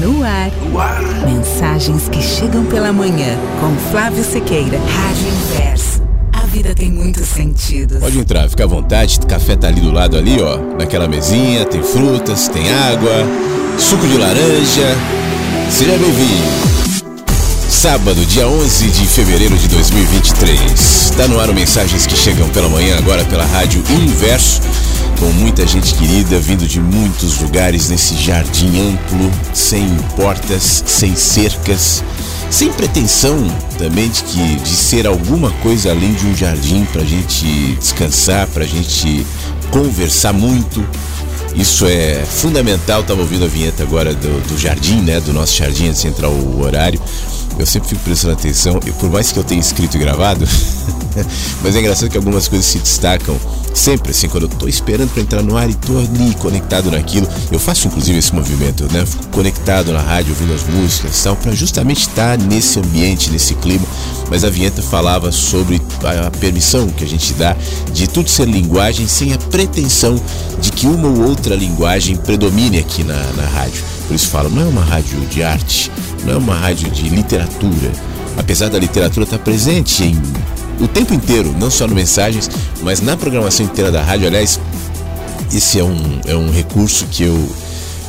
No ar. no ar. Mensagens que chegam pela manhã com Flávio Sequeira. Rádio Inverso. A vida tem muitos sentidos. Pode entrar, fica à vontade. O café tá ali do lado ali, ó. Naquela mesinha, tem frutas, tem água, suco de laranja. Seja bem-vindo. Sábado, dia 11 de fevereiro de 2023. Tá no ar o Mensagens que chegam pela manhã agora pela Rádio Inverso com muita gente querida vindo de muitos lugares nesse jardim amplo, sem portas, sem cercas, sem pretensão também de que de ser alguma coisa além de um jardim para gente descansar, para gente conversar muito. Isso é fundamental. Estava ouvindo a vinheta agora do, do jardim, né? Do nosso jardim antes de entrar o horário eu sempre fico prestando atenção, e por mais que eu tenha escrito e gravado, mas é engraçado que algumas coisas se destacam sempre, assim, quando eu tô esperando para entrar no ar e tô ali conectado naquilo. Eu faço inclusive esse movimento, né? Fico conectado na rádio, ouvindo as músicas e tal, para justamente estar nesse ambiente, nesse clima. Mas a vinheta falava sobre a permissão que a gente dá de tudo ser linguagem sem a pretensão de que uma ou outra linguagem predomine aqui na, na rádio. Por isso falo, não é uma rádio de arte, não é uma rádio de literatura. Apesar da literatura estar presente em o tempo inteiro, não só no mensagens, mas na programação inteira da rádio. Aliás, esse é um, é um recurso que eu,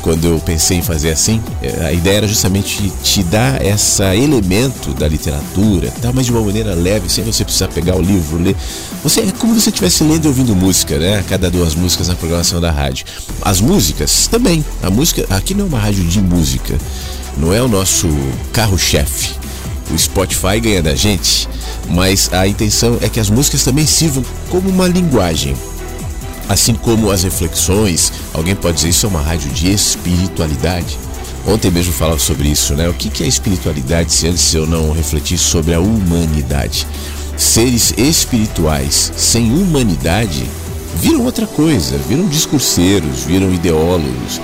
quando eu pensei em fazer assim, é, a ideia era justamente te dar esse elemento da literatura, tá? mas de uma maneira leve, sem você precisar pegar o livro, ler. Você, é como se você estivesse lendo e ouvindo música, né? Cada duas músicas na programação da rádio. As músicas também. A música, aqui não é uma rádio de música, não é o nosso carro-chefe. O Spotify ganha da gente, mas a intenção é que as músicas também sirvam como uma linguagem. Assim como as reflexões, alguém pode dizer isso é uma rádio de espiritualidade. Ontem mesmo falava sobre isso, né? O que é espiritualidade se antes eu não refletir sobre a humanidade? Seres espirituais sem humanidade viram outra coisa, viram discurseiros, viram ideólogos,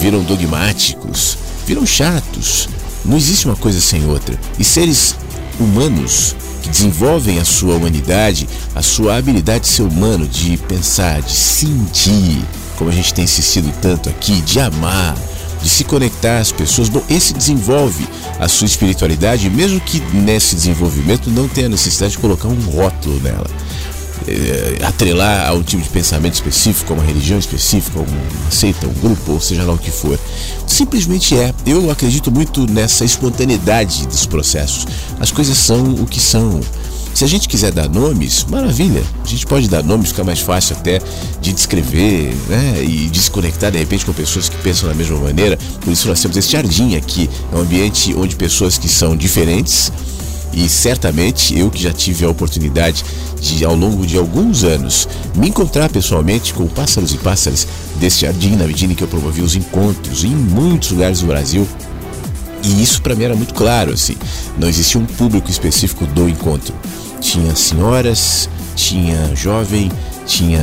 viram dogmáticos, viram chatos. Não existe uma coisa sem outra. E seres humanos que desenvolvem a sua humanidade, a sua habilidade de ser humano, de pensar, de sentir, como a gente tem insistido tanto aqui, de amar, de se conectar às pessoas. Bom, esse desenvolve a sua espiritualidade, mesmo que nesse desenvolvimento não tenha necessidade de colocar um rótulo nela. É, atrelar a um tipo de pensamento específico, a uma religião específica, uma seita, um grupo, ou seja lá o que for. Simplesmente é. Eu acredito muito nessa espontaneidade dos processos. As coisas são o que são. Se a gente quiser dar nomes, maravilha. A gente pode dar nomes, fica mais fácil até de descrever né? e desconectar de repente com pessoas que pensam da mesma maneira. Por isso nós temos esse jardim aqui. É um ambiente onde pessoas que são diferentes e certamente eu que já tive a oportunidade de, ao longo de alguns anos, me encontrar pessoalmente com pássaros e pássaras desse jardim, na medida em que eu promovi os encontros em muitos lugares do Brasil. E isso para mim era muito claro, assim. Não existia um público específico do encontro. Tinha senhoras, tinha jovem, tinha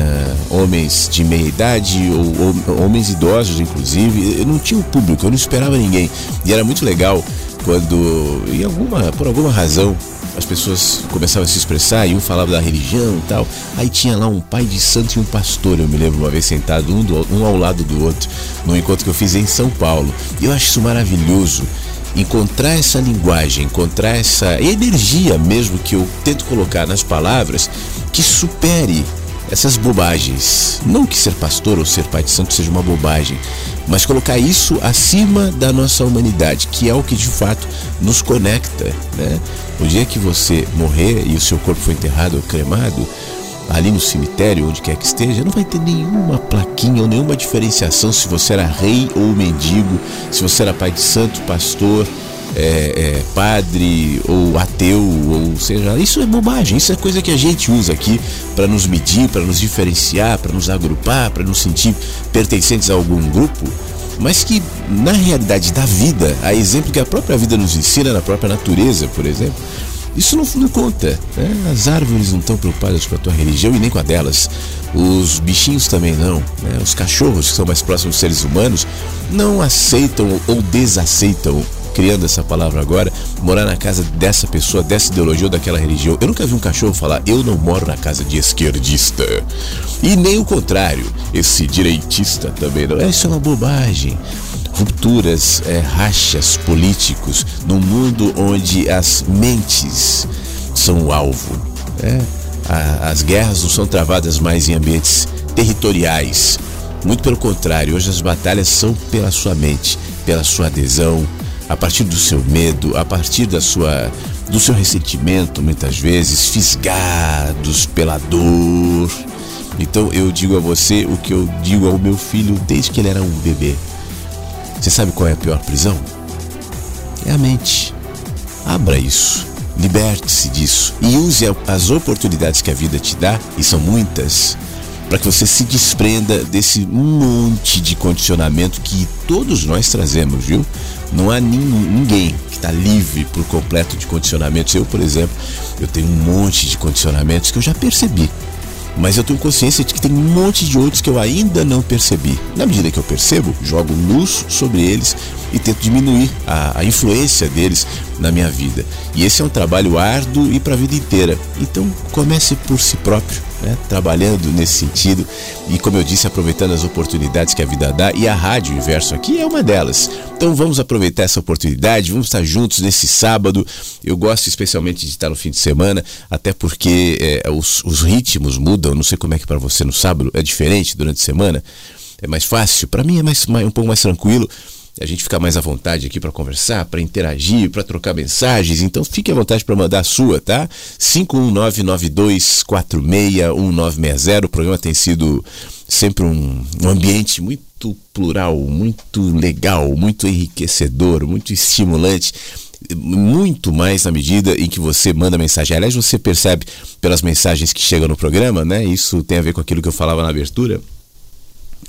homens de meia idade, ou, ou, homens idosos, inclusive. Eu não tinha um público, eu não esperava ninguém. E era muito legal quando, em alguma, por alguma razão, as pessoas começavam a se expressar e um falava da religião e tal. Aí tinha lá um pai de santo e um pastor, eu me lembro uma vez sentado um, do, um ao lado do outro, num encontro que eu fiz em São Paulo. E eu acho isso maravilhoso. Encontrar essa linguagem, encontrar essa energia mesmo que eu tento colocar nas palavras que supere essas bobagens. Não que ser pastor ou ser pai de santo seja uma bobagem, mas colocar isso acima da nossa humanidade, que é o que de fato nos conecta. Né? O dia que você morrer e o seu corpo for enterrado ou cremado, ali no cemitério, onde quer que esteja, não vai ter nenhuma plaquinha ou nenhuma diferenciação se você era rei ou mendigo, se você era pai de santo, pastor, é, é, padre ou ateu, ou seja, isso é bobagem, isso é coisa que a gente usa aqui para nos medir, para nos diferenciar, para nos agrupar, para nos sentir pertencentes a algum grupo, mas que na realidade da vida, a exemplo que a própria vida nos ensina, na própria natureza, por exemplo, isso não, não conta. Né? As árvores não estão preocupadas com a tua religião e nem com a delas. Os bichinhos também não. Né? Os cachorros, que são mais próximos dos seres humanos, não aceitam ou desaceitam criando essa palavra agora, morar na casa dessa pessoa, dessa ideologia ou daquela religião. Eu nunca vi um cachorro falar, eu não moro na casa de esquerdista. E nem o contrário, esse direitista também não. Isso é uma bobagem. Rupturas, é, rachas políticos, num mundo onde as mentes são o alvo. É, a, as guerras não são travadas mais em ambientes territoriais. Muito pelo contrário, hoje as batalhas são pela sua mente, pela sua adesão, a partir do seu medo, a partir da sua do seu ressentimento, muitas vezes fisgados pela dor. Então eu digo a você o que eu digo ao meu filho desde que ele era um bebê. Você sabe qual é a pior prisão? É a mente. Abra isso. Liberte-se disso e use as oportunidades que a vida te dá, e são muitas, para que você se desprenda desse monte de condicionamento que todos nós trazemos, viu? Não há ninguém que está livre por completo de condicionamentos. Eu, por exemplo, eu tenho um monte de condicionamentos que eu já percebi. Mas eu tenho consciência de que tem um monte de outros que eu ainda não percebi. Na medida que eu percebo, jogo luz sobre eles e tento diminuir a, a influência deles na minha vida. E esse é um trabalho árduo e para a vida inteira. Então comece por si próprio né, trabalhando nesse sentido e, como eu disse, aproveitando as oportunidades que a vida dá e a Rádio Inverso aqui é uma delas. Então vamos aproveitar essa oportunidade, vamos estar juntos nesse sábado. Eu gosto especialmente de estar no fim de semana, até porque é, os, os ritmos mudam. Não sei como é que para você no sábado é diferente durante a semana. É mais fácil, para mim é mais, mais um pouco mais tranquilo a gente fica mais à vontade aqui para conversar, para interagir, para trocar mensagens. Então fique à vontade para mandar a sua, tá? 51992461960. O programa tem sido sempre um, um ambiente muito plural, muito legal, muito enriquecedor, muito estimulante muito mais na medida em que você manda mensagem. Aliás, você percebe pelas mensagens que chegam no programa, né? Isso tem a ver com aquilo que eu falava na abertura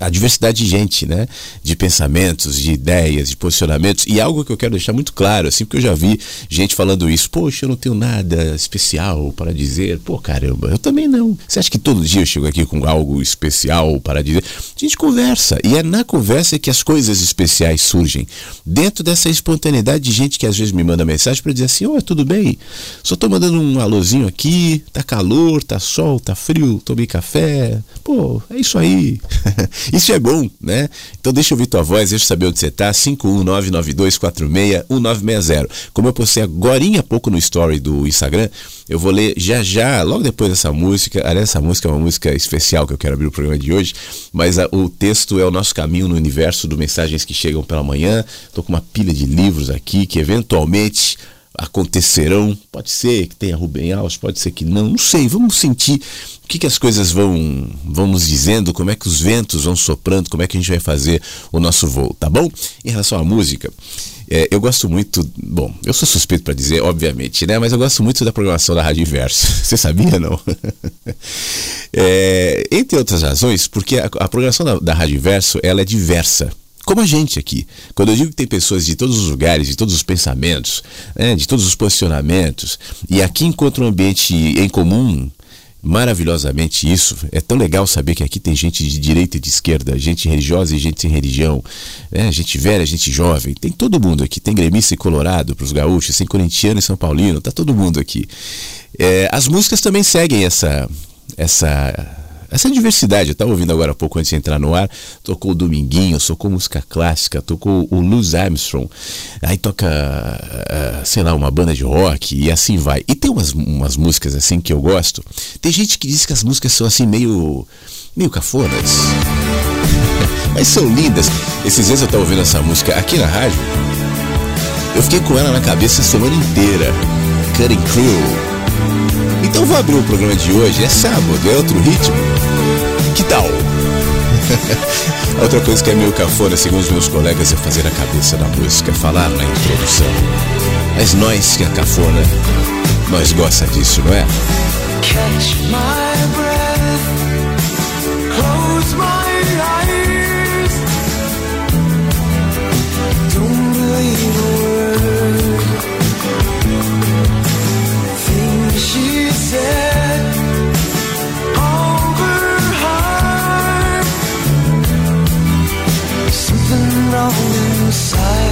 a diversidade de gente, né? De pensamentos, de ideias, de posicionamentos. E algo que eu quero deixar muito claro, assim, porque eu já vi gente falando isso. Poxa, eu não tenho nada especial para dizer. Pô, caramba, eu também não. Você acha que todo dia eu chego aqui com algo especial para dizer? A gente conversa. E é na conversa que as coisas especiais surgem. Dentro dessa espontaneidade de gente que às vezes me manda mensagem para dizer assim: Oi, tudo bem? Só tô mandando um alôzinho aqui. Tá calor, tá sol, tá frio, tomei café. Pô, é isso aí. Isso é bom, né? Então deixa eu ouvir tua voz, deixa eu saber onde você tá. 51992461960. Como eu postei agora há pouco no story do Instagram, eu vou ler já já, logo depois dessa música. Aliás, essa música é uma música especial que eu quero abrir o programa de hoje, mas a, o texto é o nosso caminho no universo do Mensagens que Chegam pela Manhã. Tô com uma pilha de livros aqui que eventualmente acontecerão. Pode ser que tenha Rubem Alves, pode ser que não, não sei. Vamos sentir o que, que as coisas vão, nos dizendo, como é que os ventos vão soprando, como é que a gente vai fazer o nosso voo, tá bom? Em relação à música, é, eu gosto muito, bom, eu sou suspeito para dizer, obviamente, né? Mas eu gosto muito da programação da Rádio Inverso. Você sabia, não? é, entre outras razões, porque a, a programação da, da Rádio Inverso ela é diversa como a gente aqui. Quando eu digo que tem pessoas de todos os lugares, de todos os pensamentos, né, de todos os posicionamentos, e aqui encontra um ambiente em comum maravilhosamente isso. É tão legal saber que aqui tem gente de direita e de esquerda, gente religiosa e gente sem religião, né? gente velha, gente jovem. Tem todo mundo aqui. Tem gremista e colorado para os gaúchos, tem corintiano e São Paulino, tá todo mundo aqui. É, as músicas também seguem essa, essa essa diversidade. Eu estava ouvindo agora há pouco antes de entrar no ar, tocou o Dominguinho, tocou música clássica, tocou o Louis Armstrong, aí toca, uh, sei lá, uma banda de rock e assim vai. E tem umas, umas músicas assim que eu gosto. Tem gente que diz que as músicas são assim meio, meio cafonas. Mas são lindas. Esses dias eu estava ouvindo essa música aqui na rádio. Eu fiquei com ela na cabeça a semana inteira. Cutting Crew. Então vou abrir o programa de hoje. É sábado, é outro ritmo. Que tal? Outra coisa que é meio cafona, segundo os meus colegas, é fazer a cabeça da música, falar na introdução. Mas nós que é cafona, nós gosta disso, não é? Catch my breath, inside.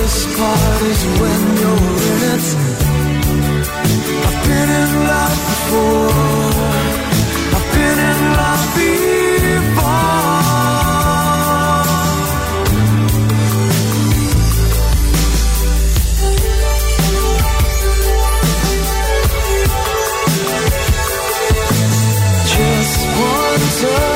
Hardest part is when you're in it. I've been in love before. I've been in love before. Just one touch,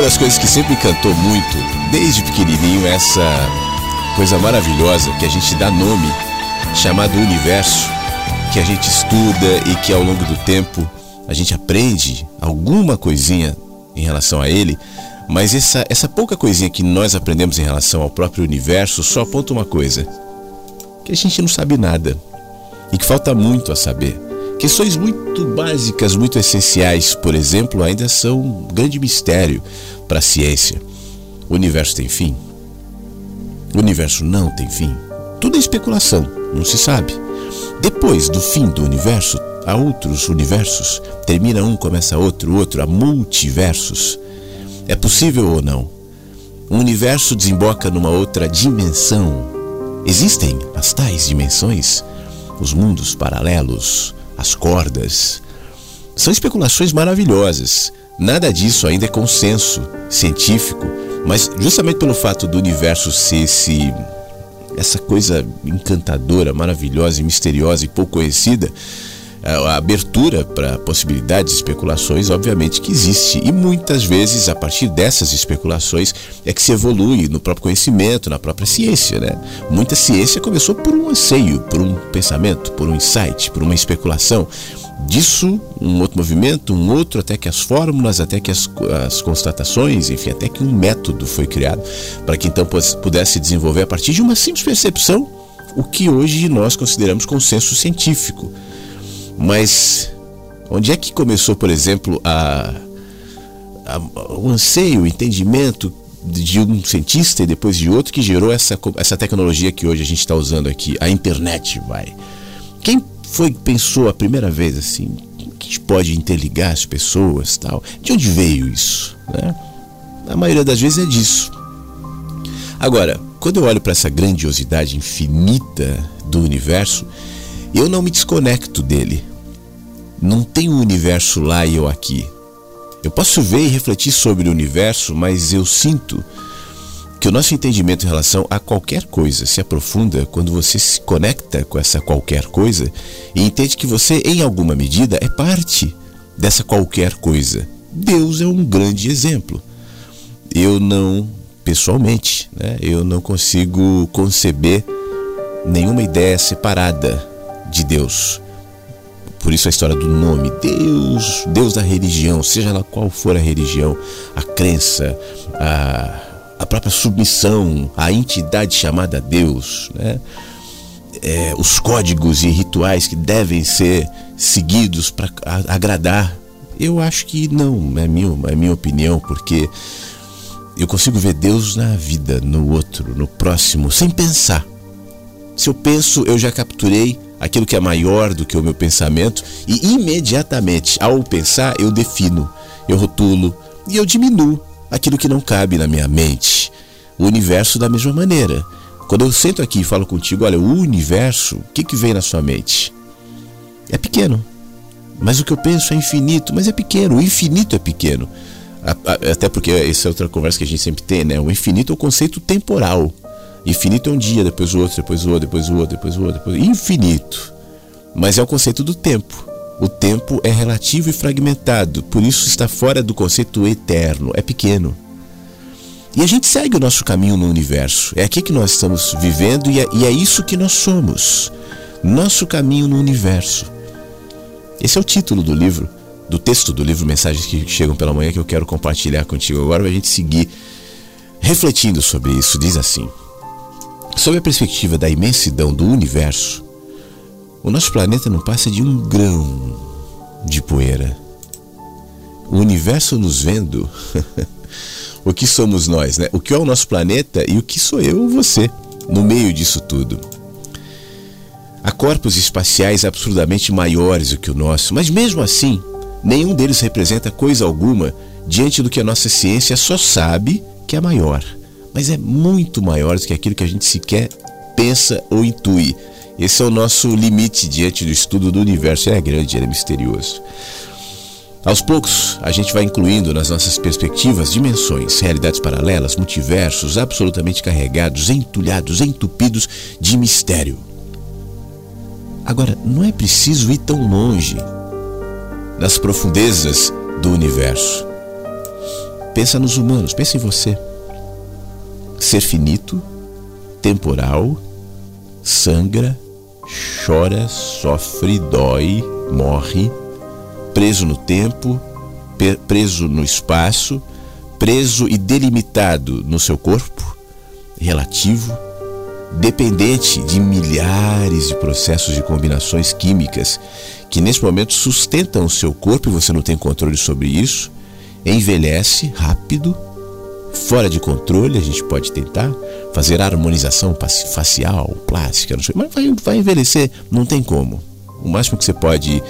uma das coisas que sempre encantou muito, desde pequenininho, é essa coisa maravilhosa que a gente dá nome, chamado universo, que a gente estuda e que ao longo do tempo a gente aprende alguma coisinha em relação a ele, mas essa, essa pouca coisinha que nós aprendemos em relação ao próprio universo só aponta uma coisa: que a gente não sabe nada e que falta muito a saber. Questões muito básicas, muito essenciais, por exemplo, ainda são um grande mistério para a ciência. O universo tem fim? O universo não tem fim? Tudo é especulação, não se sabe. Depois do fim do universo, há outros universos. Termina um, começa outro, outro, há multiversos. É possível ou não? Um universo desemboca numa outra dimensão. Existem as tais dimensões, os mundos paralelos, as cordas. São especulações maravilhosas. Nada disso ainda é consenso científico, mas justamente pelo fato do universo ser esse essa coisa encantadora, maravilhosa e misteriosa e pouco conhecida, a abertura para possibilidades, especulações, obviamente que existe. E muitas vezes, a partir dessas especulações, é que se evolui no próprio conhecimento, na própria ciência. Né? Muita ciência começou por um anseio, por um pensamento, por um insight, por uma especulação. Disso, um outro movimento, um outro, até que as fórmulas, até que as, as constatações, enfim, até que um método foi criado para que então pudesse desenvolver a partir de uma simples percepção o que hoje nós consideramos consenso científico. Mas onde é que começou, por exemplo, a, a, o anseio, o entendimento de um cientista e depois de outro que gerou essa, essa tecnologia que hoje a gente está usando aqui, a internet, vai? Quem foi que pensou a primeira vez assim? Que pode interligar as pessoas, tal? De onde veio isso? Né? A maioria das vezes é disso. Agora, quando eu olho para essa grandiosidade infinita do universo, eu não me desconecto dele. Não tem um universo lá e eu aqui. Eu posso ver e refletir sobre o universo, mas eu sinto que o nosso entendimento em relação a qualquer coisa se aprofunda quando você se conecta com essa qualquer coisa e entende que você, em alguma medida, é parte dessa qualquer coisa. Deus é um grande exemplo. Eu não, pessoalmente, né, eu não consigo conceber nenhuma ideia separada de Deus. Por isso a história do nome, Deus, Deus da religião, seja lá qual for a religião, a crença, a, a própria submissão à entidade chamada Deus, né? É, os códigos e rituais que devem ser seguidos para agradar. Eu acho que não, é minha, é minha opinião, porque eu consigo ver Deus na vida, no outro, no próximo, sem pensar. Se eu penso, eu já capturei aquilo que é maior do que o meu pensamento e imediatamente, ao pensar, eu defino, eu rotulo e eu diminuo aquilo que não cabe na minha mente. O universo da mesma maneira. Quando eu sento aqui e falo contigo, olha, o universo, o que, que vem na sua mente? É pequeno. Mas o que eu penso é infinito, mas é pequeno. O infinito é pequeno. Até porque essa é outra conversa que a gente sempre tem, né? O infinito é o conceito temporal. Infinito é um dia, depois o outro, depois o outro, depois o outro, depois o outro, depois infinito. Mas é o conceito do tempo. O tempo é relativo e fragmentado, por isso está fora do conceito eterno, é pequeno. E a gente segue o nosso caminho no universo. É aqui que nós estamos vivendo e é, e é isso que nós somos. Nosso caminho no universo. Esse é o título do livro, do texto do livro Mensagens que Chegam pela Manhã, que eu quero compartilhar contigo agora, para a gente seguir refletindo sobre isso. Diz assim. Sob a perspectiva da imensidão do universo, o nosso planeta não passa de um grão de poeira. O universo nos vendo, o que somos nós, né? O que é o nosso planeta e o que sou eu ou você no meio disso tudo. Há corpos espaciais absurdamente maiores do que o nosso, mas mesmo assim, nenhum deles representa coisa alguma diante do que a nossa ciência só sabe que é maior mas é muito maior do que aquilo que a gente sequer pensa ou intui. Esse é o nosso limite diante do estudo do universo. Ele é grande, ele é misterioso. Aos poucos, a gente vai incluindo nas nossas perspectivas dimensões, realidades paralelas, multiversos absolutamente carregados, entulhados, entupidos de mistério. Agora, não é preciso ir tão longe. nas profundezas do universo. Pensa nos humanos, pensa em você. Ser finito, temporal, sangra, chora, sofre, dói, morre, preso no tempo, preso no espaço, preso e delimitado no seu corpo, relativo, dependente de milhares de processos de combinações químicas que nesse momento sustentam o seu corpo e você não tem controle sobre isso, envelhece rápido, fora de controle, a gente pode tentar fazer harmonização facial, plástica, não sei, mas vai, vai envelhecer, não tem como. O máximo que você pode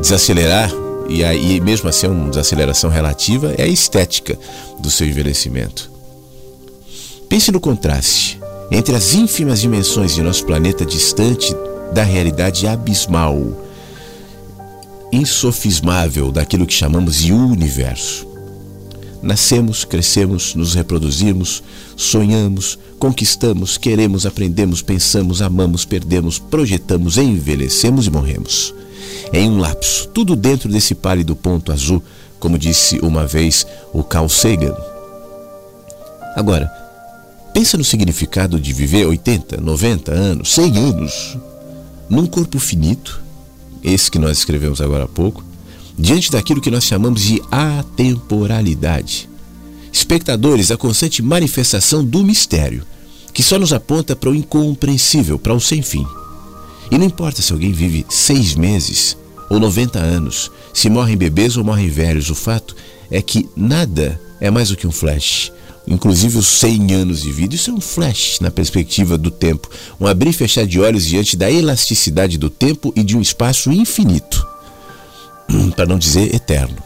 desacelerar e aí mesmo assim é uma desaceleração relativa é a estética do seu envelhecimento. Pense no contraste entre as ínfimas dimensões de nosso planeta distante da realidade abismal, insofismável daquilo que chamamos de universo. Nascemos, crescemos, nos reproduzimos, sonhamos, conquistamos, queremos, aprendemos, pensamos, amamos, perdemos, projetamos, envelhecemos e morremos. Em um lapso, tudo dentro desse pálido ponto azul, como disse uma vez o Carl Sagan. Agora, pensa no significado de viver 80, 90 anos, 100 anos, num corpo finito, esse que nós escrevemos agora há pouco, diante daquilo que nós chamamos de atemporalidade. Espectadores, a constante manifestação do mistério, que só nos aponta para o incompreensível, para o sem fim. E não importa se alguém vive seis meses ou 90 anos, se morrem bebês ou morrem velhos, o fato é que nada é mais do que um flash. Inclusive os 100 anos de vida, isso é um flash na perspectiva do tempo, um abrir e fechar de olhos diante da elasticidade do tempo e de um espaço infinito, para não dizer eterno.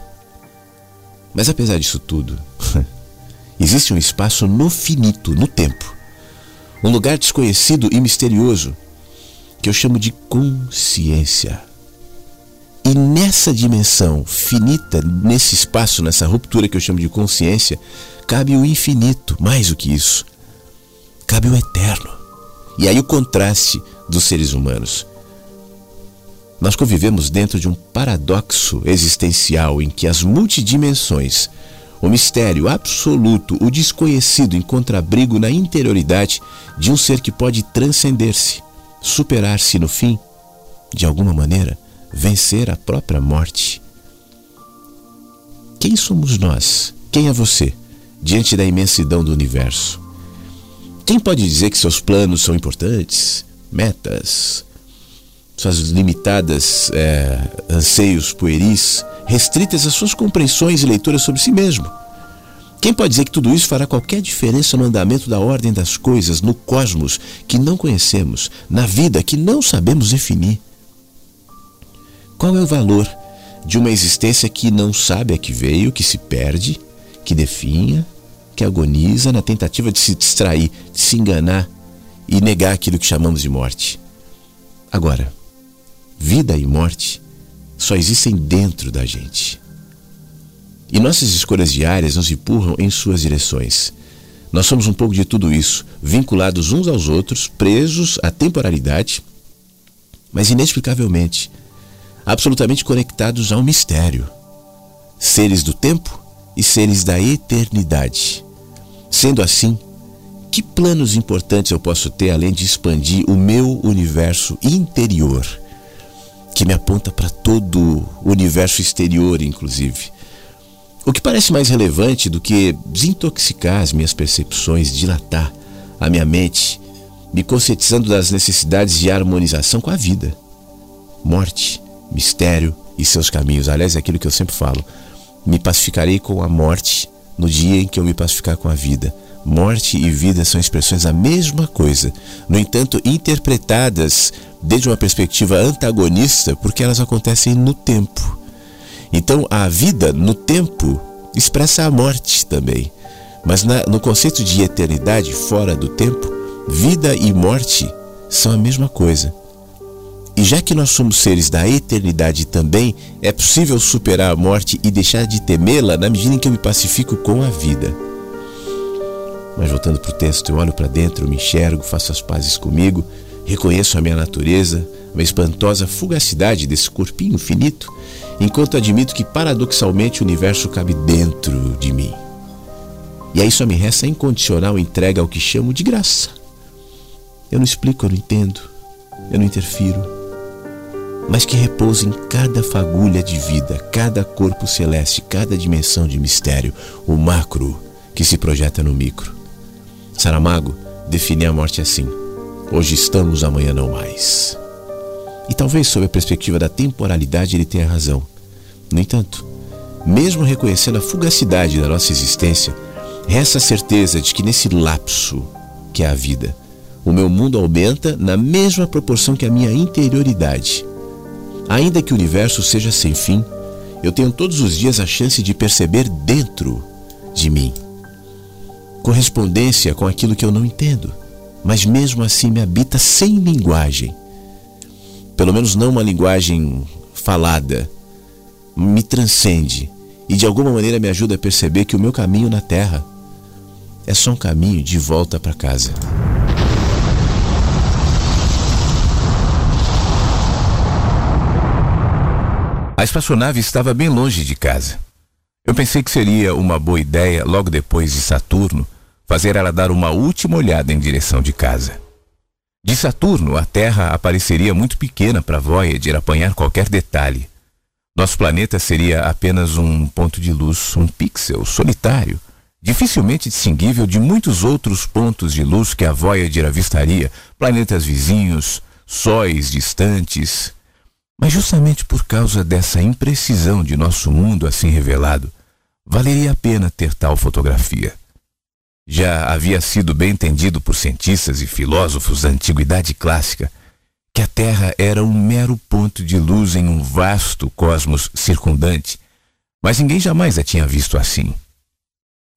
Mas apesar disso tudo, existe um espaço no finito, no tempo, um lugar desconhecido e misterioso que eu chamo de consciência. E nessa dimensão finita, nesse espaço, nessa ruptura que eu chamo de consciência, cabe o infinito, mais do que isso. Cabe o eterno. E aí o contraste dos seres humanos. Nós convivemos dentro de um paradoxo existencial em que as multidimensões, o mistério absoluto, o desconhecido encontra abrigo na interioridade de um ser que pode transcender-se superar-se no fim, de alguma maneira, vencer a própria morte. Quem somos nós? Quem é você diante da imensidão do universo? Quem pode dizer que seus planos são importantes, metas, suas limitadas é, anseios pueris, restritas às suas compreensões e leituras sobre si mesmo? Quem pode dizer que tudo isso fará qualquer diferença no andamento da ordem das coisas, no cosmos que não conhecemos, na vida que não sabemos definir? Qual é o valor de uma existência que não sabe a que veio, que se perde, que definha, que agoniza na tentativa de se distrair, de se enganar e negar aquilo que chamamos de morte? Agora, vida e morte só existem dentro da gente. E nossas escolhas diárias nos empurram em suas direções. Nós somos um pouco de tudo isso, vinculados uns aos outros, presos à temporalidade, mas inexplicavelmente, absolutamente conectados ao mistério. Seres do tempo e seres da eternidade. Sendo assim, que planos importantes eu posso ter além de expandir o meu universo interior, que me aponta para todo o universo exterior, inclusive? O que parece mais relevante do que desintoxicar as minhas percepções, dilatar a minha mente, me conscientizando das necessidades de harmonização com a vida. Morte, mistério e seus caminhos. Aliás, é aquilo que eu sempre falo. Me pacificarei com a morte no dia em que eu me pacificar com a vida. Morte e vida são expressões da mesma coisa, no entanto, interpretadas desde uma perspectiva antagonista, porque elas acontecem no tempo. Então, a vida no tempo expressa a morte também. Mas na, no conceito de eternidade fora do tempo, vida e morte são a mesma coisa. E já que nós somos seres da eternidade também, é possível superar a morte e deixar de temê-la na medida em que eu me pacifico com a vida. Mas voltando para o texto, eu olho para dentro, eu me enxergo, faço as pazes comigo, reconheço a minha natureza, uma espantosa fugacidade desse corpinho finito, enquanto admito que paradoxalmente o universo cabe dentro de mim. E aí só me resta a incondicional entrega ao que chamo de graça. Eu não explico, eu não entendo, eu não interfiro, mas que repousa em cada fagulha de vida, cada corpo celeste, cada dimensão de mistério, o macro que se projeta no micro. Saramago define a morte assim: hoje estamos, amanhã não mais. E talvez, sob a perspectiva da temporalidade, ele tenha razão. No entanto, mesmo reconhecendo a fugacidade da nossa existência, resta a certeza de que nesse lapso que é a vida, o meu mundo aumenta na mesma proporção que a minha interioridade. Ainda que o universo seja sem fim, eu tenho todos os dias a chance de perceber dentro de mim correspondência com aquilo que eu não entendo, mas mesmo assim me habita sem linguagem. Pelo menos não uma linguagem falada, me transcende e de alguma maneira me ajuda a perceber que o meu caminho na Terra é só um caminho de volta para casa. A espaçonave estava bem longe de casa. Eu pensei que seria uma boa ideia, logo depois de Saturno, fazer ela dar uma última olhada em direção de casa. De Saturno, a Terra apareceria muito pequena para Voyager apanhar qualquer detalhe. Nosso planeta seria apenas um ponto de luz, um pixel solitário, dificilmente distinguível de muitos outros pontos de luz que a Voyager avistaria, planetas vizinhos, sóis distantes. Mas justamente por causa dessa imprecisão de nosso mundo assim revelado, valeria a pena ter tal fotografia. Já havia sido bem entendido por cientistas e filósofos da antiguidade clássica que a Terra era um mero ponto de luz em um vasto cosmos circundante, mas ninguém jamais a tinha visto assim.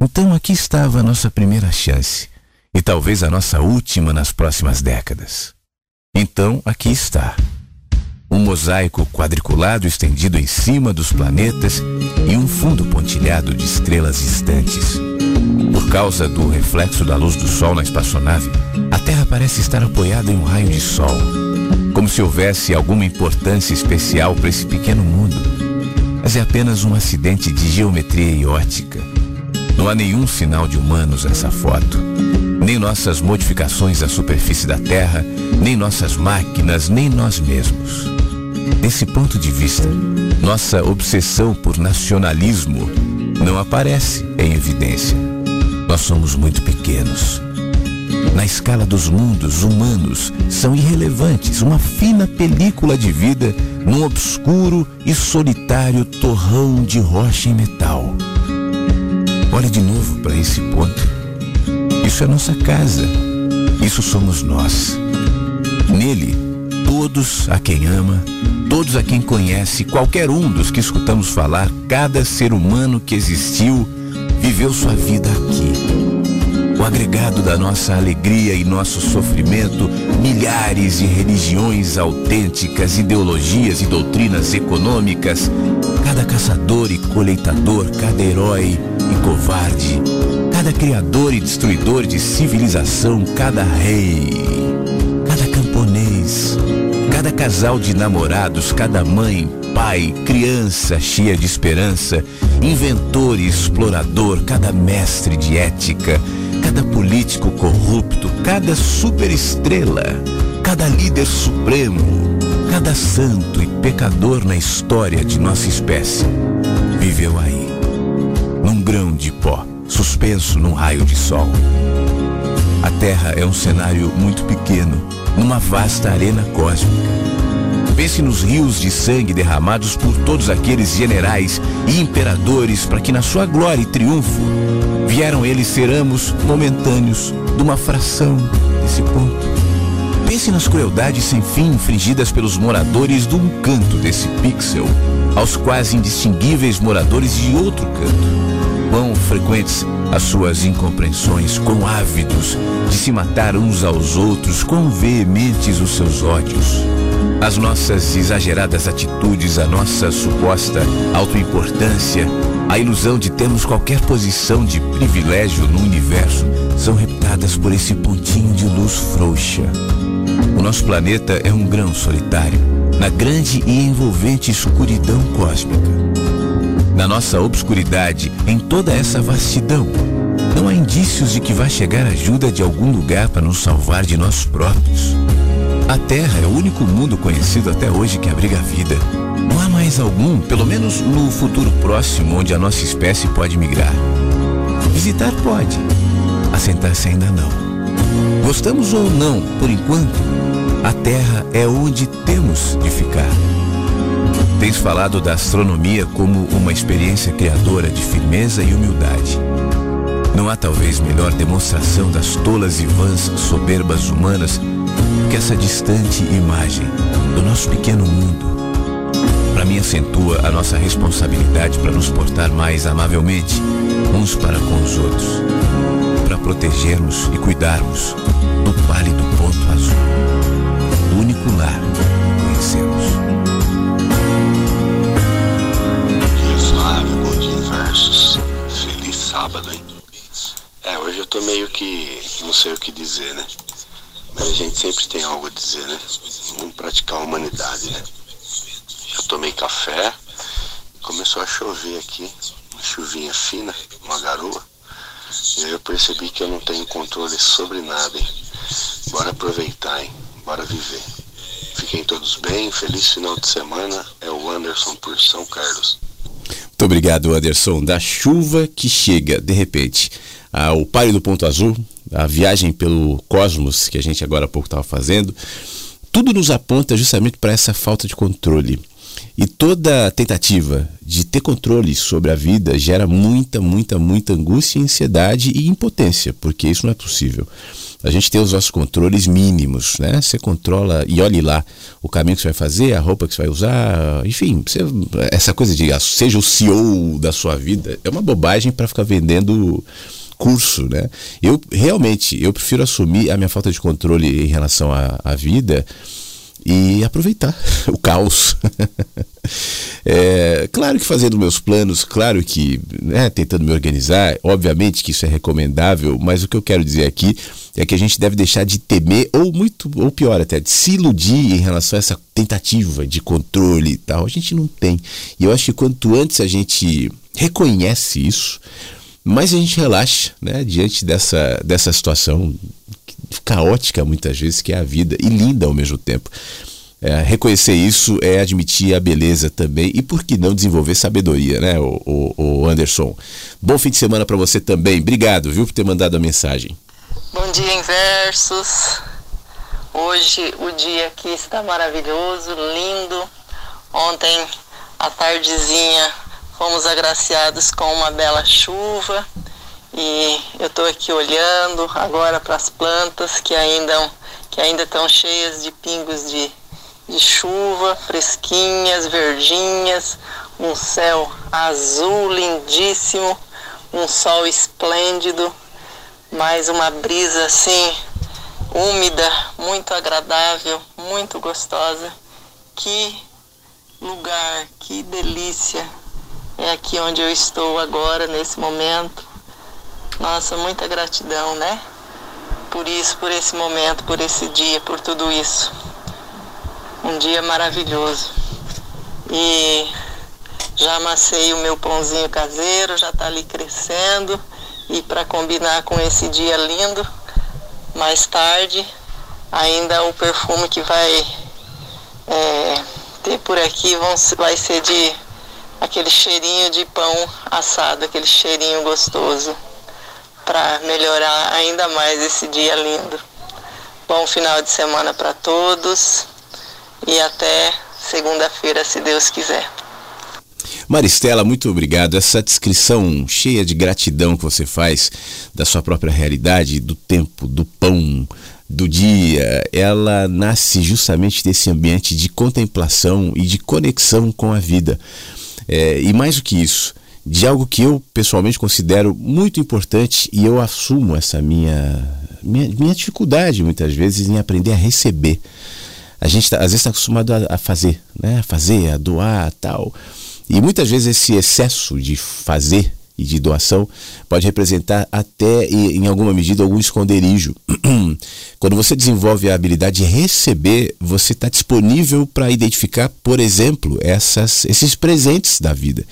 Então aqui estava a nossa primeira chance, e talvez a nossa última nas próximas décadas. Então aqui está. Um mosaico quadriculado estendido em cima dos planetas e um fundo pontilhado de estrelas distantes. Por causa do reflexo da luz do Sol na espaçonave, a Terra parece estar apoiada em um raio de Sol, como se houvesse alguma importância especial para esse pequeno mundo. Mas é apenas um acidente de geometria e ótica. Não há nenhum sinal de humanos nessa foto. Nem nossas modificações à superfície da Terra, nem nossas máquinas, nem nós mesmos. Desse ponto de vista, nossa obsessão por nacionalismo não aparece em evidência. Nós somos muito pequenos. Na escala dos mundos humanos, são irrelevantes, uma fina película de vida num obscuro e solitário torrão de rocha e metal. Olhe de novo para esse ponto. Isso é nossa casa. Isso somos nós. Nele, todos a quem ama, todos a quem conhece, qualquer um dos que escutamos falar, cada ser humano que existiu, viveu sua vida aqui. O agregado da nossa alegria e nosso sofrimento, milhares de religiões autênticas, ideologias e doutrinas econômicas, cada caçador e coleitador, cada herói e covarde, cada criador e destruidor de civilização, cada rei, cada casal de namorados, cada mãe, pai, criança cheia de esperança, inventor e explorador, cada mestre de ética, cada político corrupto, cada superestrela, cada líder supremo, cada santo e pecador na história de nossa espécie viveu aí, num grão de pó, suspenso num raio de sol. A Terra é um cenário muito pequeno, numa vasta arena cósmica. Pense nos rios de sangue derramados por todos aqueles generais e imperadores para que na sua glória e triunfo vieram eles ser amos momentâneos de uma fração desse ponto. Pense nas crueldades sem fim infligidas pelos moradores de um canto desse pixel aos quase indistinguíveis moradores de outro canto. Quão frequentes as suas incompreensões, quão ávidos de se matar uns aos outros, quão veementes os seus ódios. As nossas exageradas atitudes, a nossa suposta autoimportância, a ilusão de termos qualquer posição de privilégio no universo são reptadas por esse pontinho de luz frouxa. O nosso planeta é um grão solitário na grande e envolvente escuridão cósmica. Na nossa obscuridade, em toda essa vastidão, não há indícios de que vai chegar ajuda de algum lugar para nos salvar de nós próprios. A Terra é o único mundo conhecido até hoje que abriga a vida. Não há mais algum, pelo menos no futuro próximo, onde a nossa espécie pode migrar. Visitar pode, assentar-se ainda não. Gostamos ou não, por enquanto, a Terra é onde temos de ficar. Tens falado da astronomia como uma experiência criadora de firmeza e humildade. Não há talvez melhor demonstração das tolas e vãs soberbas humanas que essa distante imagem do nosso pequeno mundo. Para mim acentua a nossa responsabilidade para nos portar mais amavelmente uns para com os outros, para protegermos e cuidarmos do pálido ponto azul único lar que conhecemos. Bom dia, Versos. Feliz sábado, hein? É, hoje eu tô meio que. não sei o que dizer, né? Mas a gente sempre tem algo a dizer, né? Vamos praticar a humanidade, né? Já tomei café, começou a chover aqui, uma chuvinha fina, uma garoa. Aí eu percebi que eu não tenho controle sobre nada, hein? Bora aproveitar, hein? Bora viver. Fiquem todos bem, feliz final de semana. É o Anderson por São Carlos. Muito obrigado, Anderson. Da chuva que chega, de repente, ao Pare do Ponto Azul, a viagem pelo cosmos que a gente agora há pouco estava fazendo, tudo nos aponta justamente para essa falta de controle. E toda tentativa de ter controle sobre a vida gera muita, muita, muita angústia, ansiedade e impotência, porque isso não é possível a gente tem os nossos controles mínimos, né? Você controla e olhe lá o caminho que você vai fazer, a roupa que você vai usar, enfim, você, essa coisa de ah, seja o CEO da sua vida é uma bobagem para ficar vendendo curso, né? Eu realmente eu prefiro assumir a minha falta de controle em relação à, à vida e aproveitar o caos. é, claro que fazendo meus planos, claro que né, tentando me organizar, obviamente que isso é recomendável, mas o que eu quero dizer aqui é que a gente deve deixar de temer, ou muito, ou pior até, de se iludir em relação a essa tentativa de controle e tal. A gente não tem. E eu acho que quanto antes a gente reconhece isso, mais a gente relaxa né, diante dessa, dessa situação caótica muitas vezes que é a vida e linda ao mesmo tempo. É, reconhecer isso é admitir a beleza também e por que não desenvolver sabedoria, né, o, o, o Anderson? Bom fim de semana para você também. Obrigado, viu, por ter mandado a mensagem. Bom dia, Inversos. Hoje o dia aqui está maravilhoso, lindo. Ontem à tardezinha fomos agraciados com uma bela chuva e eu estou aqui olhando agora para as plantas que ainda, que ainda estão cheias de pingos de, de chuva, fresquinhas, verdinhas, um céu azul lindíssimo, um sol esplêndido, mais uma brisa assim úmida, muito agradável, muito gostosa. Que lugar, que delícia. É aqui onde eu estou agora, nesse momento. Nossa, muita gratidão, né? Por isso, por esse momento, por esse dia, por tudo isso. Um dia maravilhoso. E já amassei o meu pãozinho caseiro, já está ali crescendo. E para combinar com esse dia lindo, mais tarde, ainda o perfume que vai é, ter por aqui vão, vai ser de aquele cheirinho de pão assado, aquele cheirinho gostoso para melhorar ainda mais esse dia lindo. Bom final de semana para todos e até segunda-feira, se Deus quiser. Maristela, muito obrigado. Essa descrição cheia de gratidão que você faz da sua própria realidade, do tempo, do pão, do dia, ela nasce justamente desse ambiente de contemplação e de conexão com a vida. É, e mais do que isso, de algo que eu pessoalmente considero muito importante e eu assumo essa minha, minha, minha dificuldade muitas vezes em aprender a receber. A gente tá, às vezes está acostumado a, a, fazer, né? a fazer, a doar tal. E muitas vezes esse excesso de fazer e de doação pode representar até, em alguma medida, algum esconderijo. Quando você desenvolve a habilidade de receber, você está disponível para identificar, por exemplo, essas, esses presentes da vida.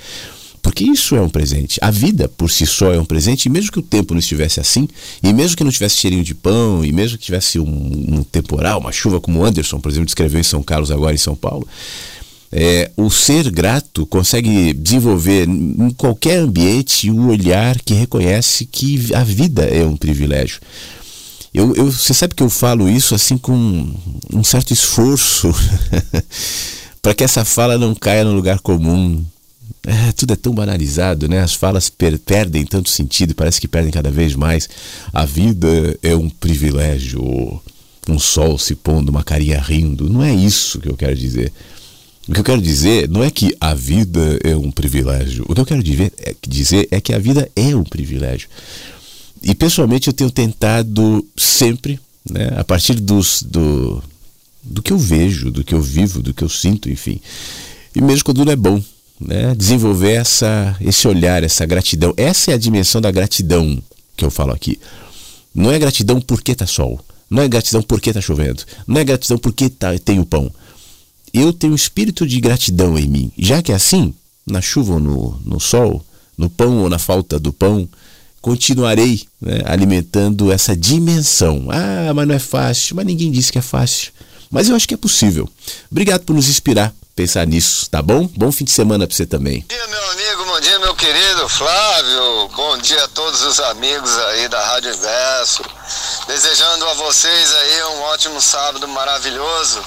Porque isso é um presente. A vida por si só é um presente, e mesmo que o tempo não estivesse assim, e mesmo que não tivesse cheirinho de pão, e mesmo que tivesse um, um temporal, uma chuva como o Anderson, por exemplo, descreveu em São Carlos, agora em São Paulo, é, o ser grato consegue desenvolver em qualquer ambiente o um olhar que reconhece que a vida é um privilégio. Eu, eu, você sabe que eu falo isso assim com um certo esforço para que essa fala não caia no lugar comum. É, tudo é tão banalizado, né? As falas per perdem tanto sentido, parece que perdem cada vez mais. A vida é um privilégio, um sol se pondo, uma carinha rindo. Não é isso que eu quero dizer. O que eu quero dizer não é que a vida é um privilégio. O que eu quero é dizer é que a vida é um privilégio. E pessoalmente eu tenho tentado sempre, né, a partir dos, do, do que eu vejo, do que eu vivo, do que eu sinto, enfim. E mesmo quando não é bom, né, desenvolver essa, esse olhar, essa gratidão. Essa é a dimensão da gratidão que eu falo aqui. Não é gratidão porque tá sol. Não é gratidão porque tá chovendo. Não é gratidão porque tá, tem o pão eu tenho um espírito de gratidão em mim. Já que é assim, na chuva ou no, no sol, no pão ou na falta do pão, continuarei né, alimentando essa dimensão. Ah, mas não é fácil, mas ninguém disse que é fácil. Mas eu acho que é possível. Obrigado por nos inspirar pensar nisso, tá bom? Bom fim de semana para você também. Bom dia, meu amigo, bom dia, meu querido Flávio. Bom dia a todos os amigos aí da Rádio Inverso. Desejando a vocês aí um ótimo sábado maravilhoso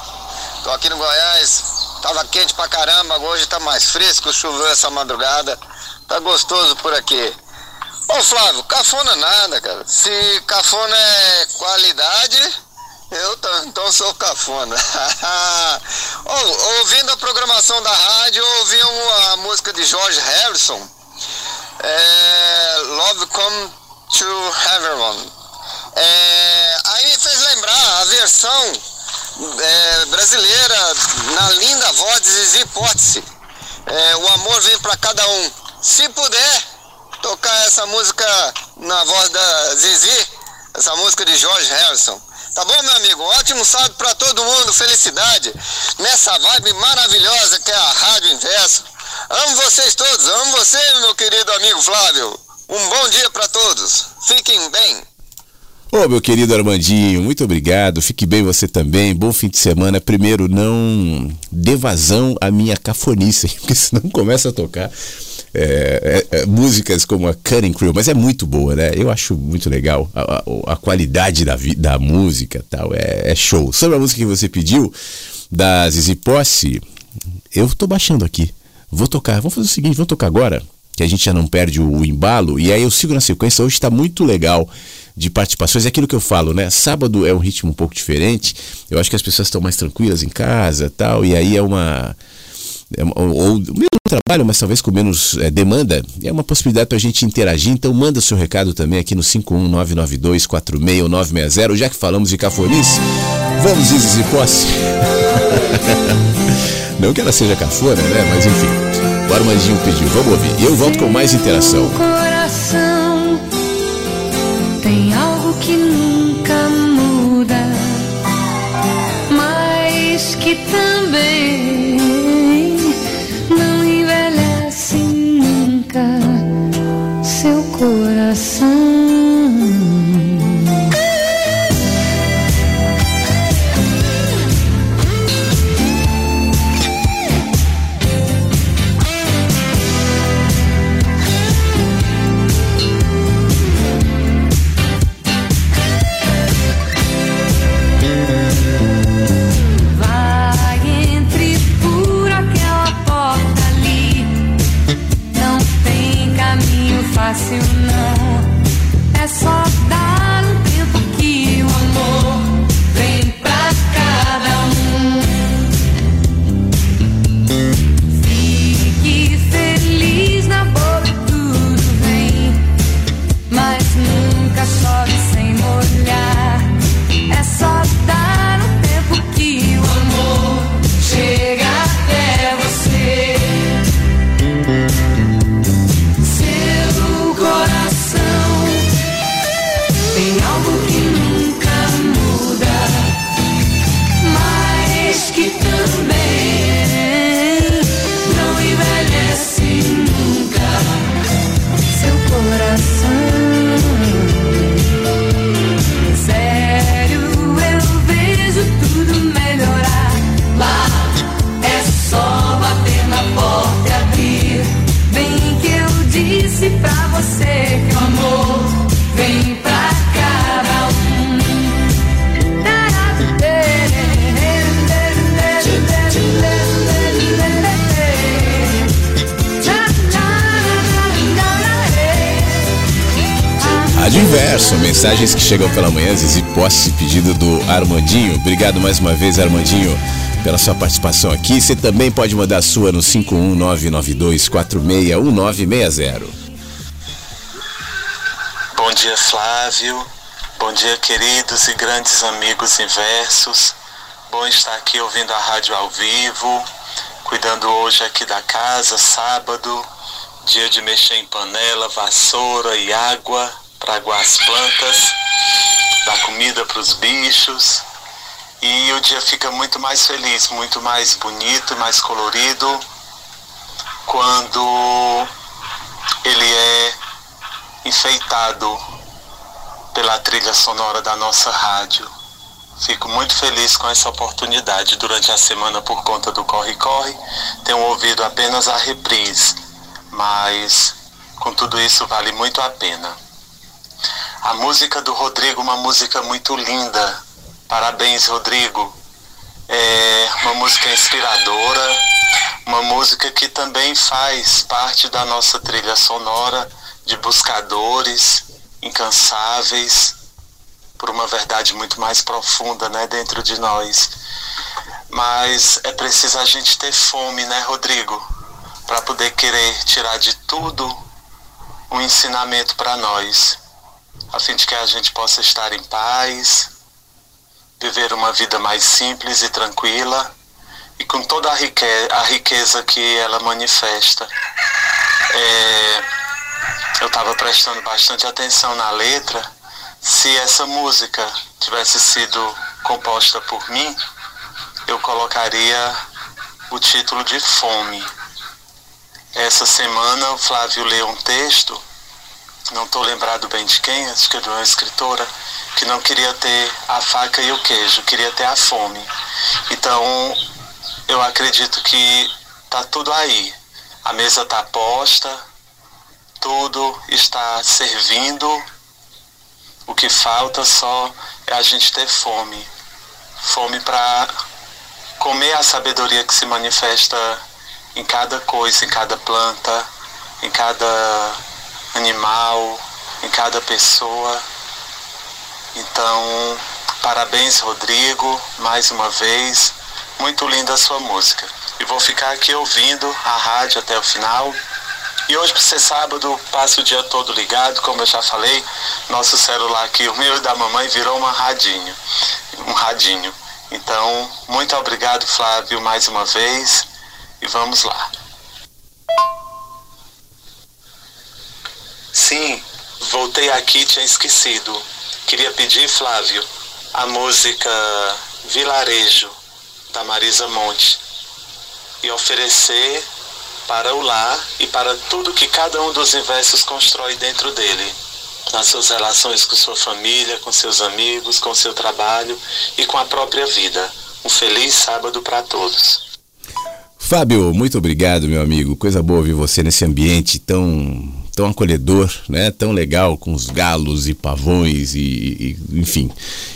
Tô aqui no Goiás, tava quente pra caramba, hoje tá mais fresco, choveu essa madrugada. Tá gostoso por aqui. Ô Flávio, cafona nada, cara. Se cafona é qualidade, eu então sou cafona. oh, ouvindo a programação da rádio, ouvi uma música de George Harrison. É, Love Come to Everyone. É, aí me fez lembrar a versão é, brasileira, na linda voz de Zizi Portice. É, o amor vem para cada um. Se puder tocar essa música na voz da Zizi, essa música de George Harrison. Tá bom, meu amigo? Ótimo sábado para todo mundo, felicidade. Nessa vibe maravilhosa que é a Rádio Inverso. Amo vocês todos, amo você, meu querido amigo Flávio. Um bom dia para todos. Fiquem bem. Ô, meu querido Armandinho, muito obrigado. Fique bem você também. Bom fim de semana. Primeiro, não dê vazão à minha cafonice, porque senão começa a tocar é, é, é, músicas como a Cutting Crew, mas é muito boa, né? Eu acho muito legal a, a, a qualidade da, da música tal, é, é, show. Sobre a música que você pediu, da Zizi Posse, eu tô baixando aqui. Vou tocar, vamos fazer o seguinte, vamos tocar agora, que a gente já não perde o, o embalo, e aí eu sigo na sequência. Hoje está muito legal de participações. É aquilo que eu falo, né? Sábado é um ritmo um pouco diferente. Eu acho que as pessoas estão mais tranquilas em casa tal. E aí é uma. É, ou, ou mesmo trabalho, mas talvez com menos é, demanda, é uma possibilidade para a gente interagir. Então manda o seu recado também aqui no 51992460960. Já que falamos de cafonice, vamos Isis e posse. Não que ela seja cafona, né? Mas enfim, o Armandinho pediu, vamos ouvir. E eu volto com mais interação. Tem algo I saw that. Rádio Inverso, mensagens que chegam pela manhã, Zizi Posse, pedido do Armandinho. Obrigado mais uma vez, Armandinho, pela sua participação aqui. Você também pode mandar a sua no 51992461960. Bom dia, Flávio. Bom dia, queridos e grandes amigos inversos. Bom estar aqui ouvindo a rádio ao vivo, cuidando hoje aqui da casa, sábado, dia de mexer em panela, vassoura e água para aguar as plantas, dar comida para os bichos. E o dia fica muito mais feliz, muito mais bonito, mais colorido quando ele é enfeitado pela trilha sonora da nossa rádio. Fico muito feliz com essa oportunidade. Durante a semana, por conta do corre-corre, tenho ouvido apenas a reprise, mas com tudo isso vale muito a pena. A música do Rodrigo, uma música muito linda. Parabéns, Rodrigo. É uma música inspiradora, uma música que também faz parte da nossa trilha sonora de buscadores incansáveis por uma verdade muito mais profunda, né, dentro de nós. Mas é preciso a gente ter fome, né, Rodrigo, para poder querer tirar de tudo um ensinamento para nós, a fim de que a gente possa estar em paz, viver uma vida mais simples e tranquila e com toda a riqueza, a riqueza que ela manifesta. É, eu estava prestando bastante atenção na letra se essa música tivesse sido composta por mim, eu colocaria o título de Fome. Essa semana o Flávio leu um texto, não estou lembrado bem de quem, acho que é de uma escritora, que não queria ter a faca e o queijo, queria ter a fome. Então, eu acredito que tá tudo aí. A mesa está posta, tudo está servindo o que falta só é a gente ter fome. Fome para comer a sabedoria que se manifesta em cada coisa, em cada planta, em cada animal, em cada pessoa. Então, parabéns, Rodrigo, mais uma vez. Muito linda a sua música. E vou ficar aqui ouvindo a rádio até o final. E hoje, por ser sábado, passo o dia todo ligado, como eu já falei, nosso celular aqui, o meu e da mamãe, virou uma radinho, um radinho. Então, muito obrigado, Flávio, mais uma vez, e vamos lá. Sim, voltei aqui, tinha esquecido. Queria pedir, Flávio, a música Vilarejo, da Marisa Monte, e oferecer para o lar e para tudo que cada um dos inversos constrói dentro dele, nas suas relações com sua família, com seus amigos, com seu trabalho e com a própria vida. Um feliz sábado para todos. Fábio, muito obrigado, meu amigo. Coisa boa ver você nesse ambiente tão tão acolhedor, né? Tão legal com os galos e pavões e, e enfim,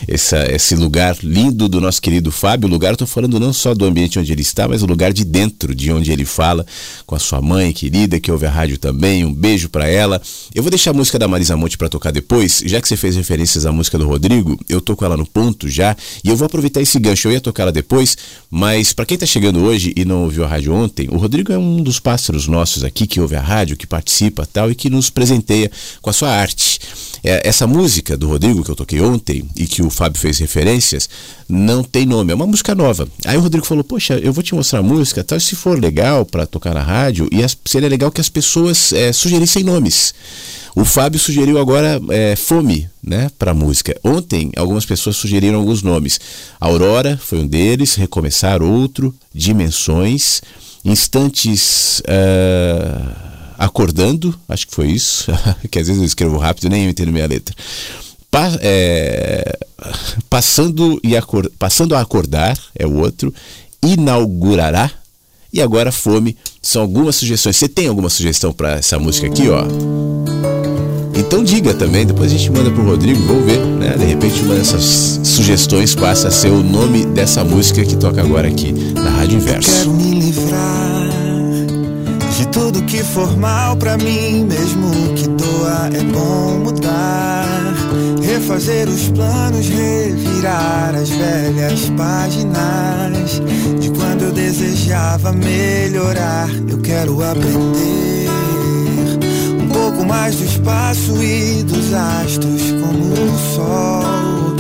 essa, esse lugar lindo do nosso querido Fábio. O lugar, estou falando não só do ambiente onde ele está, mas o lugar de dentro, de onde ele fala, com a sua mãe querida que ouve a rádio também. Um beijo para ela. Eu vou deixar a música da Marisa Monte para tocar depois, já que você fez referências à música do Rodrigo. Eu tô com ela no ponto já e eu vou aproveitar esse gancho. Eu ia tocar ela depois, mas para quem está chegando hoje e não ouviu a rádio ontem, o Rodrigo é um dos pássaros nossos aqui que ouve a rádio, que participa tal e que nos presenteia com a sua arte. É, essa música do Rodrigo que eu toquei ontem e que o Fábio fez referências não tem nome, é uma música nova. Aí o Rodrigo falou: Poxa, eu vou te mostrar a música, tal, se for legal para tocar na rádio, e as, seria legal que as pessoas é, sugerissem nomes. O Fábio sugeriu agora é, Fome, né, para música. Ontem, algumas pessoas sugeriram alguns nomes. Aurora foi um deles, Recomeçar outro, Dimensões, Instantes. Uh acordando, acho que foi isso, que às vezes eu escrevo rápido nem eu entendo minha letra. Pa, é, passando, e acor, passando a acordar é o outro, inaugurará e agora fome. São algumas sugestões. Você tem alguma sugestão para essa música aqui, ó? Então diga também, depois a gente manda pro Rodrigo, vamos ver, né? De repente uma dessas sugestões passa a ser o nome dessa música que toca agora aqui na Rádio Inverso. Quero me livrar tudo que for mal pra mim, mesmo que doa, é bom mudar. Refazer os planos, revirar as velhas páginas de quando eu desejava melhorar. Eu quero aprender um pouco mais do espaço e dos astros, como o sol.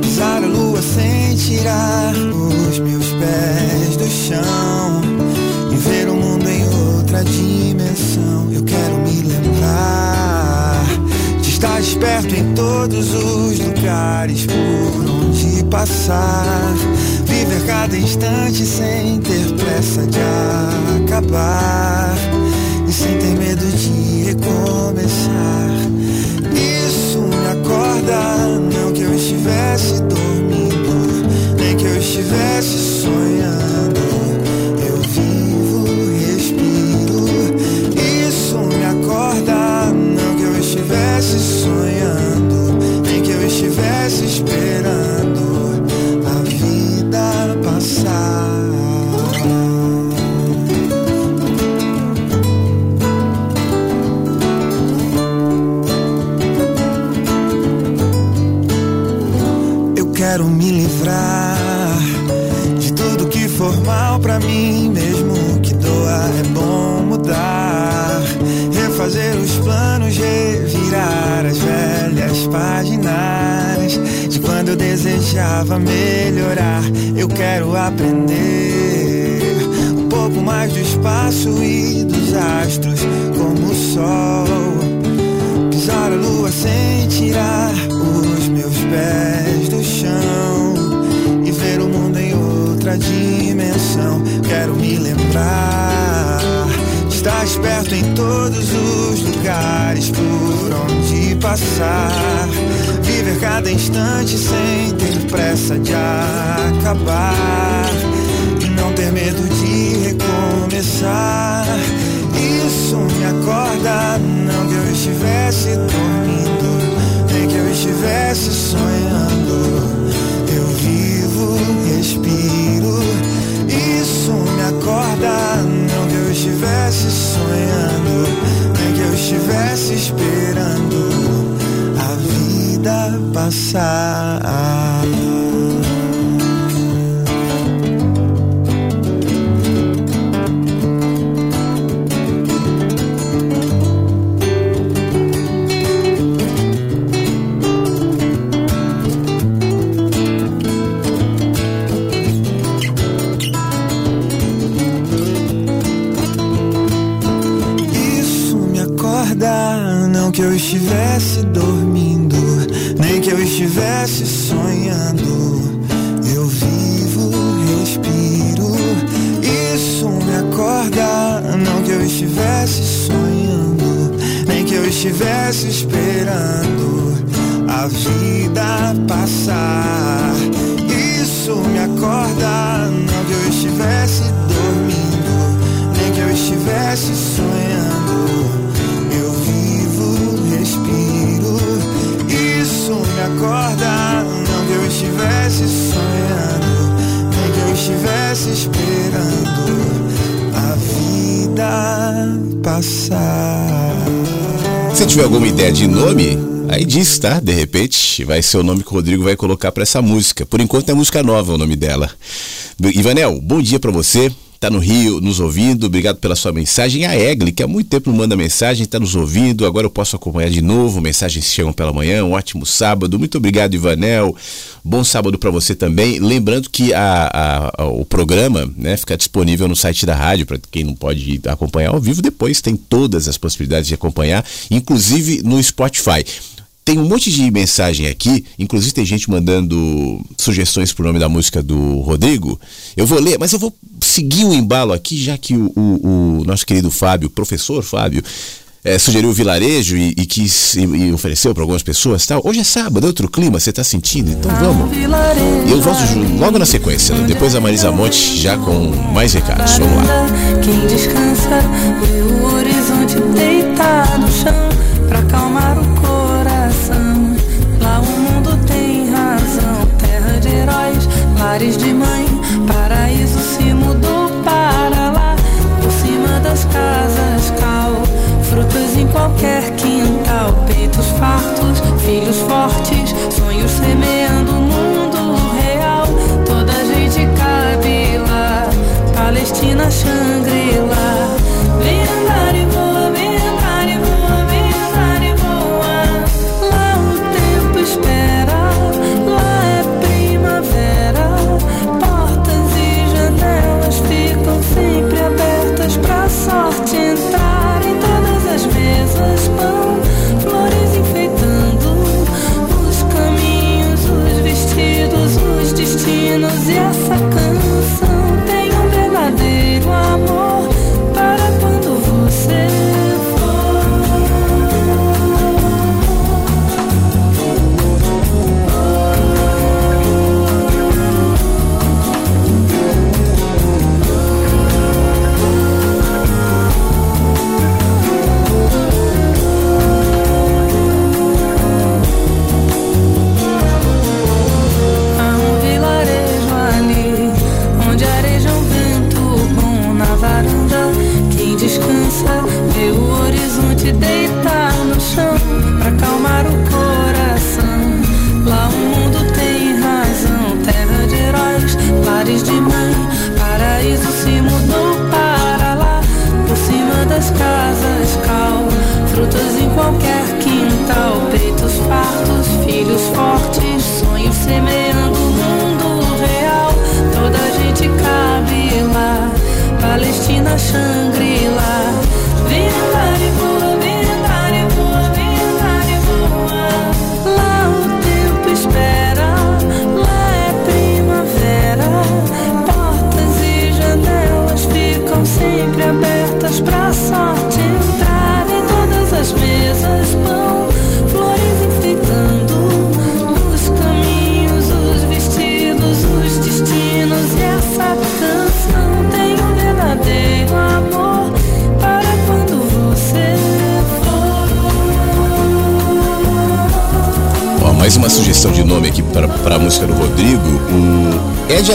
Pisar a lua sem tirar os meus pés do chão outra dimensão. Eu quero me lembrar de estar esperto em todos os lugares por onde passar. Viver cada instante sem ter pressa de acabar e sem ter medo de recomeçar. Isso me acorda, não que eu estivesse dormindo, nem que eu estivesse sonhando. Acorda, não que eu estivesse sonhando, nem que eu estivesse esperando a vida passar. Eu quero me livrar páginas de quando eu desejava melhorar. Eu quero aprender um pouco mais do espaço e dos astros, como o sol. Pisar a lua sem tirar os meus pés do chão e ver o mundo em outra dimensão. Quero me lembrar de estar esperto em todos os lugares por onde passar. Viver cada instante sem ter pressa de acabar e não ter medo de recomeçar. Isso me acorda, não que eu estivesse dormindo, nem que eu estivesse sonhando. Eu vivo, respiro. Isso me acorda, não que eu estivesse sonhando, nem que eu estivesse esperando a vida passar. Diz, tá? De repente vai ser o nome que o Rodrigo vai colocar pra essa música. Por enquanto é música nova o nome dela. Ivanel, bom dia pra você. Tá no Rio nos ouvindo, obrigado pela sua mensagem. A Egli, que há muito tempo não manda mensagem, tá nos ouvindo. Agora eu posso acompanhar de novo. Mensagens chegam pela manhã. Um ótimo sábado. Muito obrigado, Ivanel. Bom sábado pra você também. Lembrando que a, a- a- o programa né, fica disponível no site da rádio para quem não pode acompanhar ao vivo. Depois tem todas as possibilidades de acompanhar, inclusive no Spotify. Tem um monte de mensagem aqui, inclusive tem gente mandando sugestões pro nome da música do Rodrigo. Eu vou ler, mas eu vou seguir o embalo aqui, já que o, o- o nosso querido Fábio, professor Fábio, eh, sugeriu o vilarejo e, e quis e, e ofereceu para algumas pessoas tal. Hoje é sábado, é outro clima, você tá sentindo? Então vamos. E eu volto logo na sequência, depois a Marisa Monte já com mais recados. Vamos lá. Quem descansa vê o horizonte deitar no chão pra acalmar Lares de mãe, paraíso se mudou para lá. Por cima das casas cal, frutas em qualquer quintal. Peitos fartos, filhos fortes, sonhos semeando o mundo real. Toda gente cabe lá, Palestina, Xangri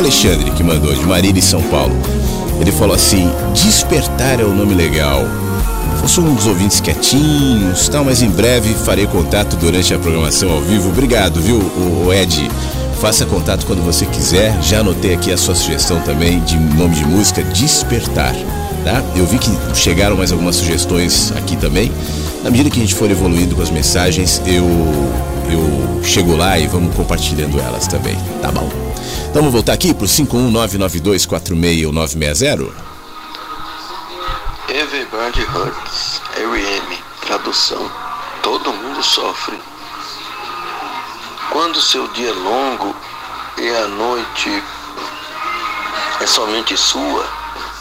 Alexandre que mandou, de Marília e São Paulo. Ele falou assim: Despertar é o nome legal. Eu sou um dos ouvintes quietinhos, tal, mas em breve farei contato durante a programação ao vivo. Obrigado, viu, o Ed? Faça contato quando você quiser. Já anotei aqui a sua sugestão também de nome de música Despertar. Tá? Eu vi que chegaram mais algumas sugestões aqui também. Na medida que a gente for evoluindo com as mensagens, eu eu chego lá e vamos compartilhando elas também, tá bom? Vamos voltar aqui pro 51992461960. Everybody hurts. R.M. Tradução. Todo mundo sofre. Quando seu dia é longo e a noite é somente sua,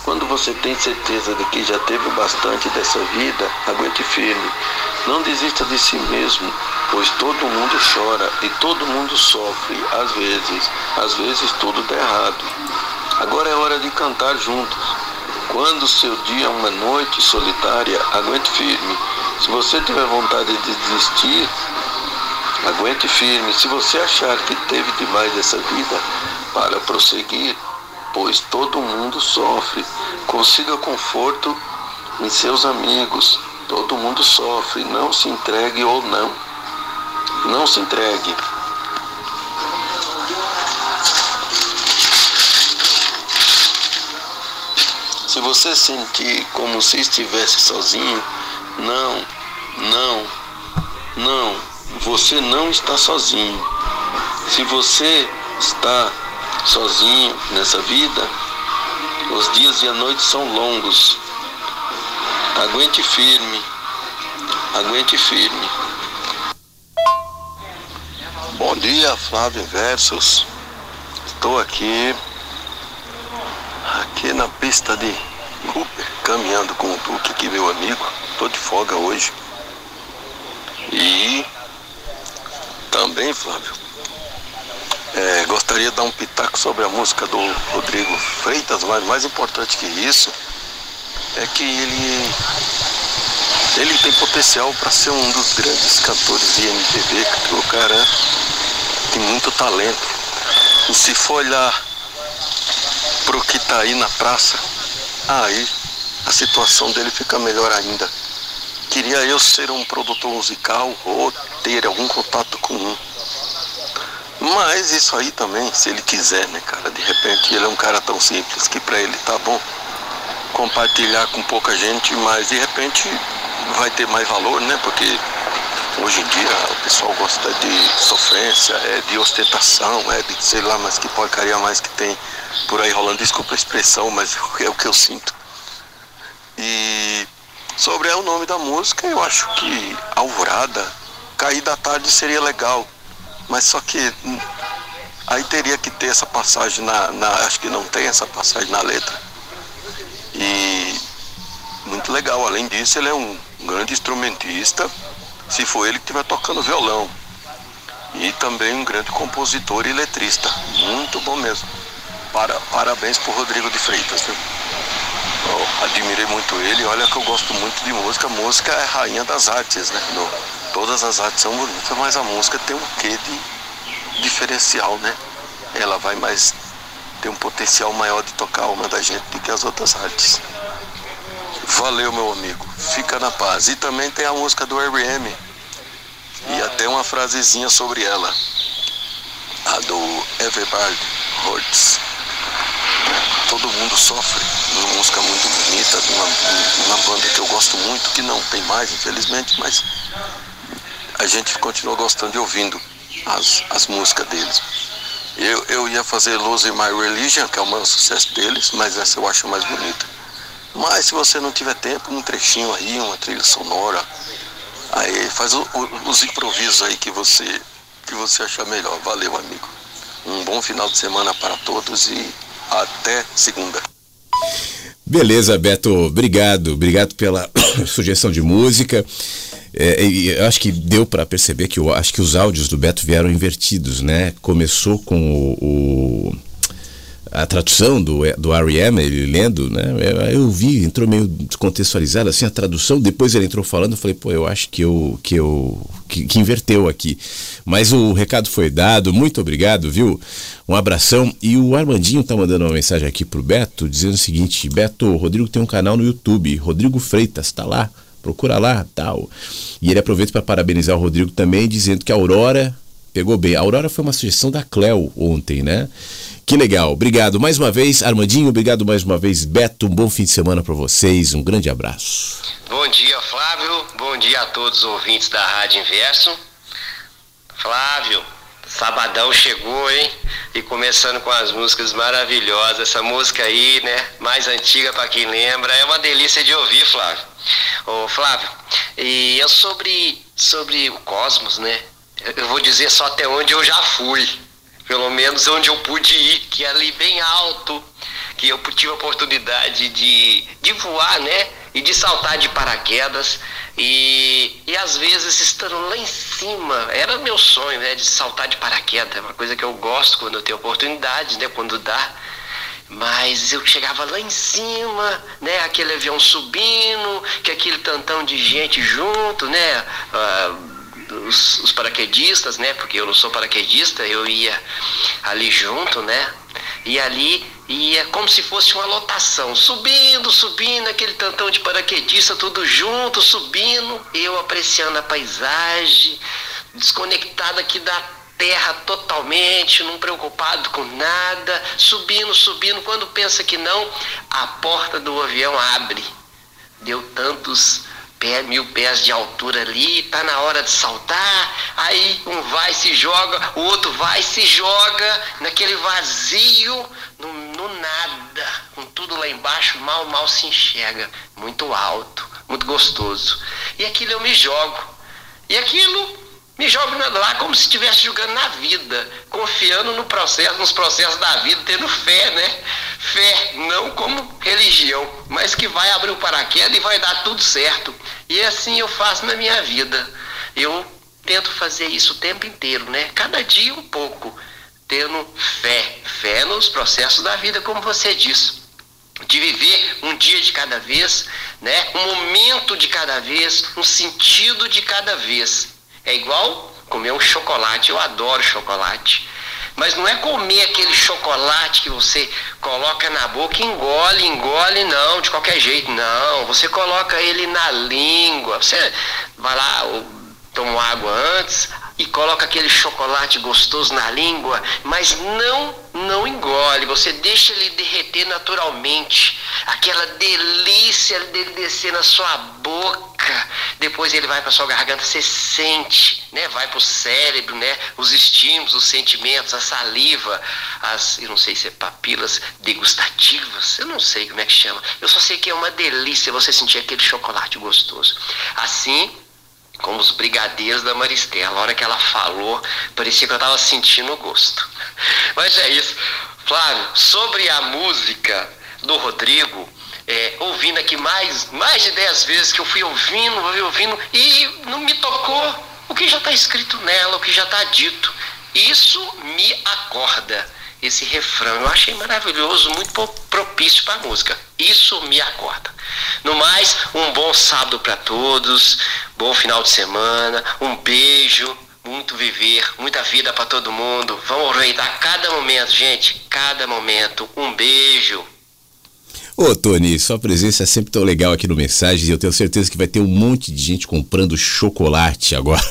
quando você tem certeza de que já teve bastante dessa vida, aguente firme. Não desista de si mesmo, pois todo mundo chora e todo mundo sofre, às vezes. Às vezes tudo dá errado. Agora é hora de cantar juntos. Quando seu dia é uma noite solitária, aguente firme. Se você tiver vontade de desistir, aguente firme. Se você achar que teve demais dessa vida, para prosseguir, pois todo mundo sofre. Consiga conforto em seus amigos. Todo mundo sofre. Não se entregue ou não. Não se entregue. Se você sentir como se estivesse sozinho, não, não, não, você não está sozinho. Se você está sozinho nessa vida, os dias e a noite são longos. Aguente firme, aguente firme. Bom dia, Flávio Versos. Estou aqui, aqui na pista de caminhando com o Duque aqui, meu amigo. Estou de folga hoje. E também, Flávio, é, gostaria de dar um pitaco sobre a música do Rodrigo Freitas, mas mais importante que isso é que ele ele tem potencial para ser um dos grandes cantores de MPB, que o cara tem muito talento. E se for olhar pro que tá aí na praça, aí a situação dele fica melhor ainda. Queria eu ser um produtor musical ou ter algum contato com um. Mas isso aí também, se ele quiser, né, cara? De repente ele é um cara tão simples que para ele tá bom compartilhar com pouca gente, mas de repente vai ter mais valor, né? Porque hoje em dia o pessoal gosta de sofrência, é de ostentação, é de sei lá, mas que porcaria mais que tem por aí rolando. Desculpa a expressão, mas é o que eu sinto. E sobre o nome da música, eu acho que Alvorada, Cair da Tarde seria legal. Mas só que hum, aí teria que ter essa passagem na, na. Acho que não tem essa passagem na letra. E muito legal. Além disso, ele é um grande instrumentista, se for ele que estiver tocando violão. E também um grande compositor e letrista. Muito bom mesmo. Para, parabéns por Rodrigo de Freitas. Viu? Eu admirei muito ele. Olha que eu gosto muito de música. música é rainha das artes, né? No, todas as artes são bonitas, mas a música tem um quê de diferencial, né? Ela vai mais ter um potencial maior de tocar a alma da gente do que as outras artes. Valeu, meu amigo. Fica na paz. E também tem a música do R.M. E até uma frasezinha sobre ela. A do Everybody Hurts. Todo mundo sofre. Uma música muito bonita, uma, uma banda que eu gosto muito, que não tem mais, infelizmente, mas a gente continua gostando de ouvindo as, as músicas deles. Eu, eu ia fazer Losing My Religion, que é o maior sucesso deles, mas essa eu acho mais bonita. Mas se você não tiver tempo, um trechinho aí, uma trilha sonora, aí faz o, o, os improvisos aí que você, que você achar melhor. Valeu, amigo. Um bom final de semana para todos e até segunda. Beleza, Beto, obrigado. Obrigado pela sugestão de música. É, eu acho que deu para perceber que eu acho que os áudios do Beto vieram invertidos, né? Começou com o, o a tradução do, do R.E.M., ele lendo, né? Eu vi, entrou meio descontextualizado, assim, a tradução, depois ele entrou falando, eu falei, pô, eu acho que eu, que eu, que, que, inverteu aqui. Mas o recado foi dado, muito obrigado, viu? Um abração. E o Armandinho tá mandando uma mensagem aqui pro Beto, dizendo o seguinte, Beto, o Rodrigo tem um canal no YouTube, Rodrigo Freitas, tá lá, procura lá, tal. E ele aproveita para parabenizar o Rodrigo também, dizendo que a Aurora pegou bem. A Aurora foi uma sugestão da Cleo ontem, né? Que legal. Obrigado mais uma vez, Armandinho. Obrigado mais uma vez, Beto. Um bom fim de semana para vocês. Um grande abraço. Bom dia, Flávio. Bom dia a todos os ouvintes da Rádio Inverso. Flávio, sabadão chegou, hein? E começando com as músicas maravilhosas. Essa música aí, né? Mais antiga para quem lembra. É uma delícia de ouvir, Flávio. Ô, Flávio, e eu sobre, sobre o cosmos, né? Eu vou dizer só até onde eu já fui pelo menos onde eu pude ir, que ali bem alto, que eu tive a oportunidade de, de voar, né? E de saltar de paraquedas. E, e às vezes estando lá em cima, era meu sonho, né? De saltar de paraquedas, é uma coisa que eu gosto quando eu tenho oportunidade, né? Quando dá. Mas eu chegava lá em cima, né? Aquele avião subindo, que aquele tantão de gente junto, né? Uh, os, os, paraquedistas, né? Porque eu não sou paraquedista, eu ia ali junto, né? E ali ia como se fosse uma lotação, subindo, subindo, aquele tantão de paraquedista, tudo junto, subindo, eu apreciando a paisagem, desconectado aqui da terra totalmente, não preocupado com nada, subindo, subindo. Quando pensa que não, a porta do avião abre. Deu tantos pé, mil pés de altura ali, tá na hora de saltar, aí um vai se joga, o outro vai se joga naquele vazio, no, no nada, com tudo lá embaixo, mal, mal se enxerga, muito alto, muito gostoso. E aquilo eu me jogo. E aquilo me jogo lá como se estivesse jogando na vida, confiando no processo, nos processos da vida, tendo fé, né? Fé, não como religião, mas que vai abrir o paraquedas e vai dar tudo certo. E assim eu faço na minha vida. Eu tento fazer isso o tempo inteiro, né? Cada dia um pouco, tendo fé, fé nos processos da vida, como você disse. De viver um dia de cada vez, né? Um momento de cada vez, um sentido de cada vez. É igual comer um chocolate. Eu adoro chocolate. Mas não é comer aquele chocolate que você coloca na boca, engole, engole, não, de qualquer jeito, não. Você coloca ele na língua. Você vai lá, toma água antes e coloca aquele chocolate gostoso na língua, mas não, não engole. Você deixa ele derreter naturalmente. Aquela delícia dele descer na sua boca depois ele vai para sua garganta, você sente, né? Vai para o cérebro, né? Os estímulos, os sentimentos, a saliva, as, eu não sei se é papilas degustativas, eu não sei como é que chama. Eu só sei que é uma delícia você sentir aquele chocolate gostoso. Assim, como os brigadeiros da Maristela. A hora que ela falou, parecia que eu estava sentindo o gosto. Mas é isso. Flávio, sobre a música do Rodrigo, é, ouvindo aqui mais, mais de dez vezes que eu fui ouvindo, fui ouvindo, e não me tocou o que já está escrito nela, o que já está dito. Isso me acorda. Esse refrão eu achei maravilhoso, muito propício para a música. Isso me acorda. No mais, um bom sábado para todos, bom final de semana, um beijo, muito viver, muita vida para todo mundo. Vamos aproveitar cada momento, gente, cada momento. Um beijo. Ô, Tony, sua presença é sempre tão legal aqui no Mensagens e eu tenho certeza que vai ter um monte de gente comprando chocolate agora.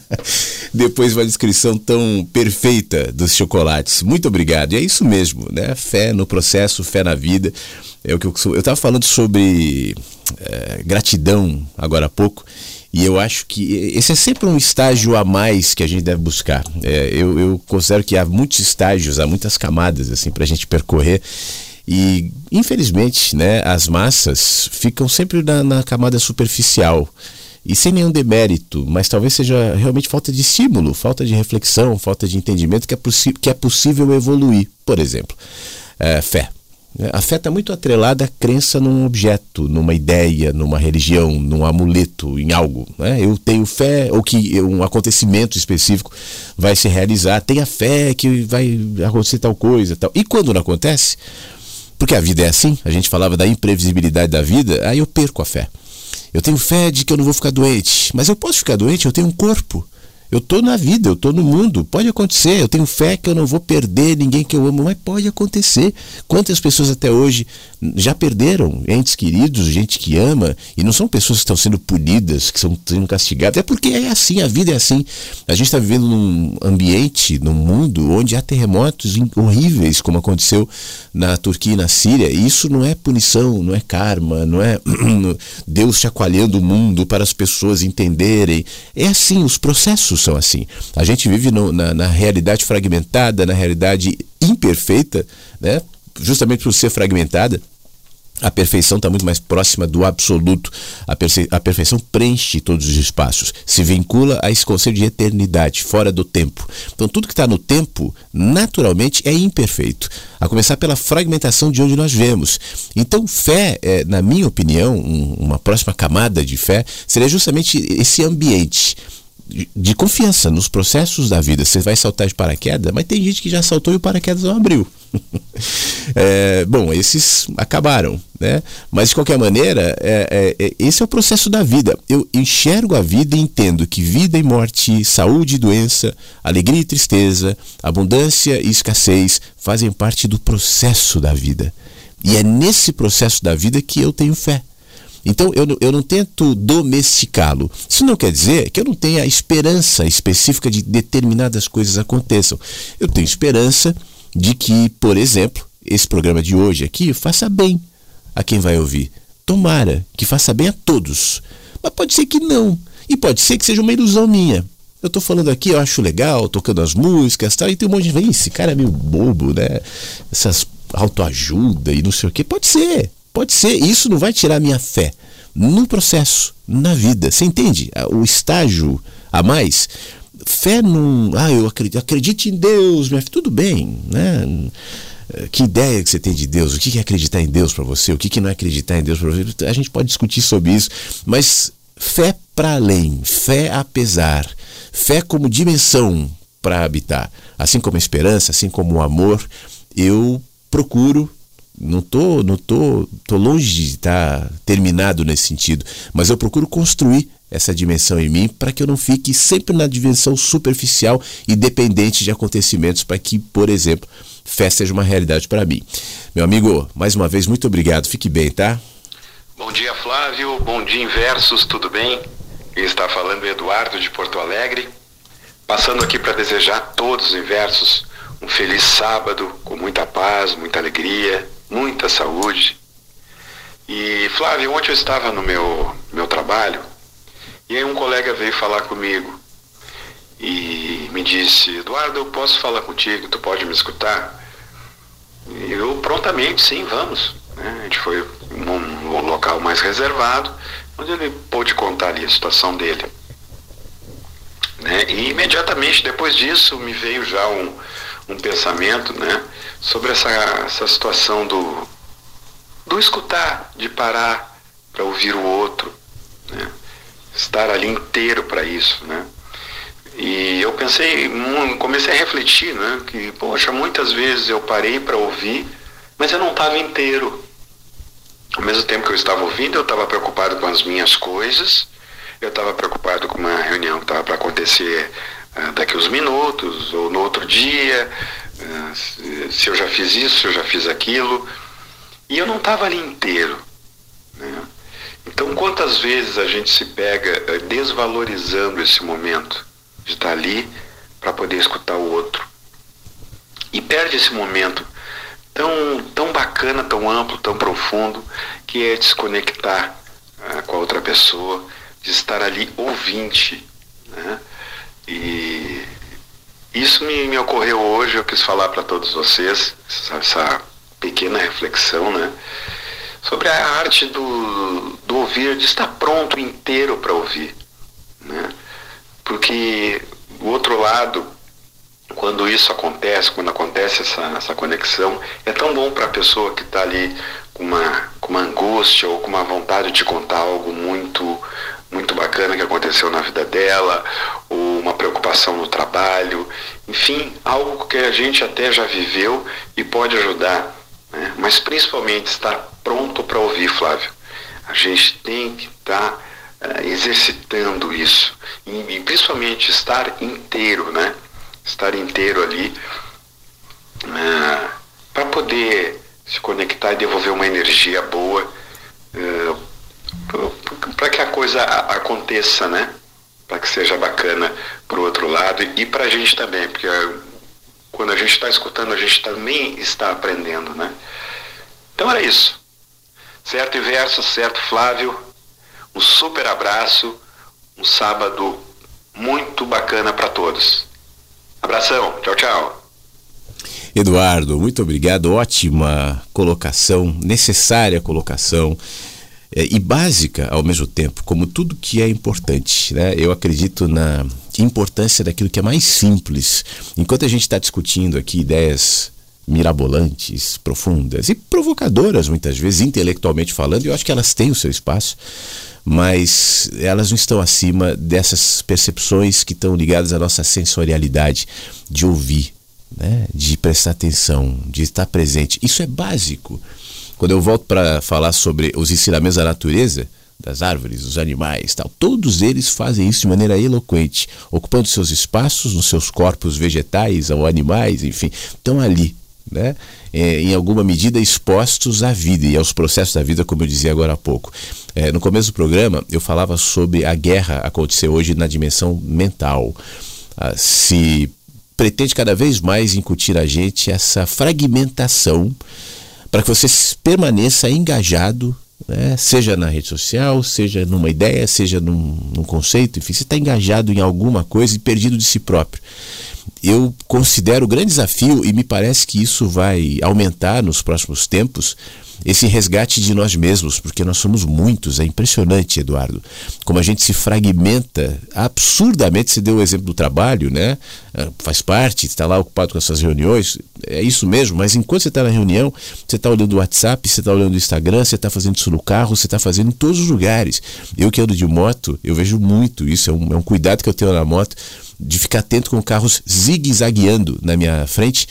Depois de uma descrição tão perfeita dos chocolates. Muito obrigado. E é isso mesmo, né? Fé no processo, fé na vida. É o que eu Eu estava falando sobre é, gratidão agora há pouco. E eu acho que esse é sempre um estágio a mais que a gente deve buscar. É, eu, eu, considero que há muitos estágios, há muitas camadas assim para a gente percorrer. E infelizmente, né, as massas ficam sempre na, na camada superficial e sem nenhum demérito, mas talvez seja realmente falta de estímulo, falta de reflexão, falta de entendimento que é, que é possível evoluir. Por exemplo, é, fé. A fé está muito atrelada à crença num objeto, numa ideia, numa religião, num amuleto, em algo. Né? Eu tenho fé, ou que um acontecimento específico vai se realizar, tenha fé que vai acontecer tal coisa. Tal. E quando não acontece, porque a vida é assim, a gente falava da imprevisibilidade da vida, aí eu perco a fé. Eu tenho fé de que eu não vou ficar doente, mas eu posso ficar doente, eu tenho um corpo. Eu estou na vida, eu estou no mundo, pode acontecer. Eu tenho fé que eu não vou perder ninguém que eu amo, mas pode acontecer. Quantas pessoas até hoje já perderam entes queridos, gente que ama, e não são pessoas que estão sendo punidas, que estão sendo castigadas. É porque é assim, a vida é assim. A gente está vivendo num ambiente, num mundo onde há terremotos horríveis, como aconteceu na Turquia e na Síria. E isso não é punição, não é karma, não é Deus chacoalhando o mundo para as pessoas entenderem. É assim, os processos são assim. A gente vive no, na, na realidade fragmentada, na realidade imperfeita, né? justamente por ser fragmentada a perfeição está muito mais próxima do absoluto. A, a, perfeição preenche todos os espaços, se vincula a esse conceito de eternidade, fora do tempo. Então, tudo que está no tempo, naturalmente, é imperfeito. A começar pela fragmentação de onde nós vemos. Então, fé, é, na minha opinião, um, uma próxima camada de fé, seria justamente esse ambiente de confiança nos processos da vida. Você vai saltar de paraquedas, mas tem gente que já saltou e o paraquedas não abriu. é, bom, esses acabaram, né? Mas de qualquer maneira, é, é, é, esse é o processo da vida. Eu enxergo a vida e entendo que vida e morte, saúde e doença, alegria e tristeza, abundância e escassez fazem parte do processo da vida. E é nesse processo da vida que eu tenho fé. Então eu, eu não tento domesticá-lo. Isso não quer dizer que eu não tenha esperança específica de determinadas coisas aconteçam. Eu tenho esperança de que, por exemplo, esse programa de hoje aqui faça bem a quem vai ouvir. Tomara que faça bem a todos. Mas pode ser que não. E pode ser que seja uma ilusão minha. Eu estou falando aqui, eu acho legal, tocando as músicas tal, e tem um monte de gente, esse cara é meio bobo, né? Essas autoajuda e não sei o que. Pode ser. Pode ser, isso não vai tirar minha fé no processo, na vida. Você entende? O estágio a mais. Fé num. Ah, eu acredito, acredite em Deus, minha filha. Tudo bem, né? Que ideia que você tem de Deus? O que é acreditar em Deus para você? O que não é acreditar em Deus para você? A gente pode discutir sobre isso, mas fé para além, fé apesar, fé como dimensão para habitar, assim como a esperança, assim como o amor, eu procuro não tô, não tô, tô longe de estar tá terminado nesse sentido, mas eu procuro construir essa dimensão em mim para que eu não fique sempre na dimensão superficial e dependente de acontecimentos para que, por exemplo, fé seja uma realidade para mim. Meu amigo, mais uma vez muito obrigado. Fique bem, tá? Bom dia, Flávio. Bom dia, Inversos. Tudo bem? Quem está falando é Eduardo de Porto Alegre. Passando aqui para desejar a todos os inversos um feliz sábado com muita paz, muita alegria, muita saúde. E Flávio, ontem eu estava no meu, meu trabalho e aí um colega veio falar comigo e me disse, Eduardo, eu posso falar contigo, tu pode me escutar? E eu prontamente, sim, vamos. Né? A gente foi um, um local mais reservado, onde ele pôde contar ali a situação dele. Né? E imediatamente depois disso me veio já um, um pensamento né, sobre essa, essa situação do, do escutar, de parar para ouvir o outro, né, estar ali inteiro para isso. Né. E eu pensei, comecei a refletir, né, que, poxa, muitas vezes eu parei para ouvir, mas eu não estava inteiro. Ao mesmo tempo que eu estava ouvindo, eu estava preocupado com as minhas coisas, eu estava preocupado com uma reunião que estava para acontecer ah, daqui uns minutos, ou no outro dia, se eu já fiz isso, se eu já fiz aquilo. E eu não estava ali inteiro. Né? Então, quantas vezes a gente se pega eh, desvalorizando esse momento de estar ali para poder escutar o outro e perde esse momento tão, tão bacana, tão amplo, tão profundo, que é desconectar uh, com a outra pessoa, de estar ali ouvinte. Né? E isso me, me ocorreu hoje, eu quis falar para todos vocês, essa, pequena reflexão, né? sobre a arte do, do ouvir, de estar pronto inteiro para ouvir. Né? Porque o outro lado, quando isso acontece, quando acontece essa, essa conexão, é tão bom para a pessoa que está ali com uma, com uma angústia ou com uma vontade de contar algo muito muito bacana que aconteceu na vida dela, ou uma preocupação no trabalho, enfim, algo que a gente até já viveu e pode ajudar, né? mas principalmente estar pronto para ouvir, Flávio. A gente tem que estar tá, uh, exercitando isso. E, e, principalmente estar inteiro, né? Estar inteiro ali uh, eh, para poder se conectar e devolver uma energia boa uh, para que a coisa aconteça, né? Para que seja bacana para o outro lado e para a gente também, porque quando a gente está escutando, a gente também está aprendendo, né? Então era isso. Certo e verso, certo Flávio? Um super abraço, um sábado muito bacana para todos. Abração, tchau, tchau. Eduardo, muito obrigado. Ótima colocação, necessária colocação é, e básica ao mesmo tempo, como tudo que é importante. Né? Eu acredito na importância daquilo que é mais simples. Enquanto a gente está discutindo aqui ideias mirabolantes, profundas e provocadoras, muitas vezes, intelectualmente falando, eu acho que elas têm o seu espaço, mas elas não estão acima dessas percepções que estão ligadas à nossa sensorialidade de ouvir, né? de prestar atenção, de estar presente. Isso é básico. Quando eu volto para falar sobre os ensinamentos da natureza, das árvores, dos animais, tal. Todos eles fazem isso de maneira eloquente, ocupando seus espaços nos seus corpos vegetais ou animais, enfim, estão ali né, é, em alguma medida expostos à vida e aos processos da vida, como eu dizia agora há pouco. É, no começo do programa, eu falava sobre a guerra acontecer hoje na dimensão mental. Ah, se pretende cada vez mais incutir a gente essa fragmentação para que você permaneça engajado, né, seja na rede social, seja numa ideia, seja num, num conceito, enfim, você está engajado em alguma coisa e perdido de si próprio. Eu considero grande desafio e me parece que isso vai aumentar nos próximos tempos esse resgate de nós mesmos, porque nós somos muitos, é impressionante, Eduardo, como a gente se fragmenta absurdamente. Você deu o exemplo do trabalho, né? Ah, faz parte, está lá ocupado com as suas reuniões, é isso mesmo, mas enquanto você está na reunião, você está olhando o WhatsApp, você está olhando o Instagram, você está fazendo isso no carro, você está fazendo em todos os lugares. Eu que ando de moto, eu vejo muito isso, é um, é um cuidado que eu tenho na moto de ficar atento com carros zigue-zagueando na minha frente,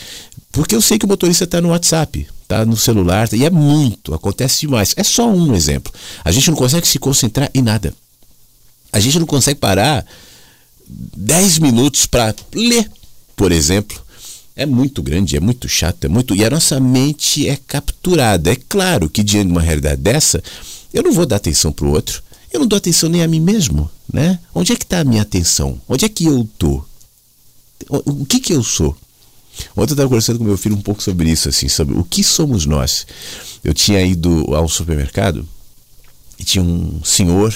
porque eu sei que o motorista está no WhatsApp, está no celular, e é muito, acontece demais. É só um exemplo. A gente não consegue se concentrar em nada. A gente não consegue parar 10 minutos para ler, por exemplo. É muito grande, é muito chato, é muito. E a nossa mente é capturada. É claro que diante de uma realidade dessa, eu não vou dar atenção para o outro. Eu não dou atenção nem a mim mesmo, né? Onde é que está a minha atenção? Onde é que eu tô? O que que eu sou? Ontem eu estava conversando com meu filho um pouco sobre isso, assim, sobre o que somos nós. Eu tinha ido ao supermercado e tinha um senhor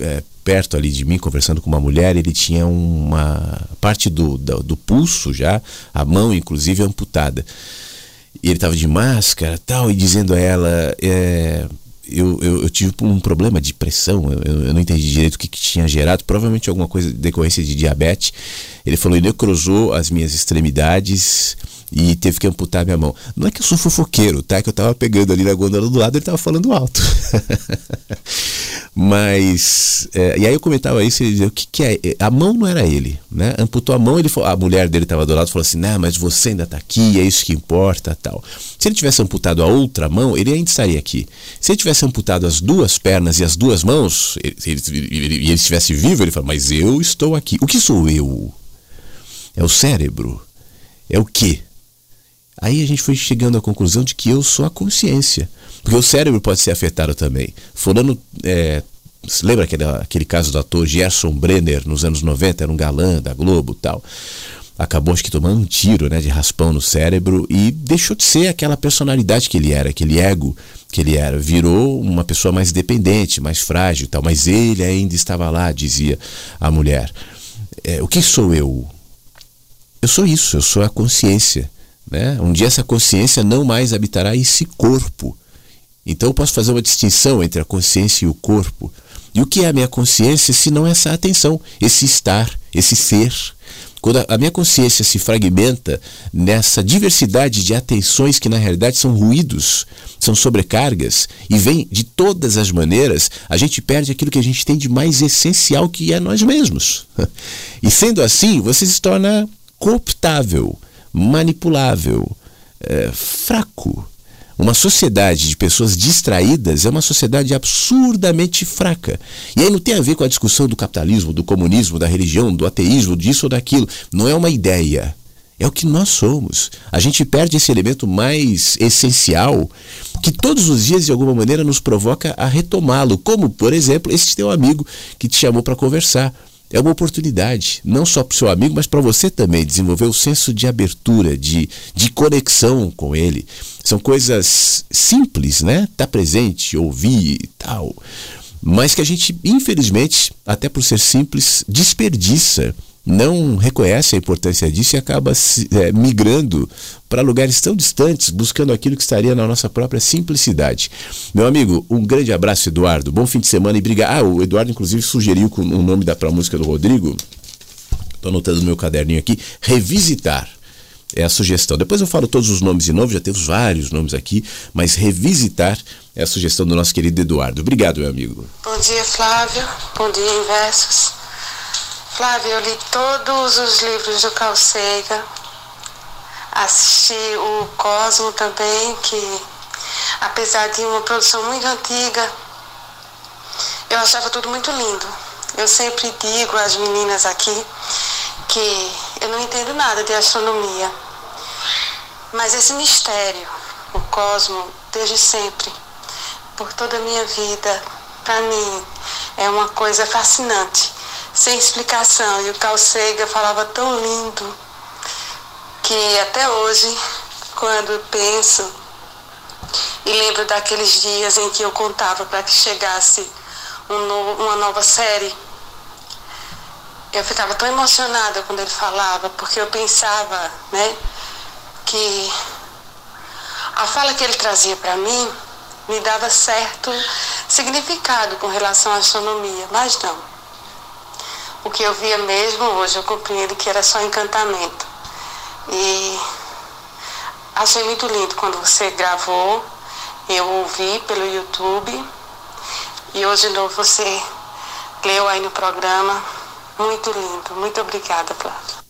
é, perto ali de mim conversando com uma mulher. Ele tinha uma parte do, do, do pulso já, a mão inclusive amputada. E ele estava de máscara tal, e dizendo a ela: é, eu, eu, eu, tive um problema de pressão, eu, eu não entendi direito o que, que, tinha gerado, provavelmente alguma coisa de decorrência de diabetes. Ele falou, ele necrosou as minhas extremidades e teve que amputar minha mão. Não é que eu sou fofoqueiro, tá? É que eu tava pegando ali na gôndola do lado, ele tava falando alto. Mas, é, e aí eu comentava isso e ele dizia, o que, que é? A mão não era ele, né? Amputou a mão, ele falou, a mulher dele estava do lado falou assim, não, mas você ainda está aqui, é isso que importa, tal. Se ele tivesse amputado a outra mão, ele ainda estaria aqui. Se ele tivesse amputado as duas pernas e as duas mãos, e ele, ele, ele, ele estivesse vivo, ele fala, mas eu estou aqui. O que sou eu? É o cérebro? É o quê? Aí a gente foi chegando à conclusão de que eu sou a consciência. Porque o cérebro pode ser afetado também. Fulano é, lembra aquele, aquele caso do ator Gerson Brenner nos anos 90, era um galã da Globo tal. Acabou acho que tomando um tiro né, de raspão no cérebro e deixou de ser aquela personalidade que ele era, aquele ego que ele era. Virou uma pessoa mais dependente, mais frágil tal. Mas ele ainda estava lá, dizia a mulher. É, o que sou eu? Eu sou isso, eu sou a consciência. Né? Um dia essa consciência não mais habitará esse corpo. Então eu posso fazer uma distinção entre a consciência e o corpo. E o que é a minha consciência se não essa atenção, esse estar, esse ser? Quando a minha consciência se fragmenta nessa diversidade de atenções que na realidade são ruídos, são sobrecargas e vem de todas as maneiras, a gente perde aquilo que a gente tem de mais essencial que é nós mesmos. E sendo assim, você se torna cooptável, manipulável, é, fraco, uma sociedade de pessoas distraídas é uma sociedade absurdamente fraca. E aí não tem a ver com a discussão do capitalismo, do comunismo, da religião, do ateísmo, disso ou daquilo. Não é uma ideia. É o que nós somos. A gente perde esse elemento mais essencial que todos os dias, de alguma maneira, nos provoca a retomá-lo. Como, por exemplo, esse teu amigo que te chamou para conversar é uma oportunidade, não só para o seu amigo, mas para você também, desenvolver o senso de abertura, de, de conexão com ele. São coisas simples, né? Estar tá presente, ouvir e tal. Mas que a gente, infelizmente, até por ser simples, desperdiça não reconhece a importância disso e acaba se, é, migrando para lugares tão distantes, buscando aquilo que estaria na nossa própria simplicidade. Meu amigo, um grande abraço, Eduardo. Bom fim de semana e briga. Ah, o Eduardo, inclusive, sugeriu com o nome da música do Rodrigo. Estou anotando no meu caderninho aqui. Revisitar é a sugestão. Depois eu falo todos os nomes de novo, já temos vários nomes aqui, mas revisitar é a sugestão do nosso querido Eduardo. Obrigado, meu amigo. Bom dia, Flávio. Bom dia, Inversos. Flávio, eu li todos os livros do Sagan, assisti o Cosmo também, que apesar de uma produção muito antiga, eu achava tudo muito lindo. Eu sempre digo às meninas aqui que eu não entendo nada de astronomia, mas esse mistério, o cosmo, desde sempre, por toda a minha vida, para mim é uma coisa fascinante sem explicação. E o Sagan falava tão lindo que até hoje, quando penso e lembro daqueles dias em que eu contava para que chegasse um uma nova série, eu ficava tão emocionada quando ele falava, porque eu pensava, né, que a fala que ele trazia para mim me dava certo significado com relação à astronomia, mas não. O que eu via mesmo hoje, eu compreendo que era só encantamento. E achei muito lindo quando você gravou, eu ouvi pelo YouTube e hoje de novo você leu aí no programa. Muito lindo. Muito obrigada, Flávio.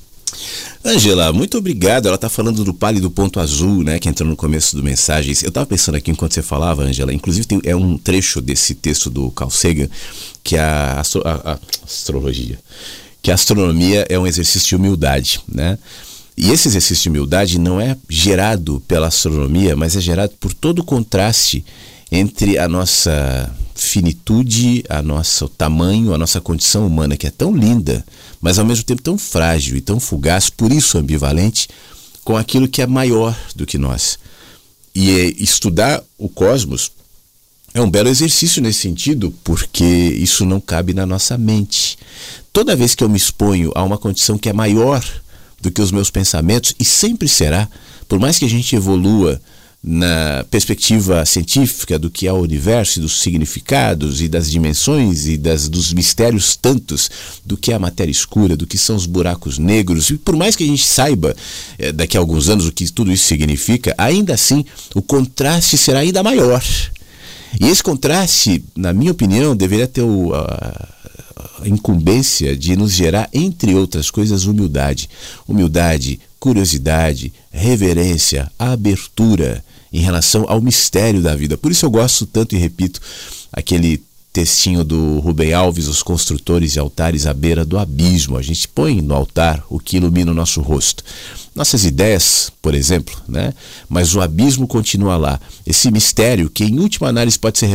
Angela, muito obrigado. Ela está falando do pálido ponto azul, né? Que entrou no começo do Mensagens. Eu estava pensando aqui enquanto você falava, Angela. Inclusive tem, é um trecho desse texto do Carl Sagan que a, astro, a, a astrologia, que a astronomia é um exercício de humildade, né? E esse exercício de humildade não é gerado pela astronomia, mas é gerado por todo o contraste entre a nossa finitude, a nosso tamanho, a nossa condição humana que é tão linda, mas ao mesmo tempo tão frágil e tão fugaz, por isso ambivalente, com aquilo que é maior do que nós. E estudar o cosmos é um belo exercício nesse sentido, porque isso não cabe na nossa mente. Toda vez que eu me exponho a uma condição que é maior do que os meus pensamentos, e sempre será, por mais que a gente evolua na perspectiva científica do que é o universo, dos significados e das dimensões e das, dos mistérios tantos do que é a matéria escura, do que são os buracos negros, e por mais que a gente saiba é, daqui a alguns anos o que tudo isso significa, ainda assim o contraste será ainda maior. E esse contraste, na minha opinião, deveria ter o, a, a incumbência de nos gerar, entre outras coisas, humildade. Humildade, curiosidade, reverência, abertura em relação ao mistério da vida. Por isso eu gosto tanto e repito aquele textinho do Rubem Alves, Os Construtores de Altares à Beira do Abismo. A gente põe no altar o que ilumina o nosso rosto. Nossas ideias, por exemplo, né? mas o abismo continua lá. Esse mistério que, em última análise, pode ser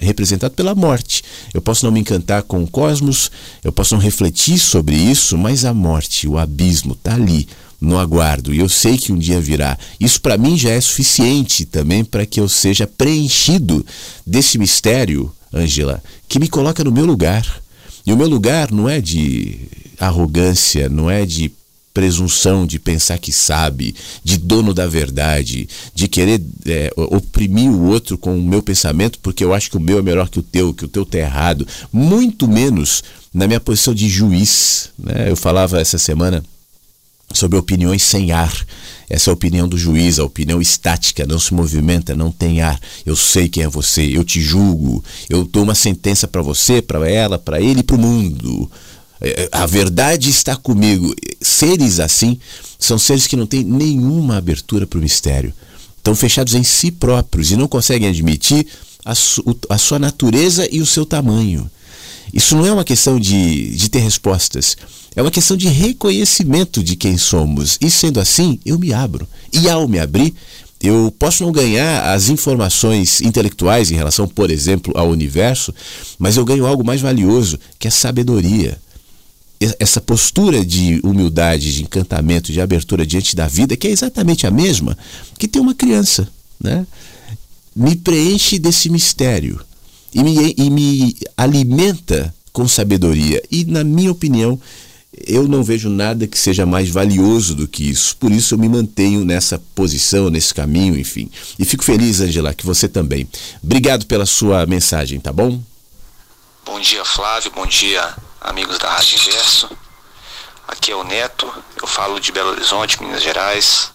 representado pela morte. Eu posso não me encantar com o cosmos, eu posso não refletir sobre isso, mas a morte, o abismo, está ali no aguardo e eu sei que um dia virá. Isso para mim já é suficiente também para que eu seja preenchido desse mistério Angela, que me coloca no meu lugar. E o meu lugar não é de arrogância, não é de presunção de pensar que sabe, de dono da verdade, de querer é, oprimir o outro com o meu pensamento porque eu acho que o meu é melhor que o teu, que o teu está errado. Muito menos na minha posição de juiz. Né? Eu falava essa semana sobre opiniões sem ar. Essa é a opinião do juiz, a opinião estática, não se movimenta, não tem ar. Eu sei quem é você, eu te julgo, eu dou uma sentença para você, para ela, para ele e para o mundo. É, a verdade está comigo. Seres assim são seres que não têm nenhuma abertura para o mistério. Estão fechados em si próprios e não conseguem admitir a, su a sua natureza e o seu tamanho. Isso não é uma questão de, de ter respostas. É uma questão de reconhecimento de quem somos. E sendo assim, eu me abro. E ao me abrir, eu posso não ganhar as informações intelectuais em relação, por exemplo, ao universo, mas eu ganho algo mais valioso, que é sabedoria. Essa postura de humildade, de encantamento, de abertura diante da vida, que é exatamente a mesma que tem uma criança, né? Me preenche desse mistério e me, e me alimenta com sabedoria. E, na minha opinião, eu não vejo nada que seja mais valioso do que isso. Por isso eu me mantenho nessa posição, nesse caminho, enfim. E fico feliz, Angela, que você também. Obrigado pela sua mensagem, tá bom? Bom dia, Flávio. Bom dia, amigos da Rádio Inverso. Aqui é o Neto. Eu falo de Belo Horizonte, Minas Gerais.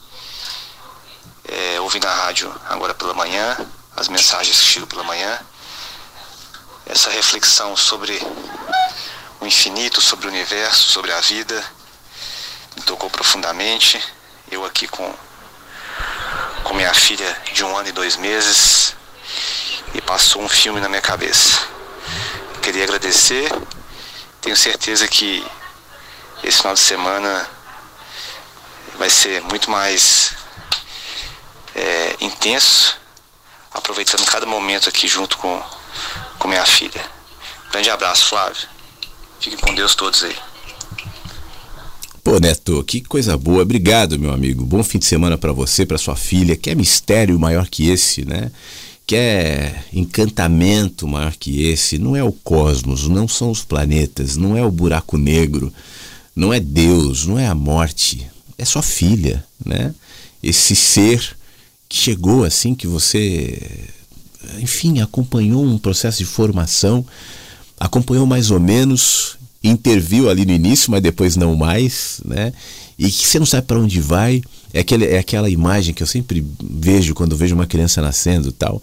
É, ouvi na rádio agora pela manhã, as mensagens que chegam pela manhã. Essa reflexão sobre o infinito, sobre o universo, sobre a vida. Me tocou profundamente. Eu aqui com, com minha filha de um ano e dois meses e passou um filme na minha cabeça. Queria agradecer. Tenho certeza que esse final de semana vai ser muito mais é, intenso, aproveitando cada momento aqui junto com, com minha filha. Grande abraço, Flávio. Fiquem com Deus todos aí. Pô, Neto, que coisa boa. Obrigado, meu amigo. Bom fim de semana para você, para sua filha. Que é mistério maior que esse, né? Que é encantamento maior que esse. Não é o cosmos, não são os planetas, não é o buraco negro, não é Deus, não é a morte. É sua filha, né? Esse ser que chegou assim, que você, enfim, acompanhou um processo de formação acompanhou mais ou menos, interviu ali no início, mas depois não mais, né? E que você não sabe para onde vai. É, aquele, é aquela imagem que eu sempre vejo quando vejo uma criança nascendo tal.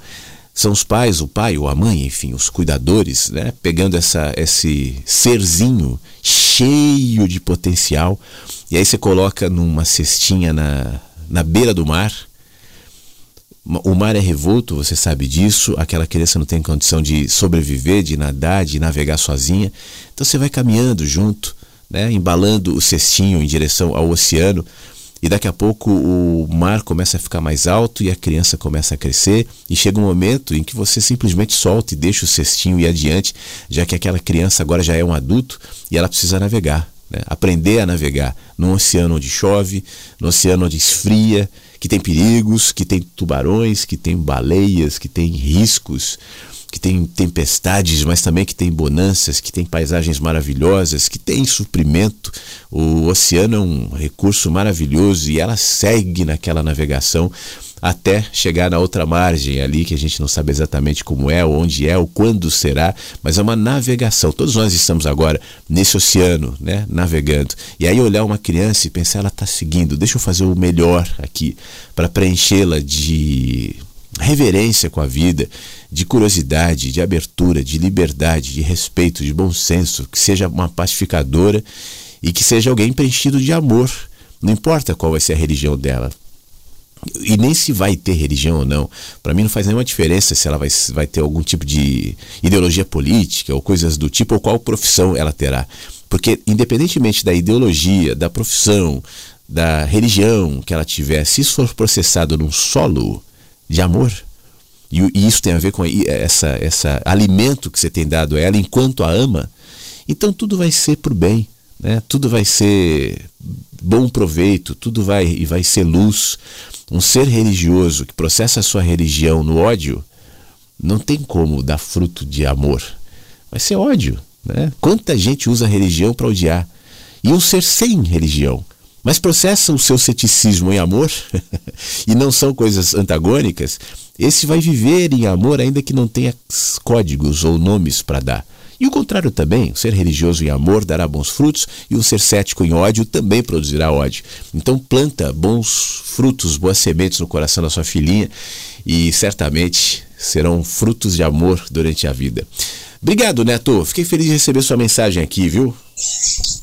São os pais, o pai ou a mãe, enfim, os cuidadores, né? Pegando essa, esse serzinho cheio de potencial. E aí você coloca numa cestinha na, na beira do mar, o mar é revolto, você sabe disso. Aquela criança não tem condição de sobreviver, de nadar, de navegar sozinha. Então você vai caminhando junto, né, embalando o cestinho em direção ao oceano. E daqui a pouco o mar começa a ficar mais alto e a criança começa a crescer. E chega um momento em que você simplesmente solta e deixa o cestinho ir adiante, já que aquela criança agora já é um adulto e ela precisa navegar. Né? Aprender a navegar num oceano onde chove, no oceano onde esfria que tem perigos, que tem tubarões, que tem baleias, que tem riscos, que tem tempestades, mas também que tem bonanças, que tem paisagens maravilhosas, que tem suprimento. O oceano é um recurso maravilhoso e ela segue naquela navegação até chegar na outra margem ali, que a gente não sabe exatamente como é, onde é, ou quando será, mas é uma navegação. Todos nós estamos agora nesse oceano, né, navegando. E aí olhar uma criança e pensar, ela está seguindo, deixa eu fazer o melhor aqui para preenchê-la de reverência com a vida, de curiosidade, de abertura, de liberdade, de respeito, de bom senso, que seja uma pacificadora e que seja alguém preenchido de amor. Não importa qual vai ser a religião dela, e nem se vai ter religião ou não. Para mim não faz nenhuma diferença se ela vai, vai ter algum tipo de ideologia política ou coisas do tipo, ou qual profissão ela terá. Porque, independentemente da ideologia, da profissão, da religião que ela tiver, se isso for processado num solo de amor, e, e isso tem a ver com essa, essa alimento que você tem dado a ela enquanto a ama, então tudo vai ser por bem, né? tudo vai ser bom proveito, tudo vai, vai ser luz. Um ser religioso que processa a sua religião no ódio, não tem como dar fruto de amor. Vai ser ódio. Né? Quanta gente usa religião para odiar? E um ser sem religião, mas processa o seu ceticismo em amor, e não são coisas antagônicas, esse vai viver em amor ainda que não tenha códigos ou nomes para dar. E o contrário também, o ser religioso em amor dará bons frutos e o ser cético em ódio também produzirá ódio. Então planta bons frutos, boas sementes no coração da sua filhinha e certamente serão frutos de amor durante a vida. Obrigado, Neto. Fiquei feliz de receber sua mensagem aqui, viu?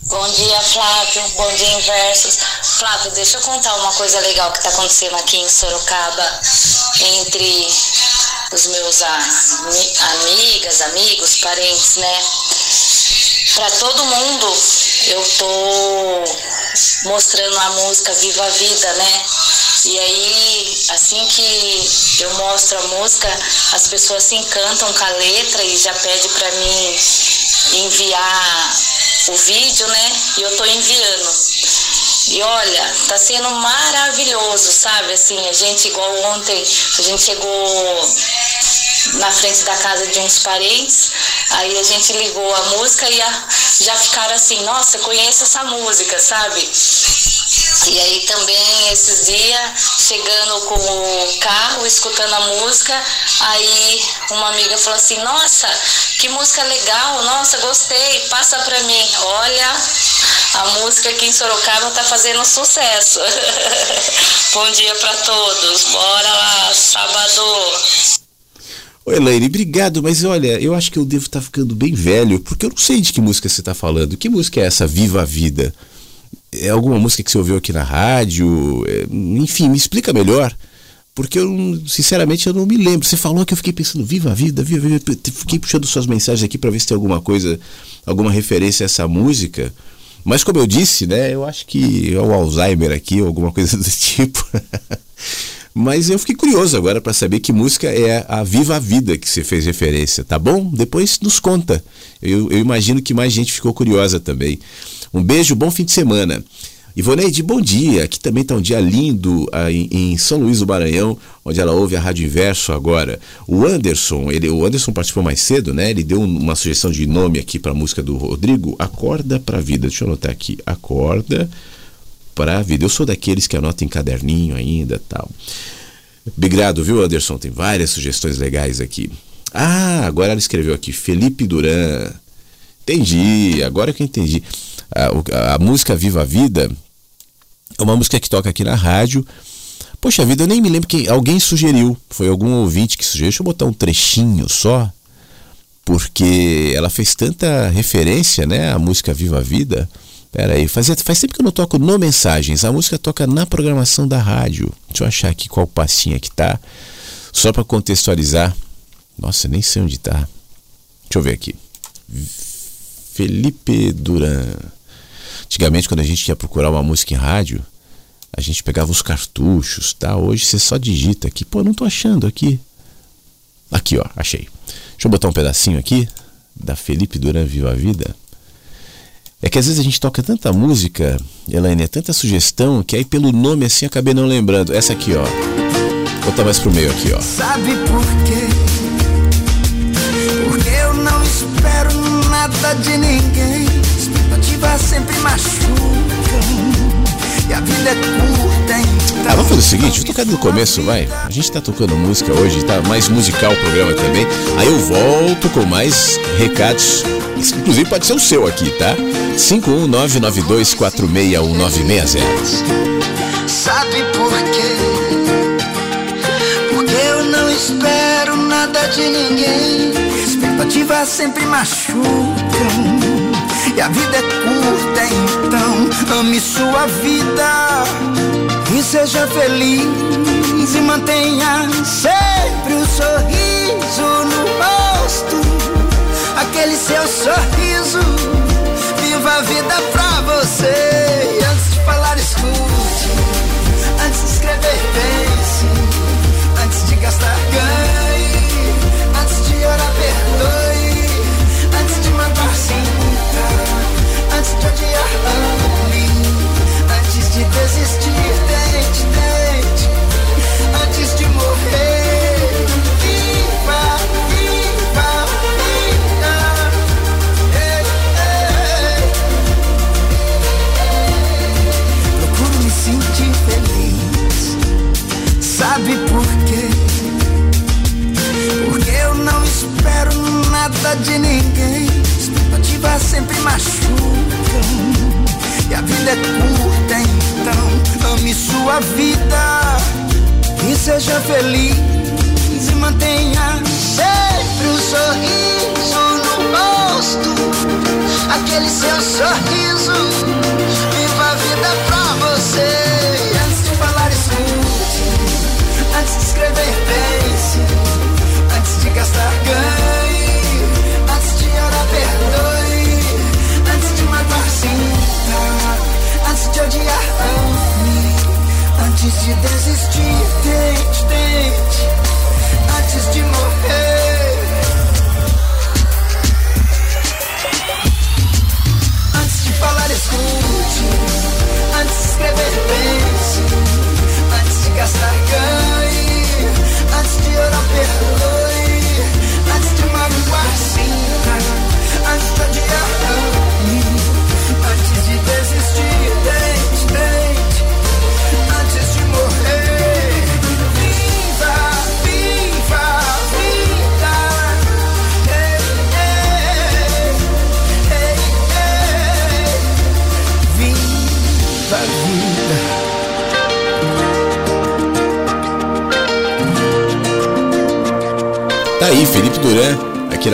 Bom dia, Flávio. Bom dia, Inversos. Flávio, deixa eu contar uma coisa legal que está acontecendo aqui em Sorocaba entre os meus amigas, amigos, parentes, né? Para todo mundo, eu tô mostrando a música Viva a Vida, né? E aí, assim que eu mostro a música, as pessoas se encantam com a letra e já pede para mim enviar o vídeo, né? E eu tô enviando. E olha, tá sendo maravilhoso, sabe? Assim, a gente, igual ontem, a gente chegou na frente da casa de uns parentes, aí a gente ligou a música e a, já ficaram assim, nossa, conheço essa música, sabe? E aí também esses dias, chegando com o carro, escutando a música, aí uma amiga falou assim, nossa, que música legal, nossa, gostei, passa pra mim. Olha, a música aqui em Sorocaba tá fazendo sucesso. Bom dia para todos, bora lá, sábado. Oi, Elaine, obrigado, mas olha, eu acho que eu devo estar tá ficando bem velho, porque eu não sei de que música você está falando. Que música é essa, Viva a Vida? É alguma música que você ouviu aqui na rádio? É, enfim, me explica melhor. Porque eu, sinceramente, eu não me lembro. Você falou que eu fiquei pensando, viva a vida, viva a vida. Fiquei puxando suas mensagens aqui para ver se tem alguma coisa, alguma referência a essa música. Mas como eu disse, né, eu acho que é o Alzheimer aqui, ou alguma coisa do tipo. Mas eu fiquei curioso agora para saber que música é a Viva a Vida que você fez referência, tá bom? Depois nos conta. Eu, eu imagino que mais gente ficou curiosa também. Um beijo, bom fim de semana. Ivoneide, bom dia. Aqui também está um dia lindo ah, em, São Luís do Maranhão, onde ela ouve a Rádio Inverso agora. O Anderson, ele, o Anderson participou mais cedo, né? Ele deu uma sugestão de nome aqui para a música do Rodrigo, Acorda para a Vida. Deixa eu anotar aqui. Acorda para a Vida. Eu sou daqueles que anotam em caderninho ainda tal. Obrigado, viu, Anderson? Tem várias sugestões legais aqui. Ah, agora ela escreveu aqui, Felipe Duran. Entendi, agora que eu entendi a, a música Viva a Vida é uma música que toca aqui na rádio. Poxa vida, eu nem me lembro quem. Alguém sugeriu. Foi algum ouvinte que sugeriu. Deixa eu botar um trechinho só. Porque ela fez tanta referência, né? A música Viva a Vida. Pera aí, faz, faz tempo que eu não toco no Mensagens. A música toca na programação da rádio. Deixa eu achar aqui qual passinha que tá. Só para contextualizar. Nossa, nem sei onde tá. Deixa eu ver aqui. Felipe Duran. Antigamente, quando a gente ia procurar uma música em rádio, a gente pegava os cartuchos, tá? Hoje você só digita aqui. Pô, não tô achando aqui. Aqui, ó, achei. Deixa eu botar um pedacinho aqui da Felipe Duran Viva a Vida. É que às vezes a gente toca tanta música, Elaine, é tanta sugestão, que aí pelo nome assim acabei não lembrando. Essa aqui, ó. Vou botar mais pro meio aqui, ó. Sabe por quê? Porque eu não espero nada de ninguém sempre E a vida é curta, então. Ah, vamos fazer o seguinte, vou tocar do começo, vai. A gente tá tocando música hoje, tá mais musical o programa também. Aí eu volto com mais recados. Inclusive pode ser o seu aqui, tá? 51992461960. Sabe por quê? Porque eu não espero nada de ninguém. Expectativas sempre machucam. E a vida é curta, então ame sua vida. E seja feliz e mantenha sempre o sorriso no rosto. Aquele seu sorriso, viva a vida pra você. Antes de falar, escute. Antes de escrever, pense. Antes de gastar, ganhe. Antes de odiar, ame. Antes de desistir, tente, tente. Antes de morrer, viva, viva, viva. Ei, ei. Procuro me sentir feliz. Sabe por quê? Porque eu não espero nada de ninguém. Expectativa sempre machuca. E a vida é curta, então ame sua vida. E seja feliz e mantenha sempre o sorriso no rosto. Aquele seu sorriso. Viva a vida pra você. Antes de falar, escute. Antes de escrever, pense. Antes de gastar, ganhe. De odiar, ame. Antes de desistir, tente, tente. Antes de morrer. Antes de falar, escute. Antes de escrever, pense.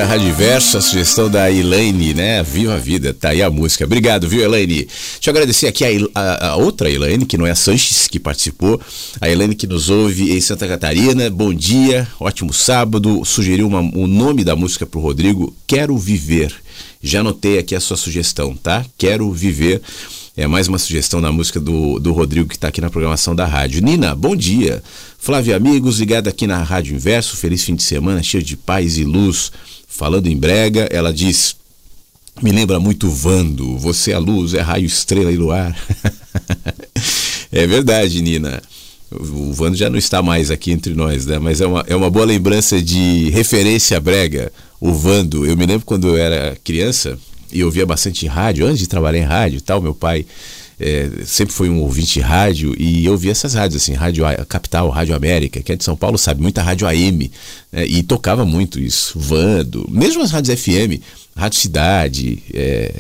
Aqui na Rádio Verso, a sugestão da Elaine, né? Viva a vida, tá aí a música. Obrigado, viu, Elaine? Deixa eu agradecer aqui a, a- a outra Elaine, que não é a Sanches, que participou. A Elaine que nos ouve em Santa Catarina. Bom dia, ótimo sábado. Sugeriu uma- o nome da música pro Rodrigo, Quero Viver. Já anotei aqui a sua sugestão, tá? Quero Viver. É mais uma sugestão da música do, do Rodrigo que está aqui na programação da rádio. Nina, bom dia. Flávio amigos, ligado aqui na Rádio Inverso. Feliz fim de semana, cheio de paz e luz. Falando em brega, ela diz: Me lembra muito Vando. Você é a luz, é raio, estrela e luar. é verdade, Nina. O Vando já não está mais aqui entre nós, né? Mas é uma, é uma boa lembrança de referência brega. O Vando. Eu me lembro quando eu era criança e eu via bastante rádio, antes de trabalhar em rádio e tal, meu pai é, sempre foi um ouvinte de rádio e eu via essas rádios, assim, Rádio A- Capital, Rádio América, que é de São Paulo, sabe, muita rádio AM, né, e tocava muito isso, Vando, mesmo as rádios FM, Rádio Cidade, é,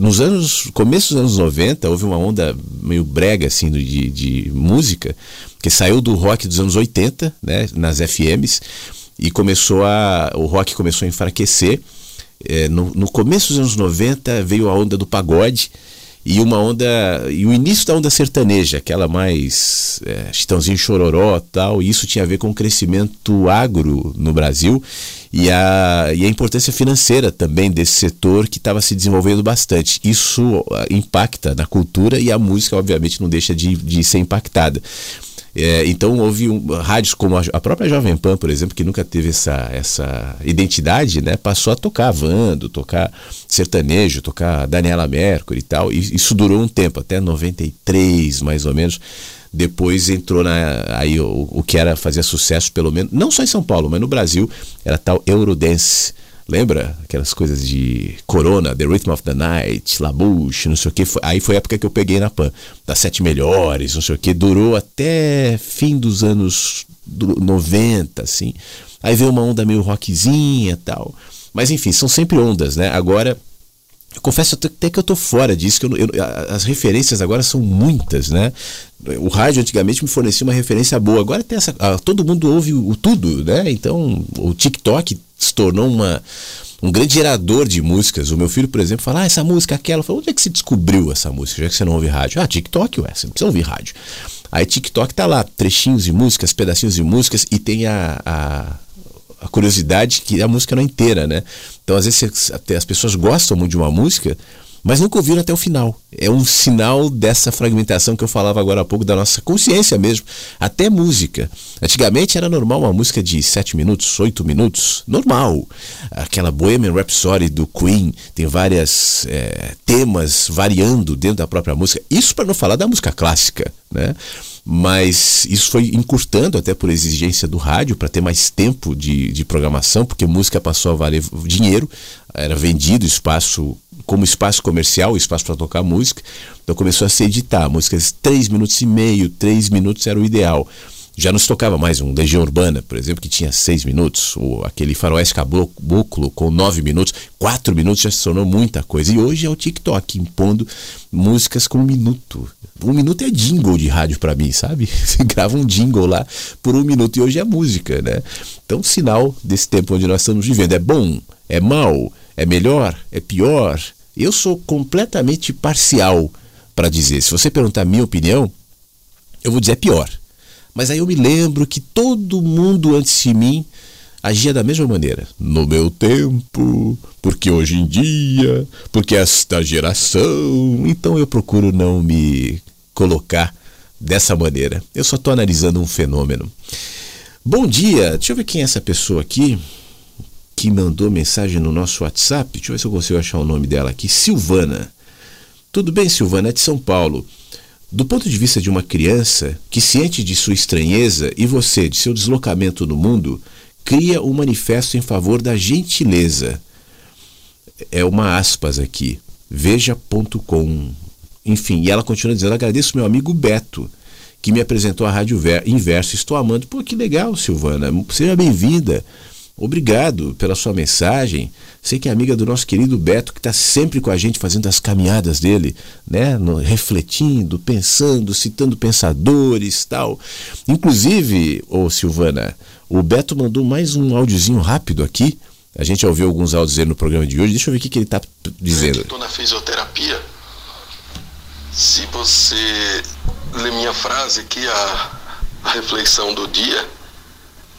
nos anos, começo dos anos 90, houve uma onda meio brega, assim, de, de música, que saiu do rock dos anos 80, né, nas FMs, e começou a, o rock começou a enfraquecer, é, no, no começo dos anos 90 veio a onda do pagode e uma onda e o início da onda sertaneja, aquela mais é, chitãozinho chororó tal, e isso tinha a ver com o crescimento agro no Brasil e a, e a importância financeira também desse setor que estava se desenvolvendo bastante. Isso ah, impacta na cultura e a música, obviamente, não deixa de, de ser impactada. É, então houve um, rádios como a, a própria Jovem Pan, por exemplo, que nunca teve essa, essa identidade, né? Passou a tocar Vando, tocar sertanejo, tocar Daniela Mercury e tal. E isso durou um tempo, até 93, mais ou menos. Depois entrou na, aí o, o que era fazia sucesso, pelo menos, não só em São Paulo, mas no Brasil, era tal Eurodance. Lembra? Aquelas coisas de Corona, The Rhythm of the Night, Labouche, não sei o que. Aí foi a época que eu peguei na PAN, das sete melhores, não sei o que. Durou até fim dos anos do- 90, assim. Aí veio uma onda meio rockzinha e tal. Mas enfim, são sempre ondas, né? Agora, eu confesso até que eu tô fora disso, que eu eu- as referências agora são muitas, né? O rádio antigamente me fornecia uma referência boa, agora tem essa. todo mundo ouve o, o tudo, né? Então o TikTok se tornou uma, um grande gerador de músicas. O meu filho, por exemplo, fala: Ah, essa música, aquela. Falo, onde é que você descobriu essa música? Já que você não ouve rádio? Ah, TikTok, ué, você não precisa ouvir rádio. Aí TikTok tá lá, trechinhos de músicas, pedacinhos de músicas e tem a, a, a curiosidade que a música não é inteira, né? Então às vezes até as pessoas gostam muito de uma música, mas nunca ouviram até o final. É um sinal dessa fragmentação que eu falava agora há pouco, da nossa consciência mesmo. Até música. Antigamente era normal uma música de 7 minutos, 8 minutos. Normal. Aquela Bohemian Rhapsody do Queen tem vários é, temas variando dentro da própria música. Isso para não falar da música clássica, né? Mas isso foi encurtando até por exigência do rádio para ter mais tempo de, de programação, porque música passou a valer dinheiro, era vendido espaço como espaço comercial, espaço para tocar música, então começou a se editar músicas três minutos e meio, três minutos era o ideal. Já não se tocava mais um Legião Urbana, por exemplo, que tinha seis minutos, ou aquele Faroeste Caboclo com nove minutos, quatro minutos já se tornou muita coisa. E hoje é o TikTok impondo músicas com um minuto. Um minuto é jingle de rádio para mim, sabe? Você grava um jingle lá por um minuto e hoje é música, né? Então, sinal desse tempo onde nós estamos vivendo. É bom? É mal? É melhor? É pior? Eu sou completamente parcial para dizer. Se você perguntar a minha opinião, eu vou dizer é pior. Mas aí eu me lembro que todo mundo antes de mim agia da mesma maneira. No meu tempo, porque hoje em dia, porque esta geração. Então eu procuro não me colocar dessa maneira. Eu só estou analisando um fenômeno. Bom dia, deixa eu ver quem é essa pessoa aqui que mandou mensagem no nosso WhatsApp. Deixa eu ver se eu consigo achar o nome dela aqui. Silvana. Tudo bem, Silvana? É de São Paulo. Do ponto de vista de uma criança que, ciente de sua estranheza e você, de seu deslocamento no mundo, cria um manifesto em favor da gentileza. É uma aspas aqui. Veja.com. Enfim, e ela continua dizendo: agradeço meu amigo Beto, que me apresentou a Rádio Inverso. Estou amando. Pô, que legal, Silvana. Seja bem-vinda. Obrigado pela sua mensagem. Sei que é amiga do nosso querido Beto, que está sempre com a gente fazendo as caminhadas dele, né? No, refletindo, pensando, citando pensadores tal. Inclusive, ô Silvana, o Beto mandou mais um áudiozinho rápido aqui. A gente ouviu alguns áudios dele no programa de hoje. Deixa eu ver o que, que ele está dizendo. Estou na fisioterapia. Se você ler minha frase aqui, a, a reflexão do dia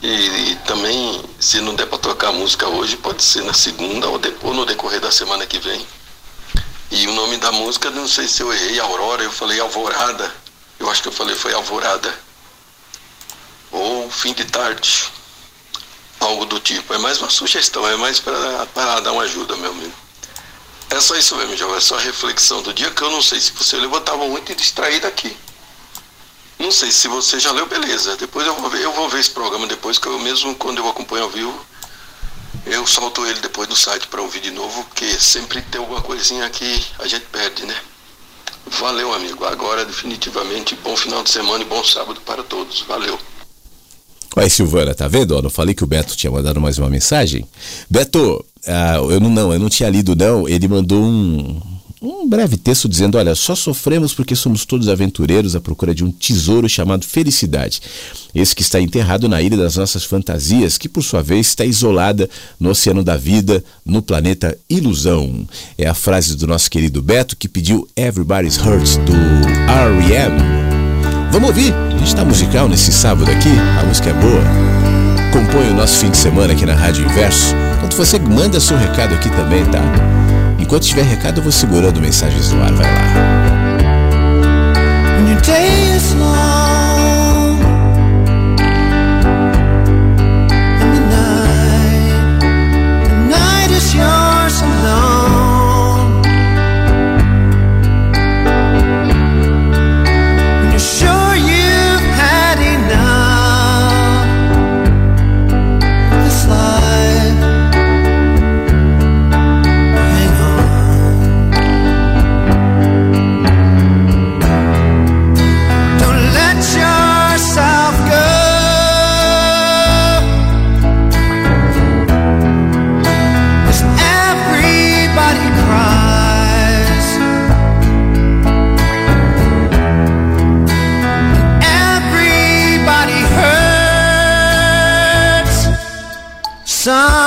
e, e, também, se não der para tocar música hoje, pode ser na segunda ou, depois, no decorrer da semana que vem. E o nome da música, não sei se eu errei, Aurora, eu falei Alvorada. Eu acho que eu falei foi Alvorada. Ou Fim de Tarde. Algo do tipo. É mais uma sugestão, é mais para dar uma ajuda, meu amigo. É só isso mesmo, João. É só a reflexão do dia que eu não sei se você levou, estava muito distraído aqui. Não sei se você já leu, beleza. Depois eu vou ver, eu vou ver esse programa depois, que eu mesmo quando eu acompanho ao vivo, eu solto ele depois no site para ouvir de novo, porque sempre tem alguma coisinha que a gente perde, né? Valeu, amigo. Agora definitivamente bom final de semana e bom sábado para todos. Valeu. Oi, Silvana, tá vendo? Eu não falei que o Beto tinha mandado mais uma mensagem? Beto, ah, eu não, não, eu não tinha lido não. Ele mandou um, um breve texto dizendo: Olha, só sofremos porque somos todos aventureiros à procura de um tesouro chamado felicidade. Esse que está enterrado na ilha das nossas fantasias, que por sua vez está isolada no oceano da vida, no planeta Ilusão. É a frase do nosso querido Beto que pediu Everybody's Hurts do R.E.M. Vamos ouvir? A gente está musical nesse sábado aqui, a música é boa. Compõe o nosso fim de semana aqui na Rádio Inverso. Enquanto você manda seu recado aqui também, tá? Enquanto tiver recado, eu vou segurando mensagens no ar. Vai lá. sun.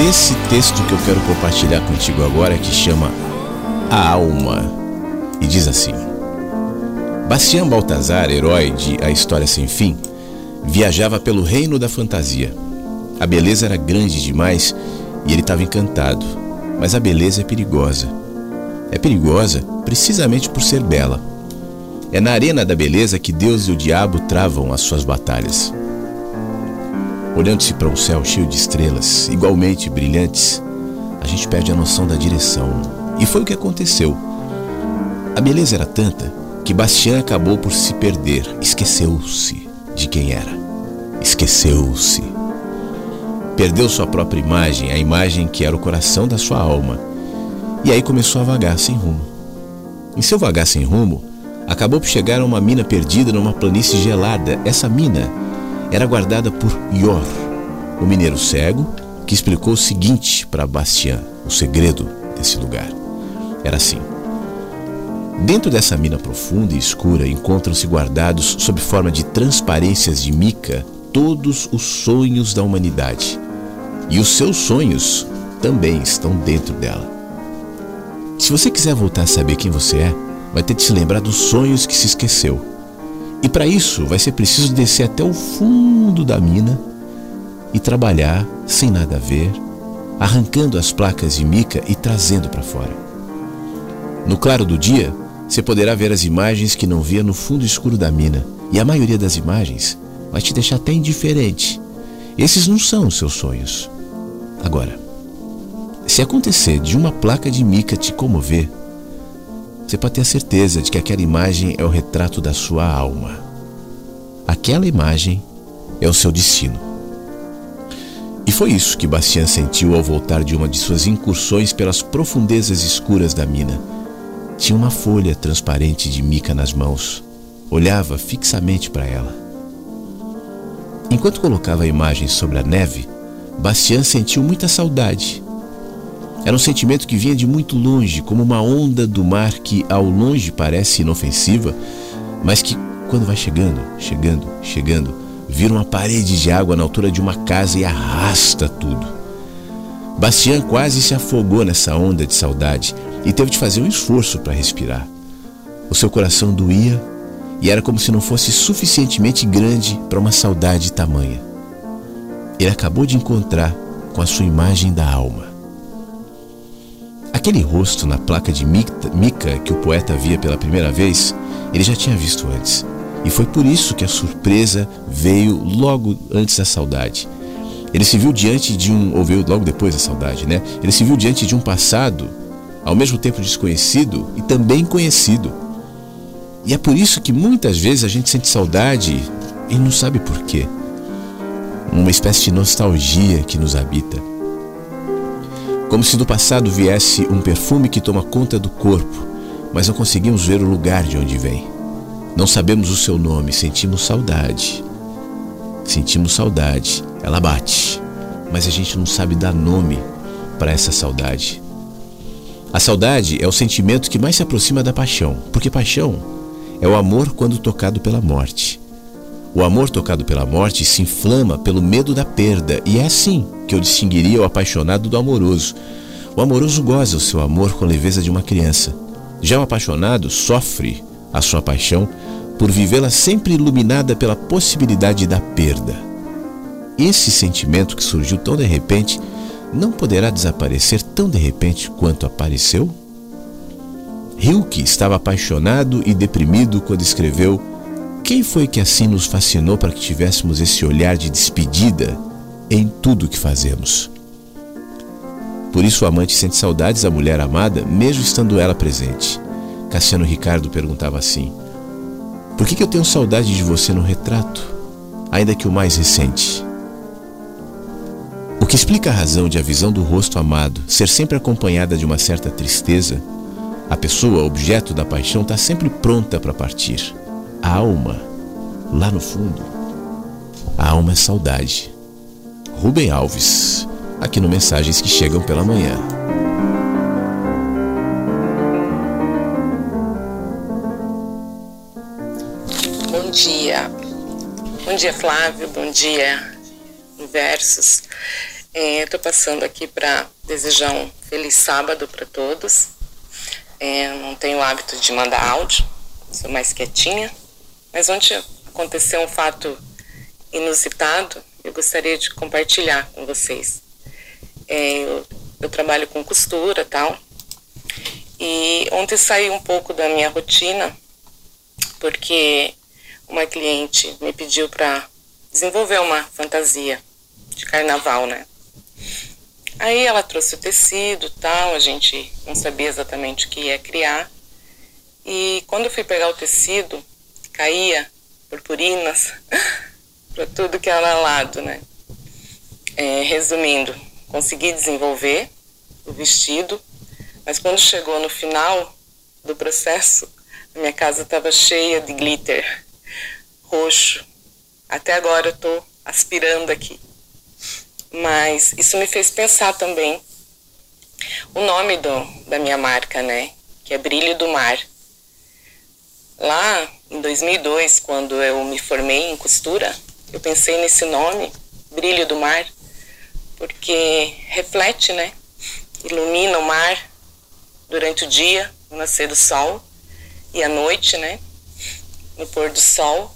Desse texto que eu quero compartilhar contigo agora, que chama A Alma. E diz assim: Bastião Baltazar, herói de A História Sem Fim, viajava pelo reino da fantasia. A beleza era grande demais e ele estava encantado. Mas a beleza é perigosa. É perigosa precisamente por ser bela. É na arena da beleza que Deus e o diabo travam as suas batalhas. Olhando-se para um céu cheio de estrelas, igualmente brilhantes, a gente perde a noção da direção. E foi o que aconteceu. A beleza era tanta que Bastian acabou por se perder, esqueceu-se de quem era. Esqueceu-se. Perdeu sua própria imagem, a imagem que era o coração da sua alma. E aí começou a vagar sem rumo. Em seu vagar sem rumo, acabou por chegar a uma mina perdida numa planície gelada. Essa mina era guardada por Yor, o mineiro cego, que explicou o seguinte para Bastian, o segredo desse lugar. Era assim: Dentro dessa mina profunda e escura encontram-se guardados, sob forma de transparências de mica, todos os sonhos da humanidade. E os seus sonhos também estão dentro dela. Se você quiser voltar a saber quem você é, vai ter de se lembrar dos sonhos que se esqueceu. E para isso vai ser preciso descer até o fundo da mina e trabalhar sem nada a ver, arrancando as placas de mica e trazendo para fora. No claro do dia, você poderá ver as imagens que não via no fundo escuro da mina, e a maioria das imagens vai te deixar até indiferente. Esses não são os seus sonhos. Agora, se acontecer de uma placa de mica te comover, você pode ter a certeza de que aquela imagem é o retrato da sua alma. Aquela imagem é o seu destino. E foi isso que Bastian sentiu ao voltar de uma de suas incursões pelas profundezas escuras da mina. Tinha uma folha transparente de mica nas mãos. Olhava fixamente para ela. Enquanto colocava a imagem sobre a neve, Bastian sentiu muita saudade era um sentimento que vinha de muito longe, como uma onda do mar que ao longe parece inofensiva, mas que quando vai chegando, chegando, chegando, vira uma parede de água na altura de uma casa e arrasta tudo. Bastian quase se afogou nessa onda de saudade e teve de fazer um esforço para respirar. O seu coração doía e era como se não fosse suficientemente grande para uma saudade tamanha. Ele acabou de encontrar com a sua imagem da alma. Aquele rosto na placa de mica que o poeta via pela primeira vez, ele já tinha visto antes. E foi por isso que a surpresa veio logo antes da saudade. Ele se viu diante de um, ou veio logo depois da saudade, né? Ele se viu diante de um passado, ao mesmo tempo desconhecido e também conhecido. E é por isso que muitas vezes a gente sente saudade e não sabe por quê. Uma espécie de nostalgia que nos habita como se do passado viesse um perfume que toma conta do corpo, mas não conseguimos ver o lugar de onde vem. Não sabemos o seu nome, sentimos saudade. Sentimos saudade, ela bate, mas a gente não sabe dar nome para essa saudade. A saudade é o sentimento que mais se aproxima da paixão, porque paixão é o amor quando tocado pela morte. O amor tocado pela morte se inflama pelo medo da perda, e é assim que eu distinguiria o apaixonado do amoroso. O amoroso goza o seu amor com a leveza de uma criança. Já o apaixonado sofre a sua paixão por vivê-la sempre iluminada pela possibilidade da perda. Esse sentimento que surgiu tão de repente não poderá desaparecer tão de repente quanto apareceu? Rilke estava apaixonado e deprimido quando escreveu quem foi que assim nos fascinou para que tivéssemos esse olhar de despedida em tudo que fazemos? Por isso o amante sente saudades da mulher amada, mesmo estando ela presente. Cassiano Ricardo perguntava assim: Por que, que eu tenho saudade de você no retrato, ainda que o mais recente? O que explica a razão de a visão do rosto amado ser sempre acompanhada de uma certa tristeza, a pessoa, objeto da paixão, está sempre pronta para partir a alma, lá no fundo, a alma é saudade. Rubem Alves, aqui no Mensagens que Chegam pela Manhã. Bom dia. Bom dia, Flávio. Bom dia, Inversos. É, Estou passando aqui para desejar um feliz sábado para todos. É, não tenho o hábito de mandar áudio, sou mais quietinha. Mas ontem aconteceu um fato inusitado, eu gostaria de compartilhar com vocês. É, eu, eu trabalho com costura tal. E ontem saí um pouco da minha rotina, porque uma cliente me pediu para desenvolver uma fantasia de carnaval, né? Aí ela trouxe o tecido tal, a gente não sabia exatamente o que ia criar. E quando eu fui pegar o tecido, caía purpurinas para tudo que era lado, né? É, resumindo, consegui desenvolver o vestido, mas quando chegou no final do processo, a minha casa estava cheia de glitter roxo. Até agora eu estou aspirando aqui. Mas isso me fez pensar também o nome do, da minha marca, né? Que é Brilho do Mar. Lá em 2002, quando eu me formei em costura, eu pensei nesse nome, Brilho do Mar, porque reflete, né? Ilumina o mar durante o dia, no nascer do sol, e à noite, né? No pôr do sol.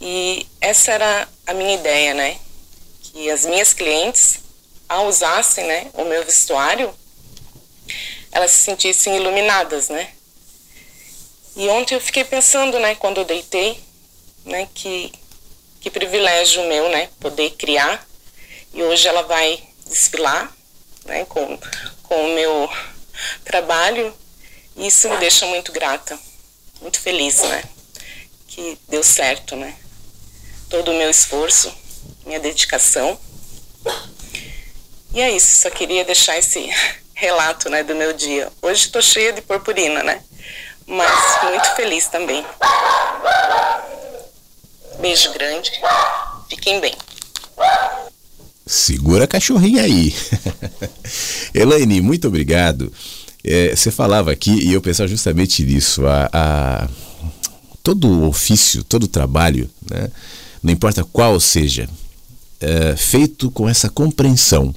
E essa era a minha ideia, né? Que as minhas clientes, ao usassem né, o meu vestuário, elas se sentissem iluminadas, né? E ontem eu fiquei pensando, né, quando eu deitei, né, que, que privilégio meu, né, poder criar. E hoje ela vai desfilar, né, com, com o meu trabalho. E isso me deixa muito grata, muito feliz, né, que deu certo, né todo o meu esforço, minha dedicação. E é isso, só queria deixar esse relato né, do meu dia. Hoje estou cheia de purpurina, né? Mas muito feliz também. Beijo grande, fiquem bem. Segura a cachorrinha aí. Elaine, muito obrigado. É, você falava aqui e eu pensava justamente nisso. A, a, todo ofício, todo trabalho, né? não importa qual seja, é, feito com essa compreensão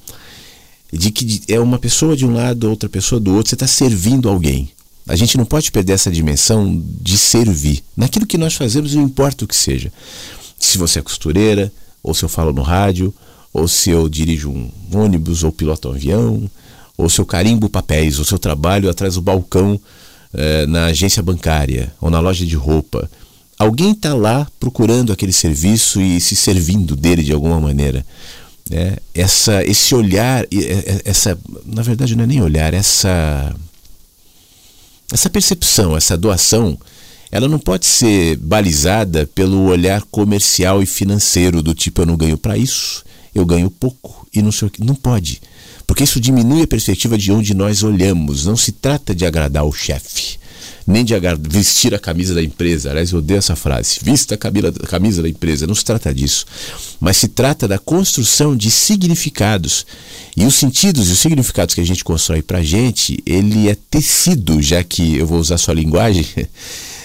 de que é uma pessoa de um lado, outra pessoa do outro, você está servindo alguém. A gente não pode perder essa dimensão de servir. Naquilo que nós fazemos, não importa o que seja. Se você é costureira, ou se eu falo no rádio, ou se eu dirijo um ônibus ou piloto um avião, ou se eu carimbo papéis, ou se eu trabalho atrás do balcão eh, na agência bancária ou na loja de roupa. Alguém está lá procurando aquele serviço e se servindo dele de alguma maneira. Né? Essa, esse olhar, essa, na verdade não é nem olhar, essa, essa percepção, essa doação, ela não pode ser balizada pelo olhar comercial e financeiro do tipo eu não ganho para isso, eu ganho pouco e não sei o que. Não pode. Porque isso diminui a perspectiva de onde nós olhamos. Não se trata de agradar o chefe nem de vestir a camisa da empresa. Aliás, eu odeio essa frase. Vista a camisa da empresa. Não se trata disso. Mas se trata da construção de significados. E os sentidos e os significados que a gente constrói para a gente, ele é tecido, já que eu vou usar sua linguagem,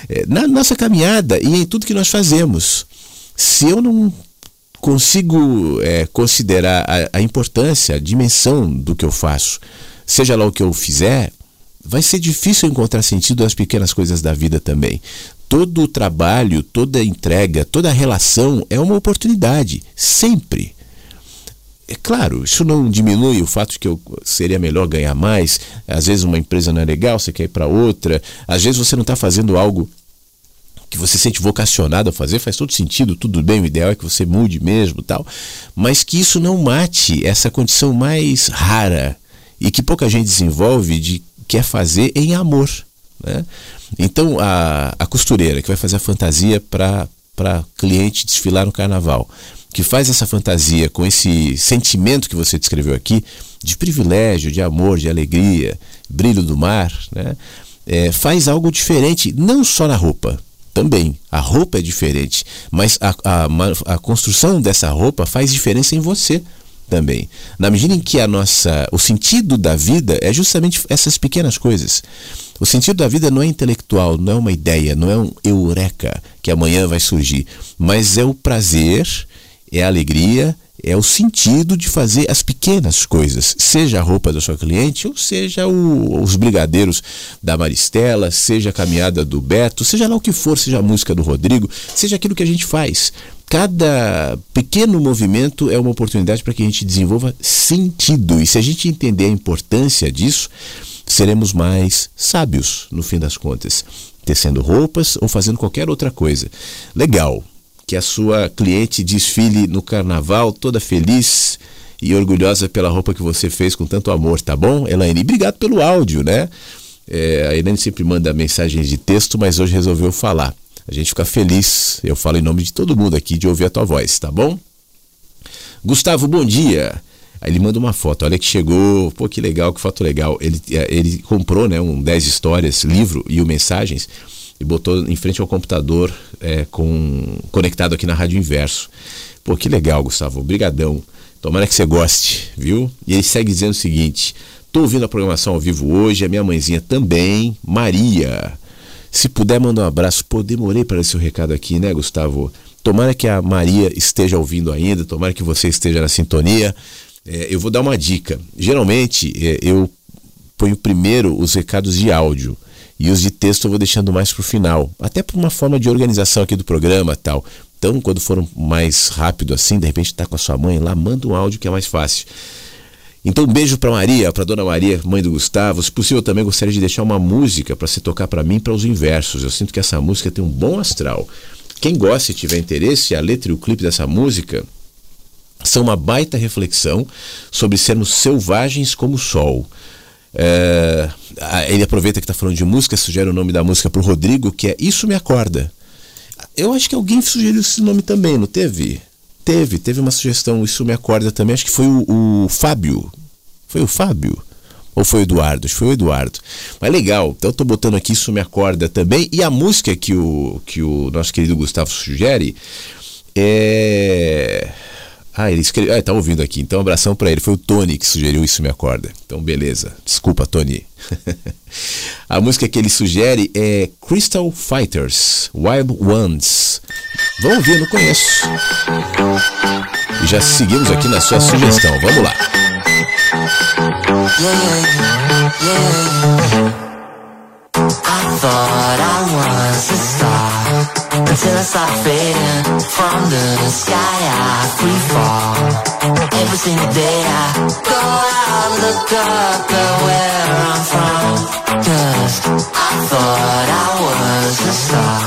é, na nossa caminhada e em tudo que nós fazemos. Se eu não consigo é, considerar a, a importância, a dimensão do que eu faço, seja lá o que eu fizer, vai ser difícil encontrar sentido nas pequenas coisas da vida também. Todo o trabalho, toda entrega, toda relação é uma oportunidade, sempre. É claro, isso não diminui o fato de que eu seria melhor ganhar mais. Às vezes uma empresa não é legal, você quer ir para outra. Às vezes você não está fazendo algo que você sente vocacionado a fazer, faz todo sentido, tudo bem, o ideal é que você mude mesmo tal. Mas que isso não mate essa condição mais rara e que pouca gente desenvolve de quer fazer em amor. Né? Então, a, a costureira que vai fazer a fantasia para cliente desfilar no carnaval, que faz essa fantasia com esse sentimento que você descreveu aqui, de privilégio, de amor, de alegria, brilho do mar, né? É, faz algo diferente, não só na roupa, também. A roupa é diferente, mas a, a, a construção dessa roupa faz diferença em você. Também. Na medida em que a nossa, o sentido da vida é justamente essas pequenas coisas. O sentido da vida não é intelectual, não é uma ideia, não é um eureka que amanhã vai surgir, mas é o prazer, é a alegria, é o sentido de fazer as pequenas coisas, seja a roupa da sua cliente, ou seja o, os brigadeiros da Maristela, seja a caminhada do Beto, seja lá o que for, seja a música do Rodrigo, seja aquilo que a gente faz. Cada pequeno movimento é uma oportunidade para que a gente desenvolva sentido. E se a gente entender a importância disso, seremos mais sábios no fim das contas, tecendo roupas ou fazendo qualquer outra coisa. Legal que a sua cliente desfile no carnaval toda feliz e orgulhosa pela roupa que você fez com tanto amor, tá bom, Elaine? Obrigado pelo áudio, né? É, a Elaine sempre manda mensagens de texto, mas hoje resolveu falar. A gente fica feliz, eu falo em nome de todo mundo aqui, de ouvir a tua voz, tá bom? Gustavo, bom dia. Aí ele manda uma foto, olha que chegou, pô, que legal, que foto legal. Ele, é, ele comprou né, um 10 histórias, livro e o mensagens e botou em frente ao computador é, com conectado aqui na Rádio Inverso. Pô, que legal, Gustavo. Obrigadão. Tomara que você goste, viu? E ele segue dizendo o seguinte: tô ouvindo a programação ao vivo hoje, a minha mãezinha também, Maria. Se puder, manda um abraço. Pô, demorei para esse recado aqui, né, Gustavo? Tomara que a Maria esteja ouvindo ainda, tomara que você esteja na sintonia. É, eu vou dar uma dica. Geralmente, é, eu ponho primeiro os recados de áudio. E os de texto eu vou deixando mais para o final, até por uma forma de organização aqui do programa tal. Então, quando for mais rápido assim, de repente está com a sua mãe lá, manda um áudio que é mais fácil. Então, um beijo para Maria, para Dona Maria, mãe do Gustavo. Se possível, também gostaria de deixar uma música para se tocar para mim para os inversos. Eu sinto que essa música tem um bom astral. Quem gosta e tiver interesse, a letra e o clipe dessa música são uma baita reflexão sobre sermos selvagens como o sol. É, ele aproveita que está falando de música, sugere o nome da música para o Rodrigo, que é Isso Me Acorda. Eu acho que alguém sugeriu esse nome também, não teve? Teve, teve uma sugestão, Isso Me Acorda também, acho que foi o, o Fábio. Foi o Fábio? Ou foi o Eduardo? Acho que foi o Eduardo. Mas legal, então eu tô botando aqui Isso Me Acorda também. E a música que o, que o nosso querido Gustavo sugere é. Ah, ele escreveu. Ah, tá ouvindo aqui. Então, abração para ele. Foi o Tony que sugeriu isso, me acorda. Então, beleza. Desculpa, Tony. a música que ele sugere é Crystal Fighters, Wild Ones. Vamos ouvir, não conheço. E já seguimos aqui na sua sugestão. Vamos lá. Yeah, yeah, I thought I was a star Until I started fading From the sky. I free fall. Every single day I go out Look up at where I'm from. Cause I thought I was a star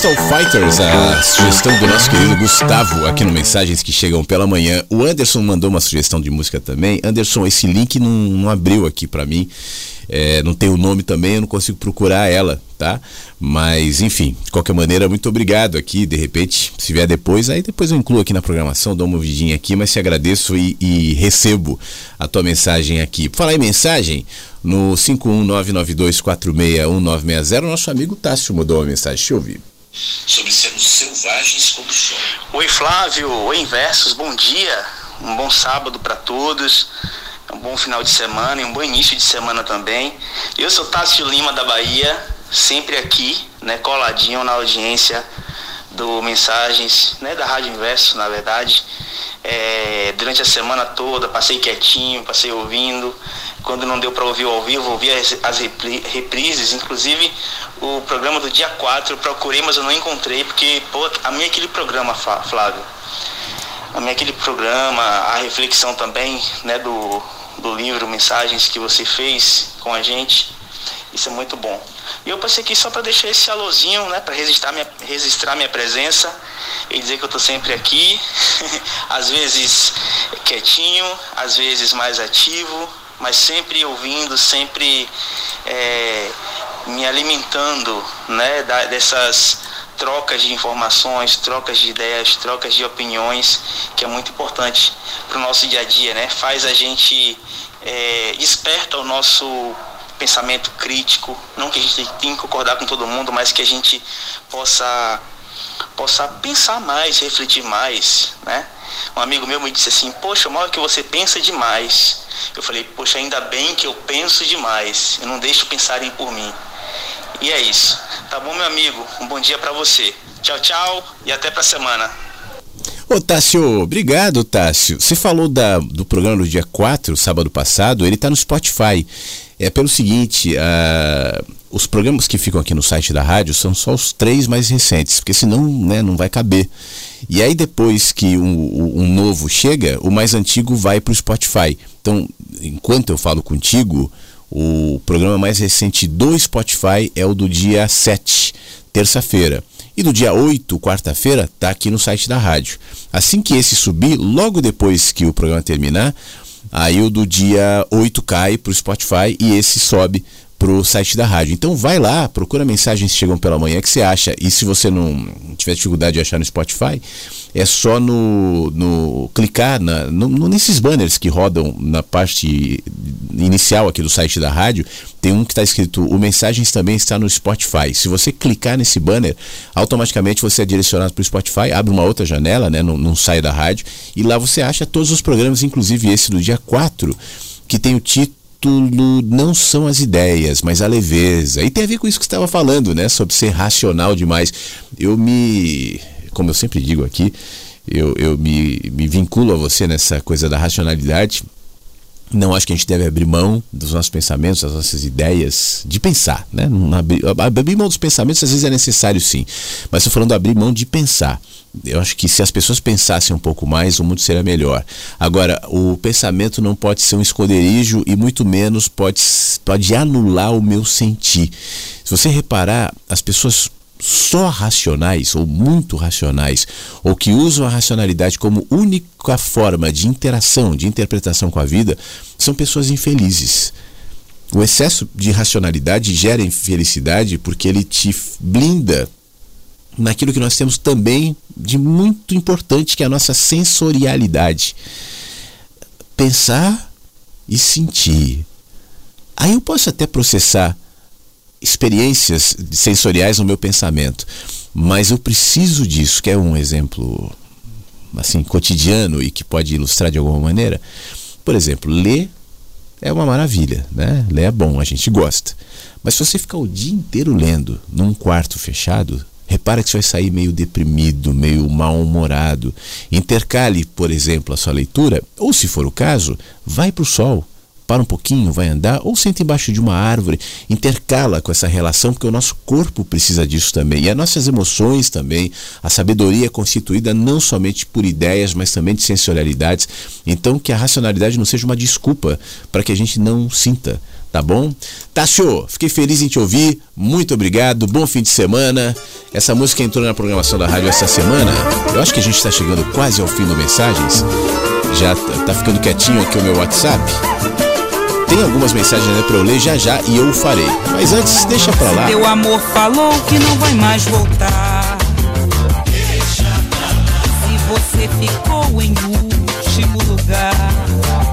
Crystal Fighters, a sugestão do nosso querido Gustavo aqui no Mensagens que Chegam pela Manhã. O Anderson mandou uma sugestão de música também. Anderson, esse link não, não abriu aqui para mim. É, não tem o nome também, eu não consigo procurar ela, tá? Mas, enfim, de qualquer maneira, muito obrigado aqui. De repente, se vier depois, aí depois eu incluo aqui na programação, dou uma vidinha aqui, mas te agradeço e, e recebo a tua mensagem aqui. Falar em mensagem, no 51992461960, nosso amigo Tássio mandou uma mensagem. Deixa eu ouvir sobre sermos selvagens como som. Oi Flávio, oi Inversos, bom dia, um bom sábado para todos, um bom final de semana e um bom início de semana também. Eu sou Tássio Lima da Bahia, sempre aqui, né, coladinho na audiência do Mensagens, né, da Rádio Inverso, na verdade. É, durante a semana toda, passei quietinho, passei ouvindo. Quando não deu para ouvir ao vivo, ouvi as reprises, inclusive o programa do dia 4, eu procurei, mas eu não encontrei, porque, pô, amei aquele programa, Flávio. Amei aquele programa, a reflexão também, né, do, do livro Mensagens que você fez com a gente. Isso é muito bom. E eu passei aqui só para deixar esse alôzinho, né, para registrar minha, registrar minha presença e dizer que eu estou sempre aqui, às vezes quietinho, às vezes mais ativo, mas sempre ouvindo, sempre é, me alimentando né, da, dessas trocas de informações, trocas de ideias, trocas de opiniões, que é muito importante para o nosso dia a dia, né? Faz a gente é, desperta o nosso pensamento crítico, não que a gente tenha que concordar com todo mundo, mas que a gente possa possa pensar mais, refletir mais, né? Um amigo meu me disse assim, poxa, mal que você pensa demais. Eu falei, poxa, ainda bem que eu penso demais, eu não deixo pensarem por mim. E é isso. Tá bom, meu amigo? Um bom dia para você. Tchau, tchau e até pra semana. Ô Tássio, obrigado Tássio. Você falou da, do programa do dia 4, sábado passado, ele está no Spotify. É pelo seguinte, uh, os programas que ficam aqui no site da rádio são só os três mais recentes, porque senão né, não vai caber. E aí depois que um, um novo chega, o mais antigo vai para o Spotify. Então, enquanto eu falo contigo, o programa mais recente do Spotify é o do dia 7, terça-feira. E do dia 8, quarta-feira, está aqui no site da rádio. Assim que esse subir, logo depois que o programa terminar, aí o do dia 8 cai para o Spotify e esse sobe pro site da rádio. Então vai lá, procura mensagens que chegam pela manhã que você acha. E se você não tiver dificuldade de achar no Spotify, é só no, no clicar na, no, nesses banners que rodam na parte inicial aqui do site da rádio. Tem um que está escrito o mensagens também está no Spotify. Se você clicar nesse banner, automaticamente você é direcionado para o Spotify, abre uma outra janela, né, não, sai da rádio e lá você acha todos os programas, inclusive esse do dia 4, que tem o título não são as ideias, mas a leveza. E tem a ver com isso que estava falando, né? Sobre ser racional demais. Eu me. Como eu sempre digo aqui, eu, eu me, me vinculo a você nessa coisa da racionalidade. Não acho que a gente deve abrir mão dos nossos pensamentos, das nossas ideias, de pensar, né? Abrir, abrir mão dos pensamentos às vezes é necessário sim, mas estou falando abrir mão de pensar eu acho que se as pessoas pensassem um pouco mais, o mundo seria melhor. Agora, o pensamento não pode ser um esconderijo e muito menos pode, pode anular o meu sentir. Se você reparar, as pessoas só racionais ou muito racionais, ou que usam a racionalidade como única forma de interação, de interpretação com a vida, são pessoas infelizes. O excesso de racionalidade gera infelicidade porque ele te blinda naquilo que nós temos também de muito importante, que é a nossa sensorialidade. Pensar e sentir. Aí eu posso até processar experiências sensoriais no meu pensamento, mas eu preciso disso, que é um exemplo assim cotidiano e que pode ilustrar de alguma maneira. Por exemplo, ler é uma maravilha, né? Ler é bom, a gente gosta. Mas se você ficar o dia inteiro lendo num quarto fechado, Repara que você vai sair meio deprimido, meio mal-humorado. Intercale, por exemplo, a sua leitura, ou se for o caso, vai para o sol, para um pouquinho, vai andar, ou senta embaixo de uma árvore, intercala com essa relação, porque o nosso corpo precisa disso também. E as nossas emoções também. A sabedoria é constituída não somente por ideias, mas também de sensorialidades. Então, que a racionalidade não seja uma desculpa para que a gente não sinta, tá bom? Tássio, fiquei feliz em te ouvir, muito obrigado, bom fim de semana. Essa música entrou na programação da rádio essa semana. Eu acho que a gente está chegando quase ao fim do Mensagens. Já tá, ficando quietinho aqui o meu WhatsApp. Tem algumas mensagens né, pra eu ler já já e eu farei. Mas antes, deixa pra lá. Teu amor falou que não vai mais voltar. Se você ficou em último lugar.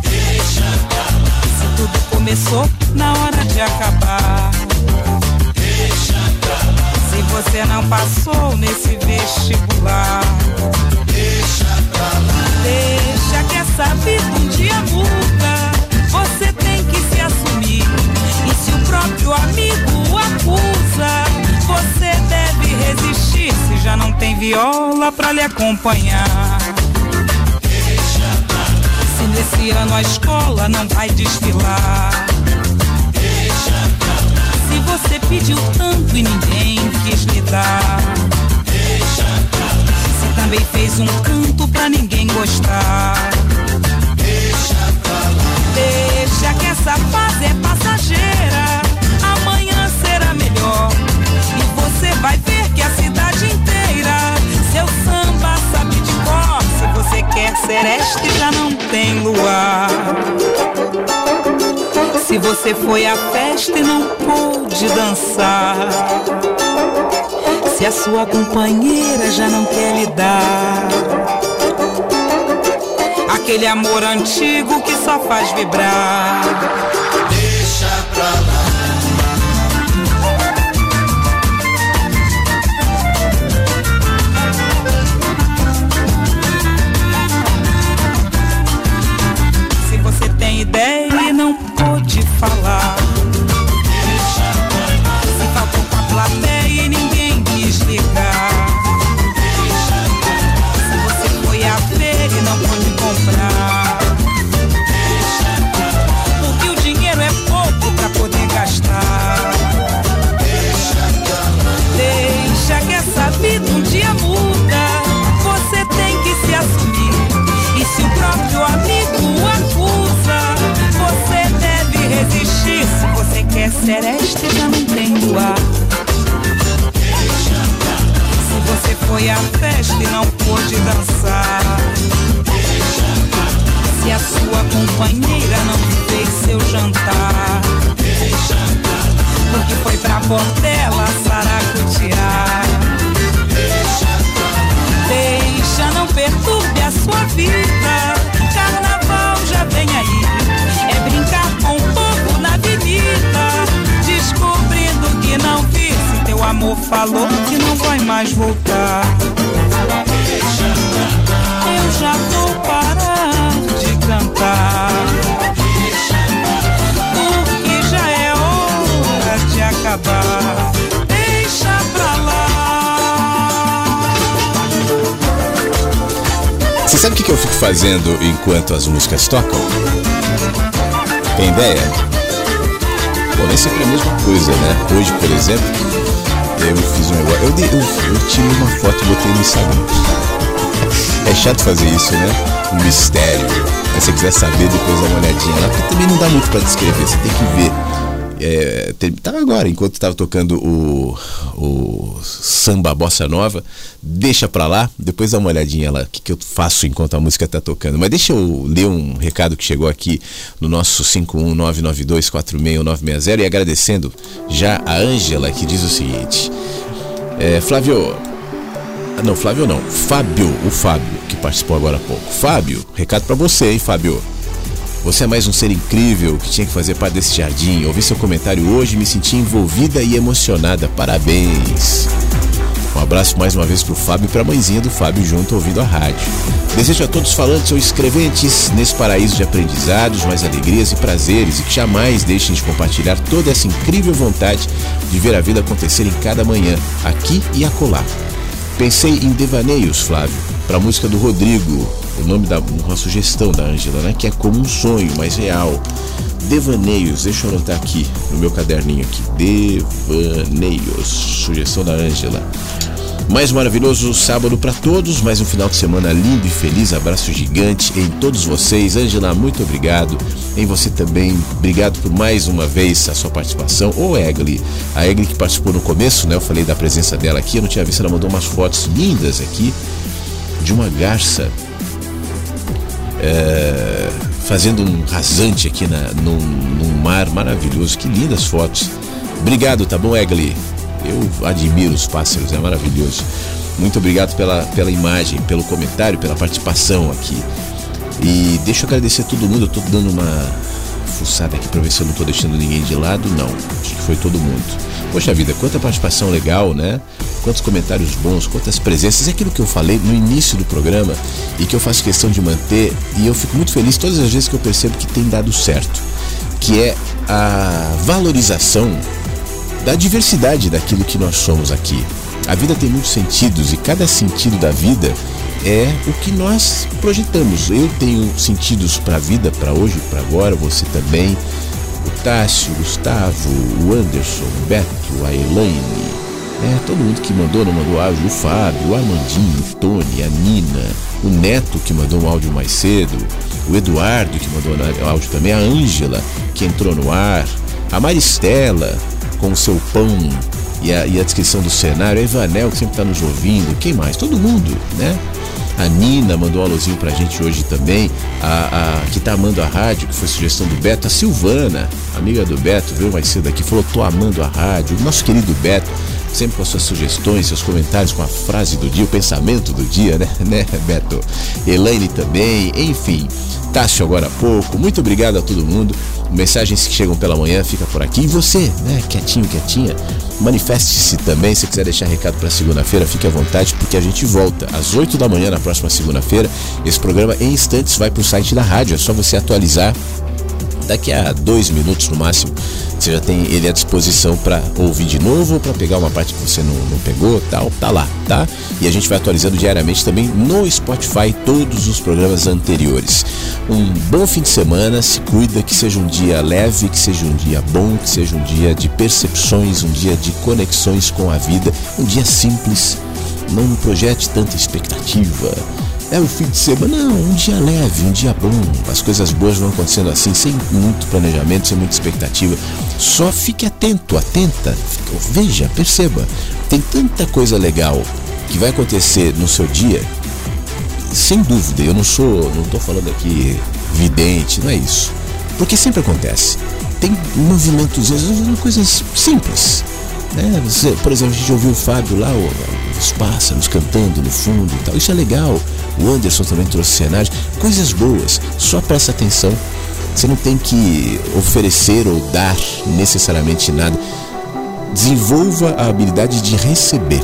Se tudo começou na hora de acabar. Se você não passou nesse vestibular. Deixa viola pra lhe acompanhar. Se nesse ano a escola não vai desfilar. Se você pediu tanto e ninguém quis lhe dar. Se também fez um canto pra ninguém gostar. Deixa que essa fase é passageira. Amanhã será melhor. E você vai ver que a cidade quer sereste, já não tem luar. Se você foi à festa e não pôde dançar. Se a sua companheira já não quer lhe dar aquele amor antigo que só faz vibrar. Deixa pra lá. Fazendo enquanto as músicas tocam? Tem ideia? Bom, nem sempre é a mesma coisa, né? Hoje, por exemplo, eu fiz um negócio. Eu, eu, eu tirei uma foto e botei no Instagram. É chato fazer isso, né? Um mistério. Mas se você quiser saber, depois dá uma olhadinha lá, porque também não dá muito pra descrever, você tem que ver. É, tava agora, enquanto tava tocando o, o samba bossa nova, deixa pra lá, depois dá uma olhadinha lá, o que, que eu faço enquanto a música tá tocando. Mas deixa eu ler um recado que chegou aqui no nosso 51992461960 e agradecendo já a Ângela que diz o seguinte: é, Flávio, ah, não, Flávio não, Fábio, o Fábio, que participou agora há pouco. Fábio, recado pra você, hein, Fábio? Você é mais um ser incrível que tinha que fazer parte desse jardim. Ouvi seu comentário hoje me senti envolvida e emocionada. Parabéns. Abraço mais uma vez pro Fábio e pra mãezinha do Fábio junto ouvindo a rádio. Desejo a todos os falantes ou escreventes nesse paraíso de aprendizados, mais alegrias e prazeres e que jamais deixem de compartilhar toda essa incrível vontade de ver a vida acontecer em cada manhã, aqui e acolá. Pensei em Devaneios, Flávio, para a música do Rodrigo, o nome da uma sugestão da Ângela, né? Que é como um sonho, mas real. Devaneios, deixa eu anotar aqui no meu caderninho aqui. Devaneios, sugestão da Ângela. Mais maravilhoso sábado para todos, mais um final de semana lindo e feliz. Abraço gigante em todos vocês. Angela, muito obrigado. Em você também, obrigado por mais uma vez a sua participação. Ô, Egli, a Egli que participou no começo, né? Eu falei da presença dela aqui, eu não tinha visto, ela mandou umas fotos lindas aqui de uma garça. É, fazendo um rasante aqui na, num, num mar maravilhoso. Que lindas fotos. Obrigado, tá bom, Egli? Eu admiro os pássaros, é maravilhoso. Muito obrigado pela, pela imagem, pelo comentário, pela participação aqui. E deixa eu agradecer a todo mundo. Eu tô dando uma fuçada aqui pra ver se eu não tô deixando ninguém de lado. Não, acho que foi todo mundo. Poxa vida, quanta participação legal, né? Quantos comentários bons, quantas presenças. É aquilo que eu falei no início do programa e que eu faço questão de manter. E eu fico muito feliz todas as vezes que eu percebo que tem dado certo. Que é a valorização da diversidade daquilo que nós somos aqui. A vida tem muitos sentidos e cada sentido da vida é o que nós projetamos. Eu tenho sentidos para a vida, para hoje, para agora, você também. O Tássio, o Gustavo, o Anderson, o Beto, a Elaine, é, todo mundo que mandou, não mandou áudio, o Fábio, o Armandinho, o Tony, a Nina, o Neto que mandou um áudio mais cedo, o Eduardo que mandou áudio também, a Ângela que entrou no ar, a Maristela, com o seu pão e a, e a descrição do cenário, a Ivanel, que sempre está nos ouvindo, quem mais? Todo mundo, né? A Nina mandou um alôzinho pra gente hoje também. A, a que tá amando a rádio, que foi sugestão do Beto. A Silvana, amiga do Beto, veio mais cedo aqui, falou: tô amando a rádio. Nosso querido Beto, sempre com as suas sugestões, seus comentários com a frase do dia, o pensamento do dia, né, né, Beto? Elaine também, enfim. Tássio agora há pouco. Muito obrigado a todo mundo. Mensagens que chegam pela manhã fica por aqui. E você, né, quietinho, quietinha, manifeste-se também. Se quiser deixar recado para segunda-feira, fique à vontade, porque a gente volta às 8 da manhã na próxima segunda-feira. Esse programa em instantes vai para o site da rádio. É só você atualizar daqui a dois minutos no máximo, você já tem ele à disposição para ouvir de novo para pegar uma parte que você não, não pegou, tal, tá lá, tá? E a gente vai atualizando diariamente também no Spotify todos os programas anteriores. Um bom fim de semana, se cuida, que seja um dia leve, que seja um dia bom, que seja um dia de percepções, um dia de conexões com a vida, um dia simples. Não projete tanta expectativa é o fim de semana, não, um dia leve, um dia bom. As coisas boas vão acontecendo assim, sem muito planejamento, sem muita expectativa. Só fique atento, atenta, veja, perceba. Tem tanta coisa legal que vai acontecer no seu dia, sem dúvida. Eu não sou, não estou falando aqui vidente, não é isso. Porque sempre acontece. Tem movimentos, coisas simples. Né? Você, por exemplo, a gente ouviu o Fábio lá, os pássaros cantando no fundo e tal. Isso é legal. O Anderson também trouxe cenários, coisas boas. Só presta atenção. Você não tem que oferecer ou dar necessariamente nada. Desenvolva a habilidade de receber.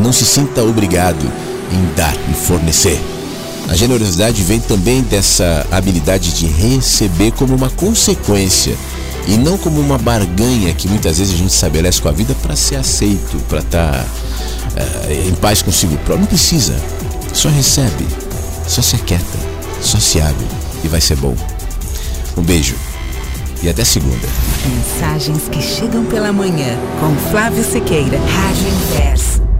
Não se sinta obrigado em dar e fornecer. A generosidade vem também dessa habilidade de receber como uma consequência e não como uma barganha que muitas vezes a gente estabelece com a vida para ser aceito, para estar tá, uh, em paz consigo próprio. Não precisa. Só recebe, só se aquieta, só se abre e vai ser bom. Um beijo e até segunda. Mensagens que chegam pela manhã com Flávio Sequeira, Rádio Inverso.